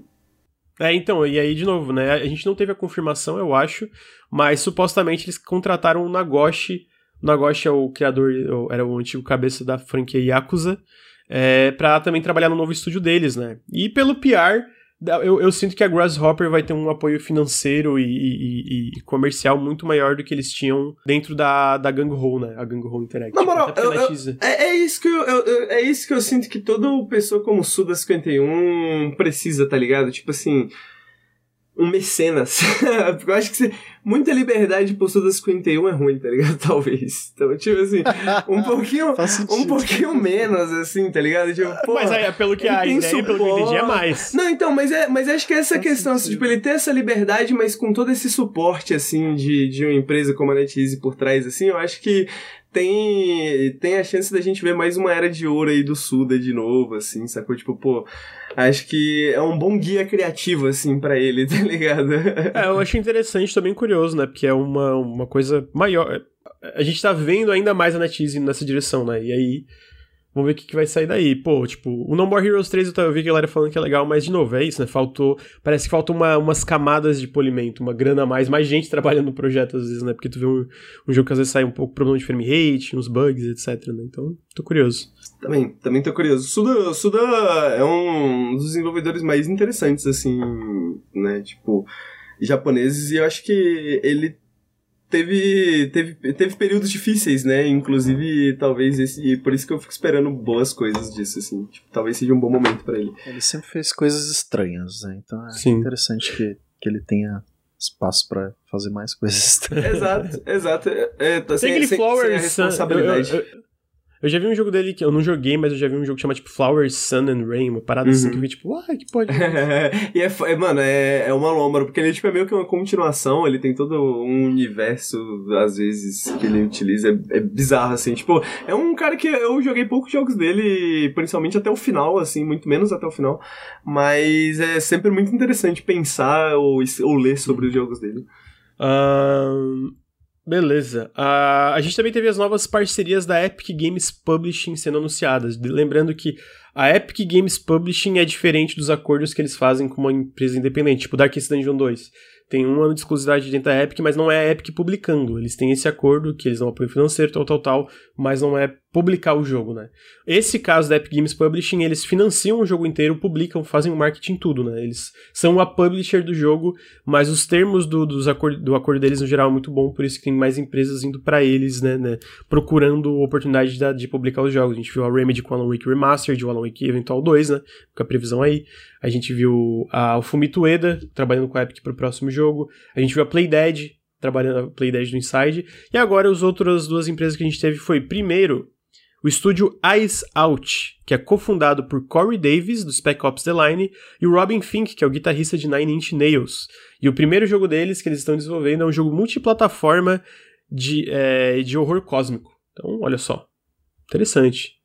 É, então, e aí, de novo, né? A gente não teve a confirmação, eu acho, mas supostamente eles contrataram o Nagoshi. O Nagoshi é o criador, era o antigo cabeça da franquia Yakuza, é, pra também trabalhar no novo estúdio deles, né? E pelo PR, eu, eu, sinto que a Grasshopper vai ter um apoio financeiro e, e, e, comercial muito maior do que eles tinham dentro da, da Gang Ho, né? A Gang Ho Interactive. Na moral, eu, eu, é, é, isso que eu, é isso que eu sinto que toda pessoa como Suda 51 precisa, tá ligado? Tipo assim, um mecenas. Porque eu acho que você, muita liberdade por Suda 51 é ruim, tá ligado? Talvez. Então, tipo assim, um pouquinho, um pouquinho menos, assim, tá ligado? Tipo, porra, mas aí, pelo que a ideia, pelo que eu entendi, é mais. Não, então, mas, é, mas acho que é essa Faz questão, assim, tipo, ele ter essa liberdade, mas com todo esse suporte, assim, de, de uma empresa como a NetEase por trás, assim, eu acho que tem, tem a chance da gente ver mais uma era de ouro aí do Suda de novo, assim, sacou? Tipo, pô, acho que é um bom guia criativo, assim, para ele, tá ligado? É, eu acho interessante, também curioso, né? Porque é uma, uma coisa maior. A gente tá vendo ainda mais a NetEase nessa direção, né? E aí Vamos ver o que, que vai sair daí. Pô, tipo, o No More Heroes 3 eu vi que a galera falando que é legal, mas de novo, é isso, né? Faltou. Parece que faltou uma, umas camadas de polimento, uma grana a mais, mais gente trabalhando no projeto às vezes, né? Porque tu vê um, um jogo que às vezes sai um pouco problema de frame rate, uns bugs, etc, né? Então, tô curioso. Também, também tô curioso. Suda, Suda é um dos desenvolvedores mais interessantes, assim, né? Tipo, japoneses, e eu acho que ele teve, teve, teve períodos difíceis, né? Inclusive, talvez esse. Por isso que eu fico esperando boas coisas disso, assim. Tipo, talvez seja um bom momento para ele. Ele sempre fez coisas estranhas, né? Então é Sim. interessante que, que ele tenha espaço para fazer mais coisas estranhas. exato, exato. É, tá, sem, sem, sem a responsabilidade. Eu, eu, eu já vi um jogo dele que eu não joguei, mas eu já vi um jogo que chama tipo Flowers, Sun and Rain, uma parada uhum. assim que eu vi tipo, uai, que pode. e é, é, mano, é, é uma lombra, porque ele tipo, é meio que uma continuação, ele tem todo um universo, às vezes, que ele utiliza, é, é bizarro, assim. Tipo, é um cara que eu joguei poucos jogos dele, principalmente até o final, assim, muito menos até o final, mas é sempre muito interessante pensar ou, ou ler sobre os jogos dele. Um, Beleza. Uh, a gente também teve as novas parcerias da Epic Games Publishing sendo anunciadas. Lembrando que a Epic Games Publishing é diferente dos acordos que eles fazem com uma empresa independente, tipo Darkest Dungeon 2 tem um ano de exclusividade dentro da Epic, mas não é a Epic publicando. Eles têm esse acordo que eles dão apoio financeiro, tal, tal, tal, mas não é publicar o jogo, né? Esse caso da Epic Games Publishing, eles financiam o jogo inteiro, publicam, fazem o marketing tudo, né? Eles são a publisher do jogo, mas os termos do, dos acord, do acordo deles no geral é muito bom, por isso que tem mais empresas indo para eles, né, né, Procurando oportunidade de, de, publicar os jogos. A gente viu a Remedy com Alan Wake Remastered, o Alan Wake Eventual 2, né? Com a previsão aí. A gente viu a, o Fumito Ueda trabalhando com a Epic pro próximo jogo. A gente viu a Playdead trabalhando a Playdead no Inside. E agora as outras duas empresas que a gente teve foi, primeiro, o estúdio Eyes Out, que é cofundado por Corey Davis, do Spec Ops The Line, e o Robin Fink, que é o guitarrista de Nine Inch Nails. E o primeiro jogo deles que eles estão desenvolvendo é um jogo multiplataforma de, é, de horror cósmico. Então, olha só. Interessante.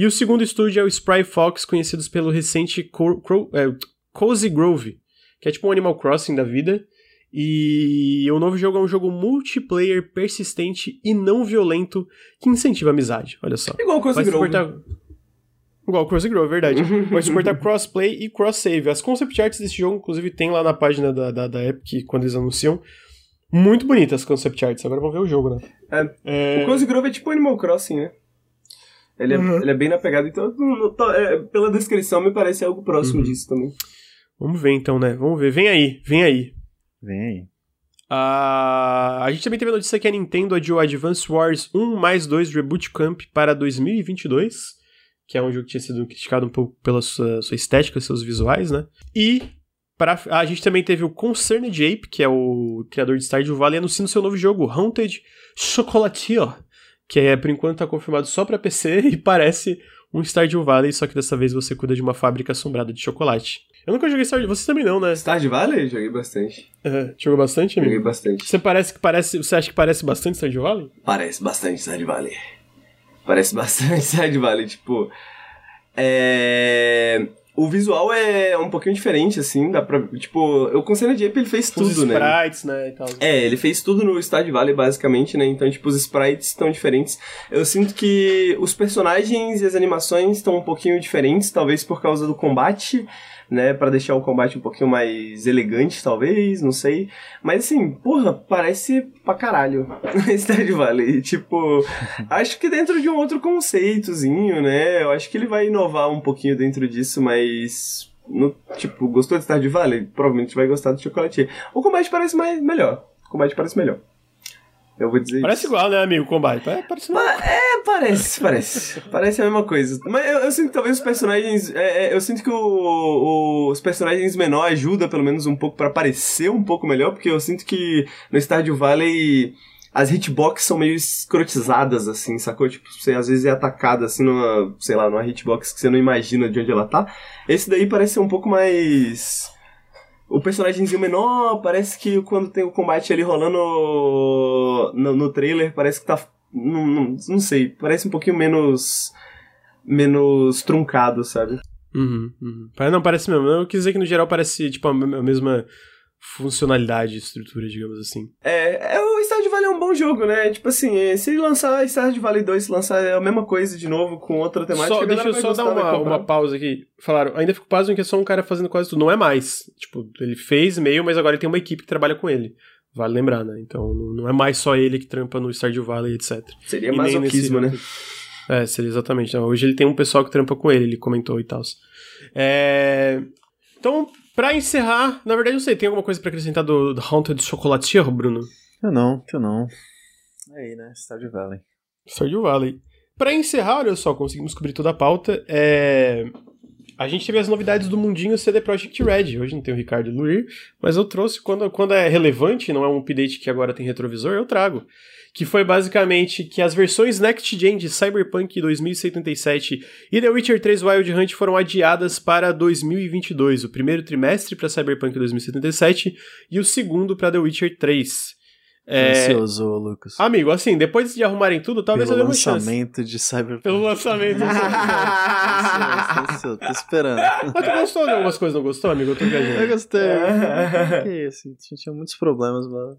E o segundo estúdio é o Spry Fox, conhecidos pelo recente Co Co é, Cozy Grove, que é tipo um Animal Crossing da vida. E o novo jogo é um jogo multiplayer persistente e não violento que incentiva a amizade. Olha só. Igual o Cozy Grove. Suportar... Igual o Cozy Grove, verdade. Vai suportar crossplay e cross-save. As concept arts desse jogo, inclusive, tem lá na página da, da, da Epic quando eles anunciam. Muito bonitas as concept arts. Agora vamos ver o jogo, né? É, é... O Cozy Grove é tipo Animal Crossing, né? Ele, uhum. é, ele é bem na pegada, então é, pela descrição me parece algo próximo uhum. disso também. Vamos ver então, né? Vamos ver. Vem aí, vem aí. Vem aí. Uh, a gente também teve a notícia que a Nintendo adiou Advance Wars 1 mais 2 Reboot Camp para 2022, que é um jogo que tinha sido criticado um pouco pela sua, sua estética, seus visuais, né? E pra, a gente também teve o Concerned Ape, que é o criador de Stardew Valley, anunciando seu novo jogo, Haunted Chocolatier, que é, por enquanto tá confirmado só para PC e parece um Stardew Valley, só que dessa vez você cuida de uma fábrica assombrada de chocolate. Eu nunca joguei Stardew Você também não, né? Stardew Valley? Joguei bastante. Uhum. Jogou bastante, amigo? Joguei bastante. Você parece que parece. Você acha que parece bastante Stardew Valley? Parece bastante Stardew Valley. Parece bastante Stardew Valley, tipo. É. O visual é um pouquinho diferente, assim, dá pra. Tipo, o Conselho de Ape ele fez tudo, os né? sprites, né? E tal. É, ele fez tudo no Stardew Valley, basicamente, né? Então, tipo, os sprites estão diferentes. Eu sinto que os personagens e as animações estão um pouquinho diferentes, talvez por causa do combate né, para deixar o combate um pouquinho mais elegante, talvez, não sei. Mas assim, porra, parece pra caralho Stardew Valley. Tipo, acho que dentro de um outro conceitozinho, né? Eu acho que ele vai inovar um pouquinho dentro disso, mas no, tipo, gostou de Stardew Valley? Provavelmente vai gostar do chocolate. O combate parece mais melhor. O combate parece melhor. Eu vou dizer Parece isso. igual, né, amigo? Combate. Parece Pa é, parece, parece. parece a mesma coisa. Mas eu, eu sinto que talvez os personagens. É, é, eu sinto que o, o, os personagens menor ajuda pelo menos um pouco para parecer um pouco melhor, porque eu sinto que no Stardew Valley as hitbox são meio escrotizadas, assim, sacou? Tipo, você às vezes é atacado, assim, numa, sei lá, numa hitbox que você não imagina de onde ela tá. Esse daí parece ser um pouco mais o personagemzinho menor, parece que quando tem o combate ali rolando no, no trailer, parece que tá. Não, não, não, sei, parece um pouquinho menos. menos truncado, sabe? Uhum, uhum. Não, parece mesmo. Eu quis dizer que no geral parece tipo a mesma funcionalidade, estrutura, digamos assim. É, é o Stardew Valley é um bom jogo, né? Tipo assim, se lançar Stardew Valley 2, se lançar a mesma coisa de novo com outra temática, só, deixa eu só dar uma, uma pausa aqui. Falaram, ainda fico pasmo que é só um cara fazendo quase tudo. Não é mais. Tipo, ele fez meio, mas agora ele tem uma equipe que trabalha com ele. Vale lembrar, né? Então não é mais só ele que trampa no Stardew Valley, etc. Seria masoquismo, né? É, seria exatamente. Hoje ele tem um pessoal que trampa com ele, ele comentou e tal. É... Então, Pra encerrar, na verdade, não sei, tem alguma coisa pra acrescentar do, do Haunted Chocolatier, Bruno? Eu não, eu não. É aí, né? Stardew Valley. Stardew Valley. Pra encerrar, olha só, conseguimos cobrir toda a pauta. É... A gente teve as novidades do mundinho CD Projekt Red. Hoje não tem o Ricardo Luir, mas eu trouxe quando, quando é relevante, não é um update que agora tem retrovisor, eu trago que foi basicamente que as versões Next Gen de Cyberpunk 2077 e The Witcher 3 Wild Hunt foram adiadas para 2022, o primeiro trimestre para Cyberpunk 2077 e o segundo para The Witcher 3. É... Ansioso, Lucas. Amigo, assim, depois de arrumarem tudo, talvez Pelo eu dê uma chance. lançamento de Cyberpunk. Pelo lançamento de Cyberpunk. tô, tô esperando. Mas tu gostou de algumas coisas, não gostou, amigo? Eu tô viajando. Eu gostei. que isso, tinha muitos problemas, mas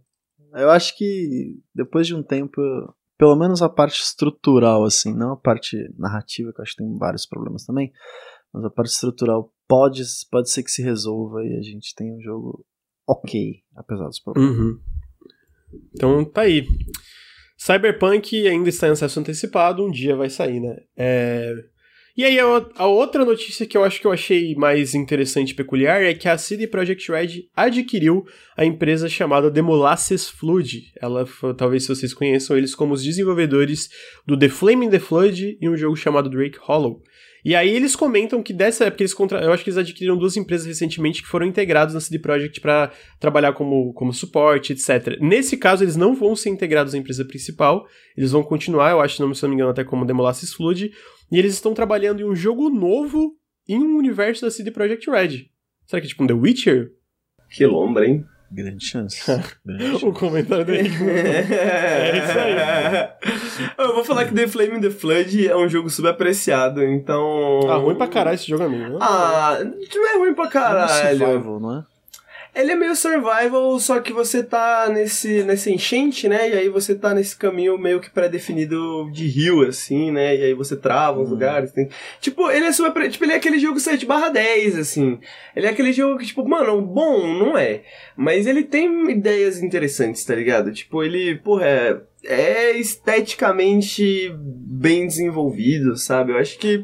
eu acho que depois de um tempo, pelo menos a parte estrutural, assim, não a parte narrativa, que eu acho que tem vários problemas também, mas a parte estrutural pode, pode ser que se resolva e a gente tenha um jogo ok, apesar dos problemas. Uhum. Então tá aí. Cyberpunk ainda está em acesso antecipado, um dia vai sair, né? É... E aí, a, outra notícia que eu acho que eu achei mais interessante e peculiar é que a CD Projekt Red adquiriu a empresa chamada The Molasses Flood. Ela, talvez vocês conheçam eles como os desenvolvedores do The Flame in the Flood e um jogo chamado Drake Hollow. E aí eles comentam que dessa época eles contra... eu acho que eles adquiriram duas empresas recentemente que foram integrados na CD Projekt para trabalhar como, como suporte, etc. Nesse caso eles não vão ser integrados à empresa principal, eles vão continuar, eu acho, se não me engano, até como The Molasses Flood. E eles estão trabalhando em um jogo novo em um universo da CD Projekt Red. Será que é tipo um The Witcher? Que lombra, hein? Grande chance. Grande chance. o comentário dele. é isso aí. Eu vou falar que The Flame the Flood é um jogo subapreciado, então. Ah, ruim pra caralho esse jogo, amigo. Ah, não é ruim pra caralho. É um survival, não é? Ele é meio survival, só que você tá nesse, nesse enchente, né? E aí você tá nesse caminho meio que pré-definido de rio, assim, né? E aí você trava os hum. lugares. Tem... Tipo, ele é super. Tipo, ele é aquele jogo 7 barra 10, assim. Ele é aquele jogo que, tipo, mano, bom, não é. Mas ele tem ideias interessantes, tá ligado? Tipo, ele, porra, é, é esteticamente bem desenvolvido, sabe? Eu acho que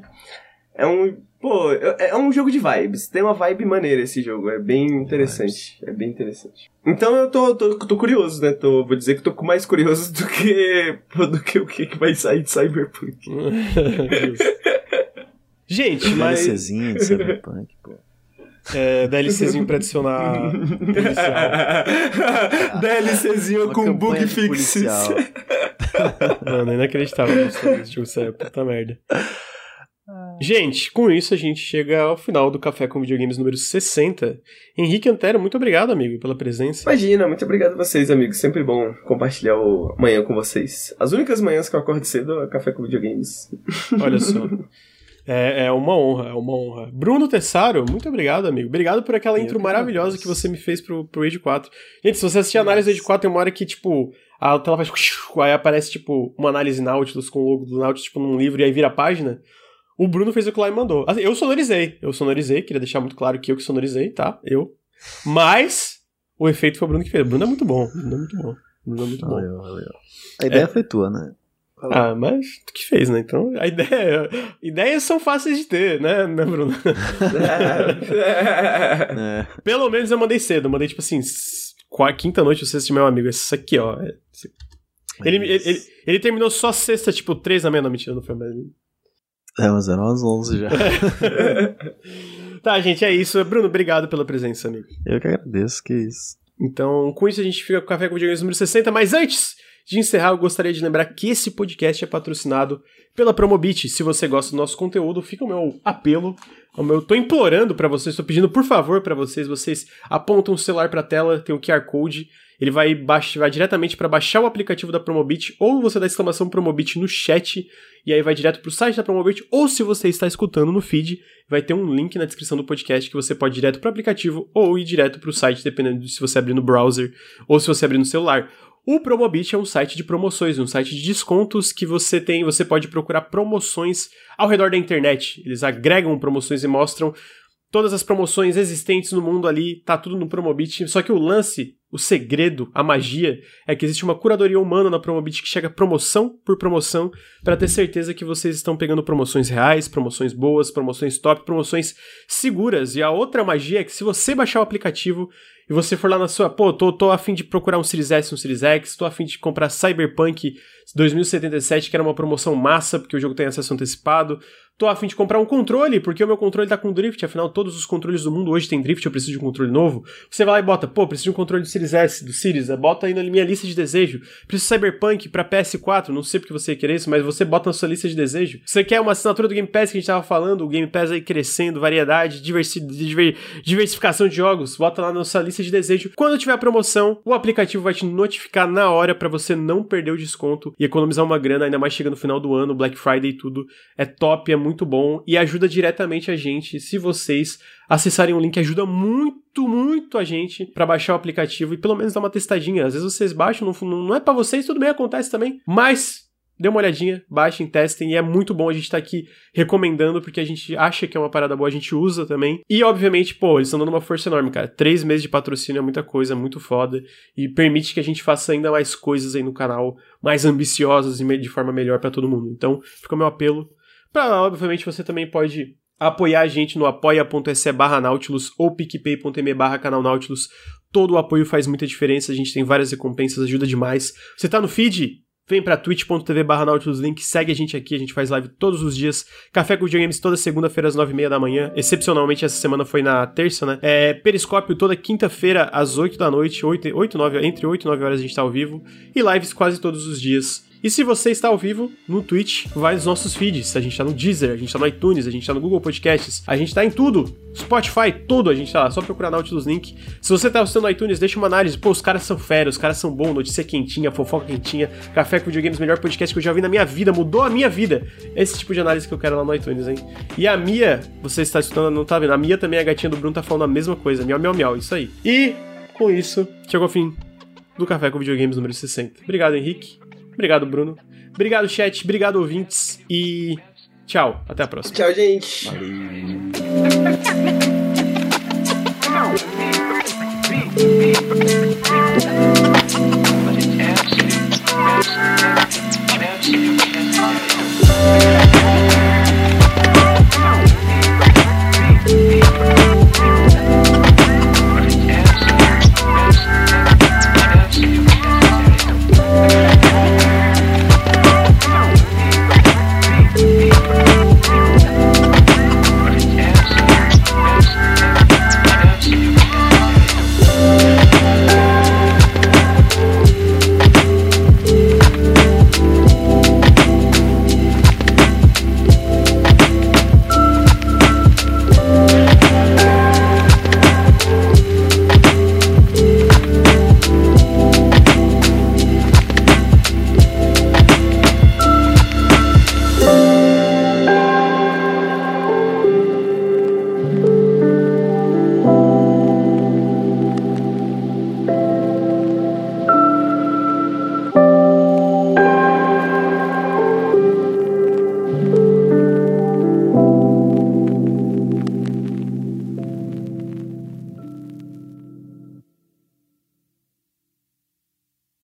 é um Pô, é um jogo de vibes. Tem uma vibe maneira esse jogo. É bem interessante. É bem interessante. Então eu tô, tô, tô curioso, né? Tô, vou dizer que tô mais curioso do que, do que o que vai sair de Cyberpunk. Gente, mas. DLCzinho de Cyberpunk, pô. É, DLCzinho pra adicionar DLCzinho com bug fixes. Mano, inacreditável isso esse jogo saiu, puta merda. Gente, com isso a gente chega ao final do Café com Videogames número 60. Henrique Antero, muito obrigado, amigo, pela presença. Imagina, muito obrigado a vocês, amigos. Sempre bom compartilhar o manhã com vocês. As únicas manhãs que eu acordo cedo é Café com Videogames. Olha só. É, é, uma honra, é uma honra. Bruno Tessaro, muito obrigado, amigo. Obrigado por aquela intro maravilhosa que você me fez pro, pro Age 4. Gente, se você assistir a análise do Age 4, tem uma hora que, tipo, a tela faz. Aí aparece, tipo, uma análise Nautilus com o logo do Nautilus, tipo, num livro, e aí vira a página. O Bruno fez o que lá e mandou. Assim, eu sonorizei, eu sonorizei, queria deixar muito claro que eu que sonorizei, tá? Eu. Mas o efeito foi o Bruno que fez. O Bruno é muito bom, o Bruno é muito bom. O Bruno é muito valeu, bom. Valeu. A ideia é. foi tua, né? Ah, mas tu que fez, né? Então, a ideia. Ideias são fáceis de ter, né, né Bruno? é. Pelo menos eu mandei cedo, eu mandei tipo assim, quinta noite, você assistiu meu amigo. Isso aqui, ó. É, ele, ele, ele, ele, terminou só sexta, tipo, três da meia, não, mentira, não foi mais. É, mas eram as onze já. tá, gente, é isso. Bruno, obrigado pela presença, amigo. Eu que agradeço, que isso. Então, com isso a gente fica com o Café com Videogames número 60, mas antes de encerrar, eu gostaria de lembrar que esse podcast é patrocinado pela Promobit. Se você gosta do nosso conteúdo, fica o meu apelo. Eu tô implorando para vocês, tô pedindo por favor para vocês, vocês apontam o celular para a tela, tem o QR Code, ele vai, baixar, vai diretamente para baixar o aplicativo da Promobit, ou você dá exclamação Promobit no chat, e aí vai direto para o site da Promobit, ou se você está escutando no feed, vai ter um link na descrição do podcast que você pode ir direto para o aplicativo ou ir direto para o site, dependendo de se você abrir no browser ou se você abrir no celular. O Promobit é um site de promoções, um site de descontos que você tem, você pode procurar promoções ao redor da internet. Eles agregam promoções e mostram todas as promoções existentes no mundo ali, tá tudo no Promobit. Só que o lance, o segredo, a magia é que existe uma curadoria humana na Promobit que chega promoção por promoção para ter certeza que vocês estão pegando promoções reais, promoções boas, promoções top, promoções seguras. E a outra magia é que se você baixar o aplicativo e você for lá na sua, pô, tô, tô afim de procurar um Series S, um Series X, tô afim de comprar Cyberpunk 2077, que era uma promoção massa, porque o jogo tem acesso antecipado, tô afim de comprar um controle, porque o meu controle tá com drift, afinal todos os controles do mundo hoje tem drift, eu preciso de um controle novo. Você vai lá e bota, pô, preciso de um controle do Series S, do Series, bota aí na minha lista de desejo. Preciso de Cyberpunk pra PS4, não sei porque você ia querer isso, mas você bota na sua lista de desejo. Você quer uma assinatura do Game Pass que a gente tava falando, o Game Pass aí crescendo, variedade, diversi diver diversificação de jogos, bota lá na sua lista de desejo. Quando tiver a promoção, o aplicativo vai te notificar na hora para você não perder o desconto e economizar uma grana, ainda mais chega no final do ano, Black Friday e tudo. É top, é muito bom e ajuda diretamente a gente. Se vocês acessarem o link, ajuda muito, muito a gente para baixar o aplicativo e pelo menos dar uma testadinha. Às vezes vocês baixam, não, não é para vocês, tudo bem, acontece também, mas dê uma olhadinha, baixem, testem, e é muito bom a gente estar tá aqui recomendando, porque a gente acha que é uma parada boa, a gente usa também. E, obviamente, pô, eles estão dando uma força enorme, cara. Três meses de patrocínio é muita coisa, é muito foda, e permite que a gente faça ainda mais coisas aí no canal, mais ambiciosas e de forma melhor para todo mundo. Então, fica o meu apelo Pra, obviamente, você também pode apoiar a gente no apoia.se barra Nautilus ou picpay.me barra canal Nautilus. Todo o apoio faz muita diferença, a gente tem várias recompensas, ajuda demais. Você tá no feed? Vem pra twitch.tv barra Nautilus Link, segue a gente aqui, a gente faz live todos os dias. Café com videogames toda segunda-feira às nove e meia da manhã. Excepcionalmente, essa semana foi na terça, né? É, Periscópio toda quinta-feira às oito da noite, 8, 8, 9, entre 8 e 9 horas a gente tá ao vivo. E lives quase todos os dias. E se você está ao vivo no Twitch, vai nos nossos feeds. A gente tá no Deezer, a gente tá no iTunes, a gente tá no Google Podcasts, a gente tá em tudo. Spotify, tudo, a gente tá lá. Só procurar Nautilus Link. Se você tá assistindo no iTunes, deixa uma análise. Pô, os caras são férias, os caras são bons, notícia quentinha, fofoca quentinha, café com videogames, melhor podcast que eu já vi na minha vida, mudou a minha vida. Esse tipo de análise que eu quero lá no iTunes, hein? E a Mia, você está escutando, não tá vendo? A Mia também, a gatinha do Bruno, tá falando a mesma coisa. Miau, miau, miau, isso aí. E com isso, chegou ao fim do Café com Videogames número 60. Obrigado, Henrique. Obrigado, Bruno. Obrigado, chat. Obrigado, ouvintes. E tchau. Até a próxima. Tchau, gente. Valeu.